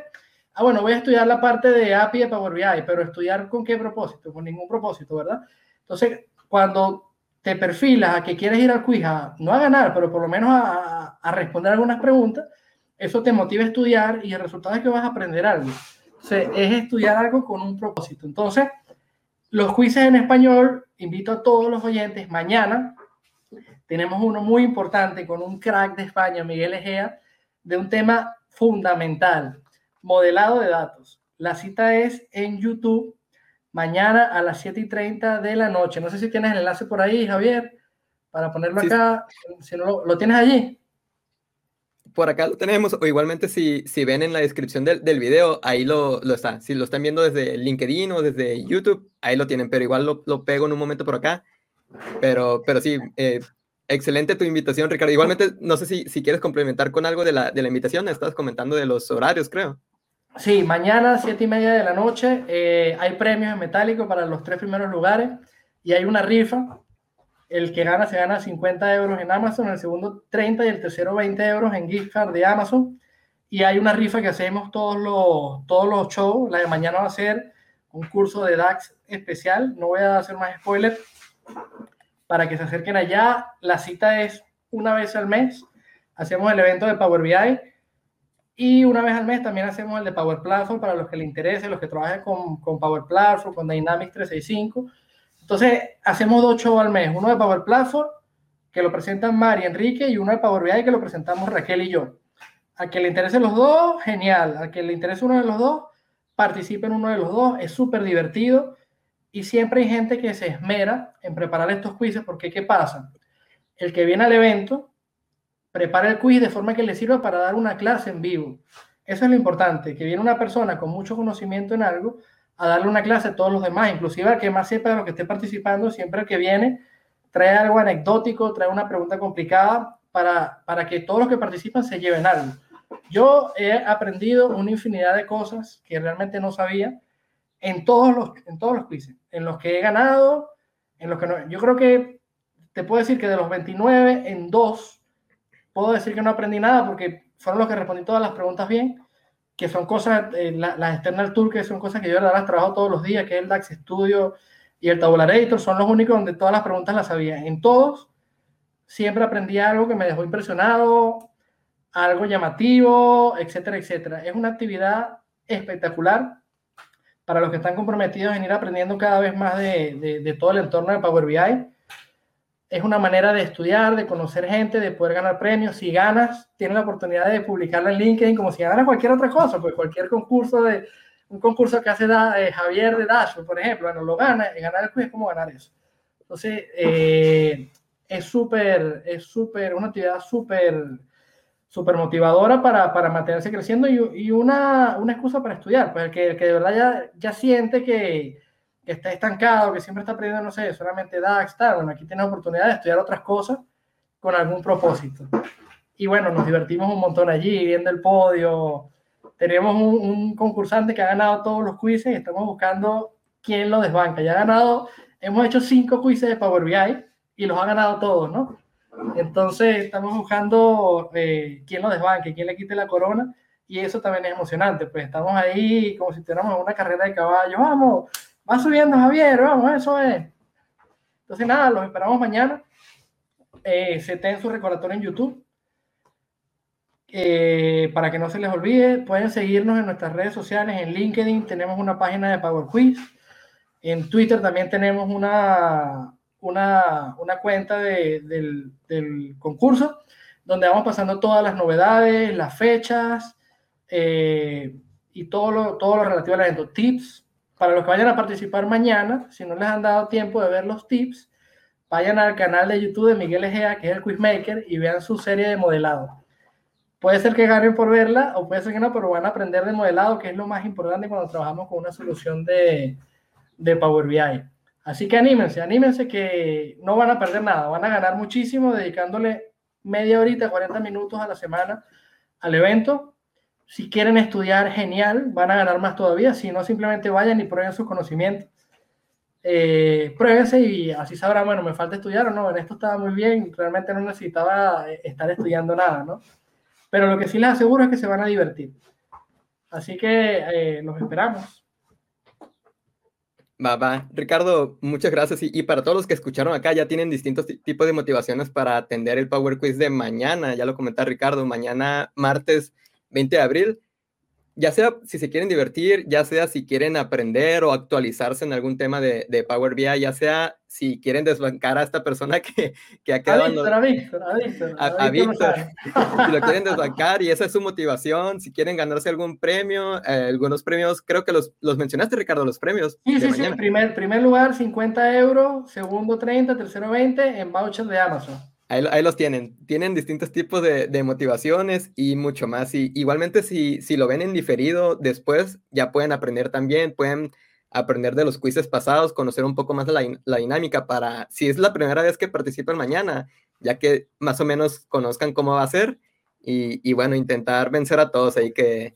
ah, bueno, voy a estudiar la parte de API de Power BI, pero estudiar con qué propósito? Con ningún propósito, ¿verdad? Entonces, cuando te perfilas a que quieres ir al quiz, no a ganar, pero por lo menos a, a responder algunas preguntas, eso te motiva a estudiar y el resultado es que vas a aprender algo es estudiar algo con un propósito. Entonces, los quizzes en español, invito a todos los oyentes, mañana tenemos uno muy importante con un crack de España, Miguel Egea, de un tema fundamental, modelado de datos. La cita es en YouTube, mañana a las 7 y 30 de la noche. No sé si tienes el enlace por ahí, Javier, para ponerlo acá. Si no lo, lo, tienes allí. Por acá lo tenemos, o igualmente si, si ven en la descripción del, del video, ahí lo, lo, está. Si lo están viendo desde LinkedIn o desde YouTube, ahí lo tienen, pero igual lo, lo pego en un momento por acá. Pero, pero sí, eh, excelente tu invitación, Ricardo. Igualmente, no sé si, si quieres complementar con algo de la, de la invitación, estabas comentando de los horarios, creo. Sí, mañana, siete y media de la noche, eh, hay premios en metálico para los tres primeros lugares y hay una rifa. El que gana se gana 50 euros en Amazon, el segundo 30 y el tercero 20 euros en gift card de Amazon. Y hay una rifa que hacemos todos los, todos los shows. La de mañana va a ser un curso de DAX especial. No voy a hacer más spoiler para que se acerquen allá. La cita es una vez al mes. Hacemos el evento de Power BI y una vez al mes también hacemos el de Power Platform para los que les interese, los que trabajen con, con Power Platform, con Dynamics 365. Entonces, hacemos dos shows al mes, uno de Power Platform, que lo presentan Mari Enrique, y uno de Power BI, que lo presentamos Raquel y yo. A que le interese los dos, genial. A que le interese uno de los dos, participe en uno de los dos. Es súper divertido. Y siempre hay gente que se esmera en preparar estos quizzes, porque ¿qué pasa? El que viene al evento prepara el quiz de forma que le sirva para dar una clase en vivo. Eso es lo importante, que viene una persona con mucho conocimiento en algo a darle una clase a todos los demás, inclusive al que más sepa de lo que esté participando, siempre que viene trae algo anecdótico, trae una pregunta complicada para, para que todos los que participan se lleven algo. Yo he aprendido una infinidad de cosas que realmente no sabía en todos los, en todos los quizzes, en los que he ganado, en los que no. Yo creo que te puedo decir que de los 29, en dos puedo decir que no aprendí nada porque fueron los que respondí todas las preguntas bien, que son cosas, eh, las external tour, que son cosas que yo de las trabajo todos los días, que es el DAX Studio y el Tabularator, son los únicos donde todas las preguntas las sabía. En todos siempre aprendí algo que me dejó impresionado, algo llamativo, etcétera, etcétera. Es una actividad espectacular para los que están comprometidos en ir aprendiendo cada vez más de, de, de todo el entorno de Power BI es una manera de estudiar, de conocer gente, de poder ganar premios. Si ganas, tienes la oportunidad de publicarlo en LinkedIn como si ganaras cualquier otra cosa, pues cualquier concurso de un concurso que hace eh, Javier de Dash, por ejemplo, bueno, lo gana, y ganar el quiz es como ganar eso. Entonces, eh, es súper, es súper, una actividad súper, súper motivadora para, para, mantenerse creciendo y, y, una, una excusa para estudiar, pues el que, el que de verdad ya, ya siente que, que está estancado, que siempre está aprendiendo, no sé, solamente DAX, tal, bueno, aquí tienes oportunidad de estudiar otras cosas con algún propósito. Y bueno, nos divertimos un montón allí, viendo el podio. Tenemos un, un concursante que ha ganado todos los quizzes y estamos buscando quién lo desbanca. Ya ha ganado, hemos hecho cinco quizzes de Power BI y los ha ganado todos, ¿no? Entonces estamos buscando eh, quién lo desbanque, quién le quite la corona y eso también es emocionante, pues estamos ahí como si tuviéramos una carrera de caballo, vamos, Va subiendo Javier, vamos, eso es. Entonces, nada, los esperamos mañana. Eh, se ten su recordatorio en YouTube. Eh, para que no se les olvide, pueden seguirnos en nuestras redes sociales. En LinkedIn tenemos una página de Power Quiz. En Twitter también tenemos una, una, una cuenta de, del, del, concurso donde vamos pasando todas las novedades, las fechas eh, y todo lo, todo lo relativo al evento. Tips, para los que vayan a participar mañana, si no les han dado tiempo de ver los tips, vayan al canal de YouTube de Miguel Egea, que es el Quizmaker, y vean su serie de modelado. Puede ser que ganen por verla o puede ser que no, pero van a aprender de modelado, que es lo más importante cuando trabajamos con una solución de, de Power BI. Así que anímense, anímense que no van a perder nada, van a ganar muchísimo dedicándole media horita, 40 minutos a la semana al evento si quieren estudiar, genial, van a ganar más todavía. Si no, simplemente vayan y prueben sus conocimientos. Eh, pruébense y así sabrán, bueno, me falta estudiar o no, en esto estaba muy bien, realmente no necesitaba eh, estar estudiando nada, ¿no? Pero lo que sí les aseguro es que se van a divertir. Así que eh, los esperamos. Va, va. Ricardo, muchas gracias. Y, y, para todos los que escucharon acá, ya tienen distintos tipos de motivaciones para atender el Power Quiz de mañana. Ya lo comentaba Ricardo, mañana martes 20 de abril. ya sea si se quieren divertir, ya sea si quieren aprender o actualizarse en algún tema de, de Power BI, ya sea si quieren desbancar a esta persona <laughs> que, que ha quedado... A Víctor, a Víctor, a Víctor. A, Víctor, si lo quieren desbancar y esa es su motivación, si quieren ganarse algún premio, eh, algunos premios, creo que los, los mencionaste, Ricardo, los premios. Sí, sí, sí, primer, primer lugar 50 euros, segundo 30, tercero 20 en voucher de Amazon. Ahí, los tienen. Tienen distintos tipos de, motivaciones y mucho más. Y igualmente si, si lo ven en diferido después, ya pueden aprender también, pueden aprender de los quizzes pasados, conocer un poco más la, la dinámica para, si es la primera vez que participan mañana, ya que más o menos conozcan cómo va a ser y, bueno, intentar vencer a todos ahí que,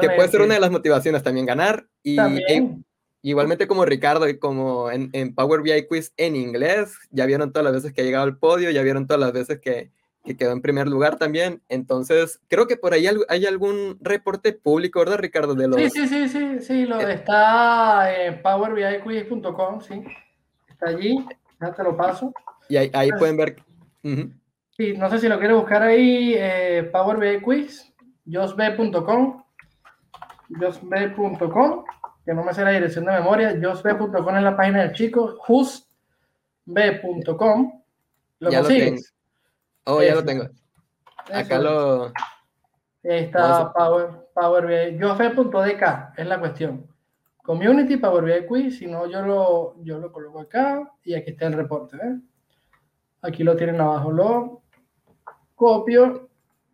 que puede ser una de las motivaciones también ganar. Y, también. Igualmente como Ricardo y como en, Power BI Quiz en inglés, ya vieron todas las veces que ha llegado al podio, ya vieron todas las veces que, quedó en primer lugar también. Entonces, creo que por ahí hay, algún reporte público, ¿verdad, Ricardo? De los... Sí, sí, sí, sí, sí, lo, eh. está en powerbiquiz.com, sí. Está allí, ya te lo paso. Y ahí, ahí pueden ver. Sí, no sé si lo quiere buscar ahí, eh, Power BI Quiz, josb.com, josb.com que no me sé la dirección de memoria, josb.com en la página del chico, husb.com. ¿Lo ya consigues? Lo oh, ya lo tengo. Acá lo... Ahí está Power, Power BI. Josb.dk es la cuestión. Community Power BI Quiz, si no yo lo, yo lo coloco acá y aquí está el reporte. ¿eh? Aquí lo tienen abajo, lo copio.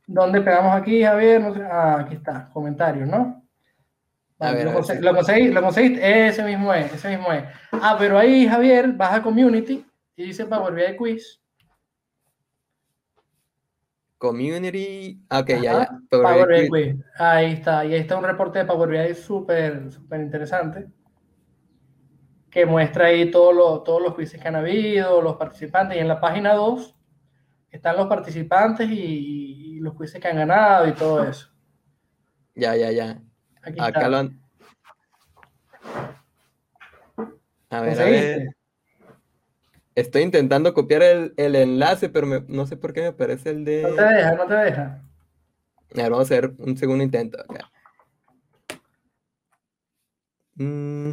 ¿Dónde pegamos aquí, Javier? No sé. ah, aquí está, comentarios, ¿no? Lo, conseguiste, lo, ese mismo es, ese mismo es. Ah, pero ahí, Javier, vas a Community y dice Power BI Quiz. Community, ok, ya, ya. Power, BI Quiz. Ahí está, y ahí está un reporte de Power BI súper, súper interesante que muestra ahí todos los quizzes que han habido, los participantes, y en la página 2 están los participantes y, y los quizzes que han ganado y todo <laughs> eso. Ya, ya, ya. Acá lo han... A ver, a ver. Estoy intentando copiar el, enlace, pero no sé por qué me aparece el de. No te deja, no te deja. A ver, vamos a hacer un segundo intento. Mm.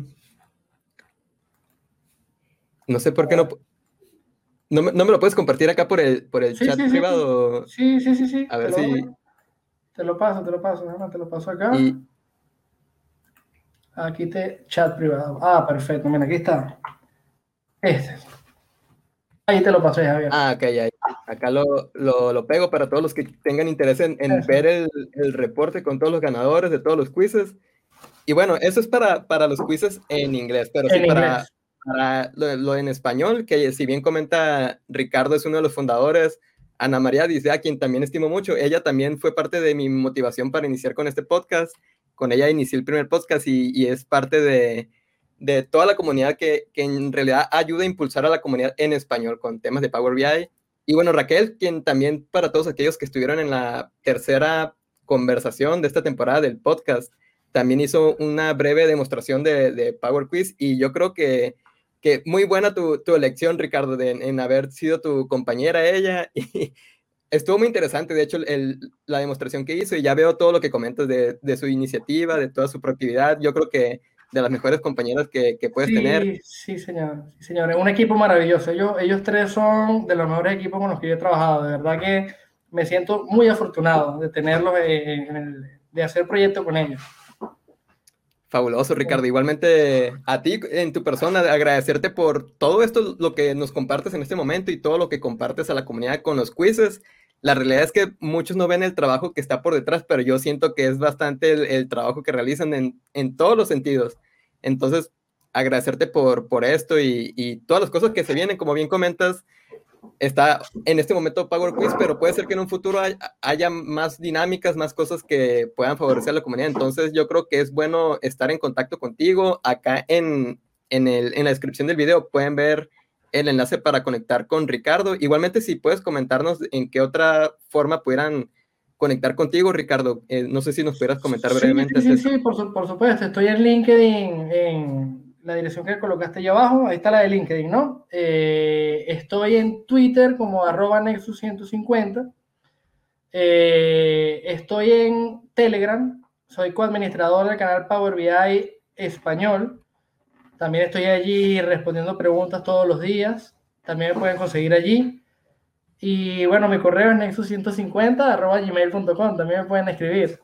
No sé por qué no. No me, lo puedes compartir acá por el, por el chat privado. Sí, sí, sí, sí. A ver si. te lo paso, te lo paso, te lo paso acá. Y, Aquí te chat privado. Ah, perfecto. Mira, aquí está. Este. Ahí te lo pasé, Javier. Ah, ok, ahí. Acá lo, lo, pego para todos los que tengan interés en, ver el, el, reporte con todos los ganadores de todos los quizzes. Y bueno, eso es para, para los quizzes en inglés, pero sí para, para lo, en español, que si bien comenta Ricardo es uno de los fundadores, Ana María dice a quien también estimo mucho, ella también fue parte de mi motivación para iniciar con este podcast con ella inicié el primer podcast y, es parte de, toda la comunidad que, en realidad ayuda a impulsar a la comunidad en español con temas de Power BI. Y bueno, Raquel, quien también para todos aquellos que estuvieron en la tercera conversación de esta temporada del podcast, también hizo una breve demostración de, Power Quiz y yo creo que, que muy buena tu, elección, Ricardo, en haber sido tu compañera ella <laughs> y, estuvo muy interesante, de hecho, la demostración que hizo y ya veo todo lo que comentas de, su iniciativa, de toda su proactividad. Yo creo que de las mejores compañeras que, puedes tener. Sí, señor. Sí, señor. Un equipo maravilloso. Ellos, ellos tres son de los mejores equipos con los que yo he trabajado. De verdad que me siento muy afortunado de tenerlos, de hacer proyectos con ellos. Fabuloso, Ricardo. Igualmente a ti, en tu persona, agradecerte por todo esto, lo que nos compartes en este momento y todo lo que compartes a la comunidad con los quizzes. La realidad es que muchos no ven el trabajo que está por detrás, pero yo siento que es bastante el, trabajo que realizan en, en, todos los sentidos. Entonces, agradecerte por, por esto y, y todas las cosas que se vienen, como bien comentas, está en este momento Power Quiz, pero puede ser que en un futuro haya, más dinámicas, más cosas que puedan favorecer a la comunidad. Entonces yo creo que es bueno estar en contacto contigo. Acá en, en, el, en la descripción del video pueden ver el enlace para conectar con Ricardo. Igualmente si puedes comentarnos en qué otra forma pudieran conectar contigo, Ricardo. Eh, no sé si nos pudieras comentar brevemente. Sí, sí, sí, por, por, supuesto. Estoy en LinkedIn, en la dirección que colocaste ahí abajo, ahí está la de LinkedIn, ¿no? Eh, estoy en Twitter como arroba Nexus150. Eh, estoy en Telegram soy coadministrador del canal Power BI español. También estoy allí respondiendo preguntas todos los días. También me pueden conseguir allí. Y bueno, mi correo es nexus150 gmail.com. También me pueden escribir.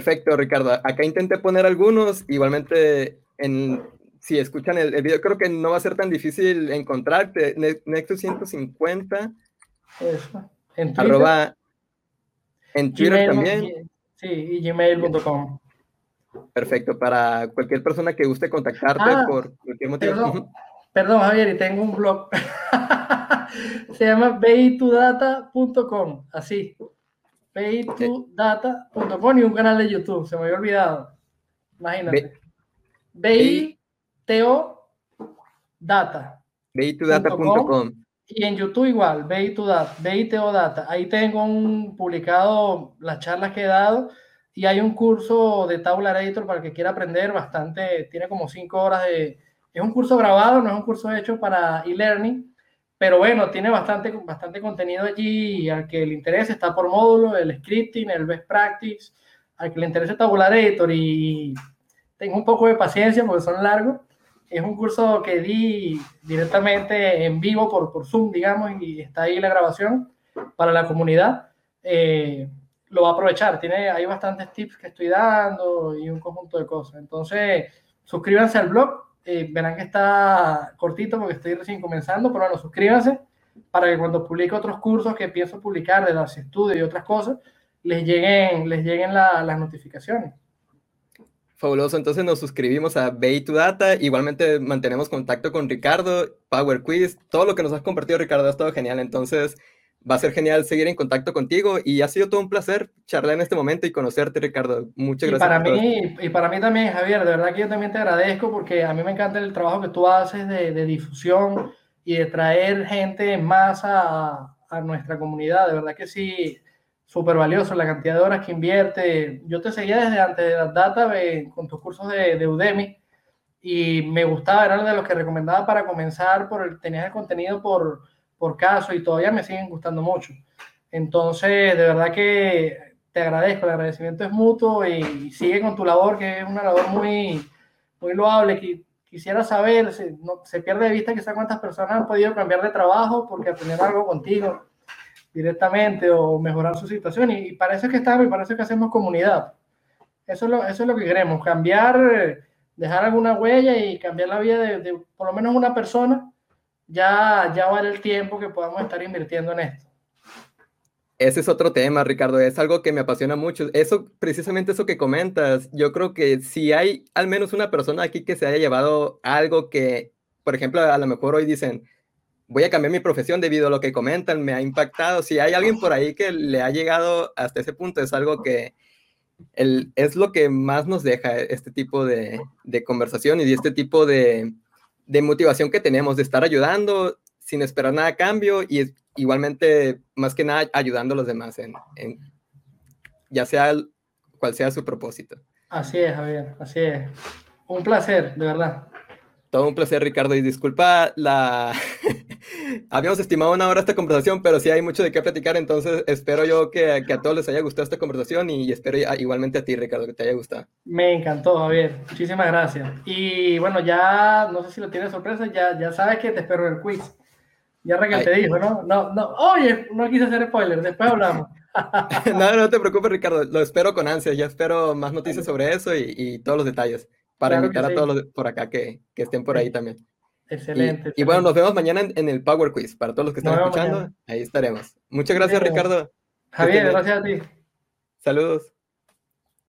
Perfecto, Ricardo. Acá intenté poner algunos. Igualmente, en, si escuchan el, video, creo que no va a ser tan difícil encontrarte. Nexus150. Eso. En Twitter. Arroba, en Twitter también. Sí, y gmail.com. Perfecto, para cualquier persona que guste contactarte ah, por cualquier motivo. Perdón, Javier, y tengo un blog. <laughs> Se llama baytodata.com, así. baytodata.com y un canal de YouTube, se me había olvidado. Imagínate. BITO Data. Baytodata.com. Y en YouTube igual, BITO Data. Ahí tengo un publicado las charlas que he dado y hay un curso de Tabular Editor para el que quiera aprender bastante, tiene como cinco horas de... Es un curso grabado, no es un curso hecho para e-learning, pero bueno, tiene bastante, bastante contenido allí al que le interese, está por módulo, el scripting, el best practice, al que le interese Tabular Editor y tengo un poco de paciencia porque son largos. Es un curso que di directamente en vivo por, por Zoom, digamos, y está ahí la grabación para la comunidad. Eh, lo va a aprovechar. Tiene, hay bastantes tips que estoy dando y un conjunto de cosas. Entonces, suscríbanse al blog. Eh, verán que está cortito porque estoy recién comenzando, pero bueno, suscríbanse para que cuando publique otros cursos que pienso publicar de las estudios y otras cosas, les lleguen, les lleguen las notificaciones. Fabuloso, entonces nos suscribimos a Bay to Data, igualmente mantenemos contacto con Ricardo, Power Quiz, todo lo que nos has compartido Ricardo ha estado genial, entonces va a ser genial seguir en contacto contigo y ha sido todo un placer charlar en este momento y conocerte, Ricardo. Muchas gracias. Y para, mí, y para mí también, Javier, de verdad que yo también te agradezco porque a mí me encanta el trabajo que tú haces de, de difusión y de traer gente más a, a, nuestra comunidad. De verdad que sí, súper valioso la cantidad de horas que invierte. Yo te seguía desde antes de las data con tus cursos de, de, Udemy y me gustaba, era de los que recomendaba para comenzar, por el, tenías el contenido por por caso y todavía me siguen gustando mucho. Entonces, de verdad que te agradezco, el agradecimiento es mutuo y sigue con tu labor, que es una labor muy, muy loable. Quisiera saber, se, no, se pierde de vista quizá cuántas personas han podido cambiar de trabajo porque aprendieron algo contigo directamente o mejorar su situación. Y, es que estamos y para eso es que hacemos comunidad. Eso es lo, eso es lo que queremos, cambiar, dejar alguna huella y cambiar la vida de, de por lo menos una persona ya, ya vale el tiempo que podamos estar invirtiendo en esto. Ese es otro tema, Ricardo, es algo que me apasiona mucho. Eso, precisamente eso que comentas, yo creo que si hay al menos una persona aquí que se haya llevado algo que, por ejemplo, a lo mejor hoy dicen, voy a cambiar mi profesión debido a lo que comentan, me ha impactado. Si hay alguien por ahí que le ha llegado hasta ese punto, es algo que el, es lo que más nos deja este tipo de, de conversación y este tipo de, de motivación que tenemos, de estar ayudando sin esperar nada a cambio y igualmente, más que nada, ayudando a los demás en, ya sea cual sea su propósito. Así es, Javier, así es. Un placer, de verdad. Todo un placer, Ricardo, y disculpa la... <laughs> Habíamos estimado una hora esta conversación, pero sí hay mucho de qué platicar, entonces espero yo que, que a todos les haya gustado esta conversación y espero igualmente a ti, Ricardo, que te haya gustado. Me encantó, Javier. Muchísimas gracias. Y bueno, ya no sé si lo tienes sorpresa, ya, ya sabes que te espero en el quiz. Ya Raquel te dijo, ¿no? No, no. Oye, no quise hacer spoiler, después hablamos. <laughs> no, no te preocupes, Ricardo, lo espero con ansia, ya espero más noticias sobre eso y, y todos los detalles para invitar a todos los por acá que, que estén por ahí también. Excelente. Y, bueno, nos vemos mañana en, el Power Quiz. Para todos los que están escuchando, ahí estaremos. Muchas gracias, Ricardo. Javier, gracias a ti. Saludos.